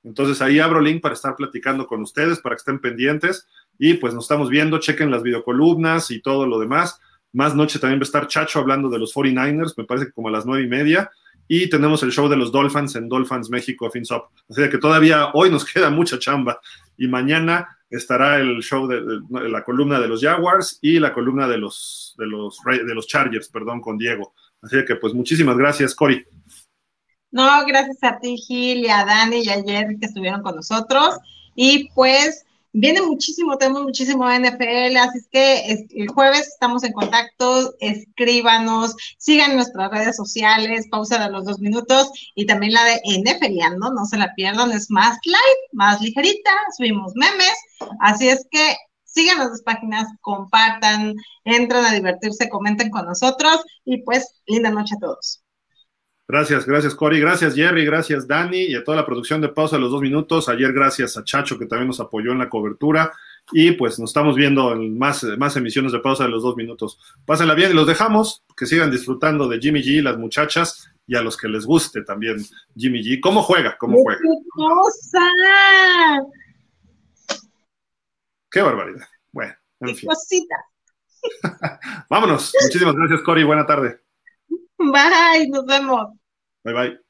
Entonces ahí abro link para estar platicando con ustedes, para que estén pendientes, y pues nos estamos viendo, chequen las videocolumnas y todo lo demás. Más noche también va a estar Chacho hablando de los 49ers, me parece como a las nueve y media. Y tenemos el show de los Dolphins en Dolphins México FinSop. Así que todavía hoy nos queda mucha chamba. Y mañana estará el show de, la columna de los Jaguars y la columna de los, de los, de los Chargers, perdón, con Diego. Así que pues muchísimas gracias, Cori. No, gracias a ti, Gil, y a Dani y a Jerry que estuvieron con nosotros. Y pues Viene muchísimo, tenemos muchísimo NFL, así es que el jueves estamos en contacto, escríbanos, sigan nuestras redes sociales, pausa de los dos minutos y también la de NFL, ¿no? No se la pierdan, es más light, más ligerita, subimos memes, así es que sigan las páginas, compartan, entran a divertirse, comenten con nosotros y pues linda noche a todos. Gracias, gracias Cory, gracias Jerry, gracias Dani y a toda la producción de Pausa de los dos minutos. Ayer gracias a Chacho que también nos apoyó en la cobertura y pues nos estamos viendo en más, más emisiones de Pausa de los dos minutos. Pásenla bien y los dejamos, que sigan disfrutando de Jimmy G, las muchachas y a los que les guste también Jimmy G. ¿Cómo juega? ¿Cómo juega? ¡Qué cosa! Qué barbaridad. Bueno, en ¡Qué fin. cosita! Vámonos. Muchísimas gracias Cory, buena tarde. Bye, nos vemos. Bye bye.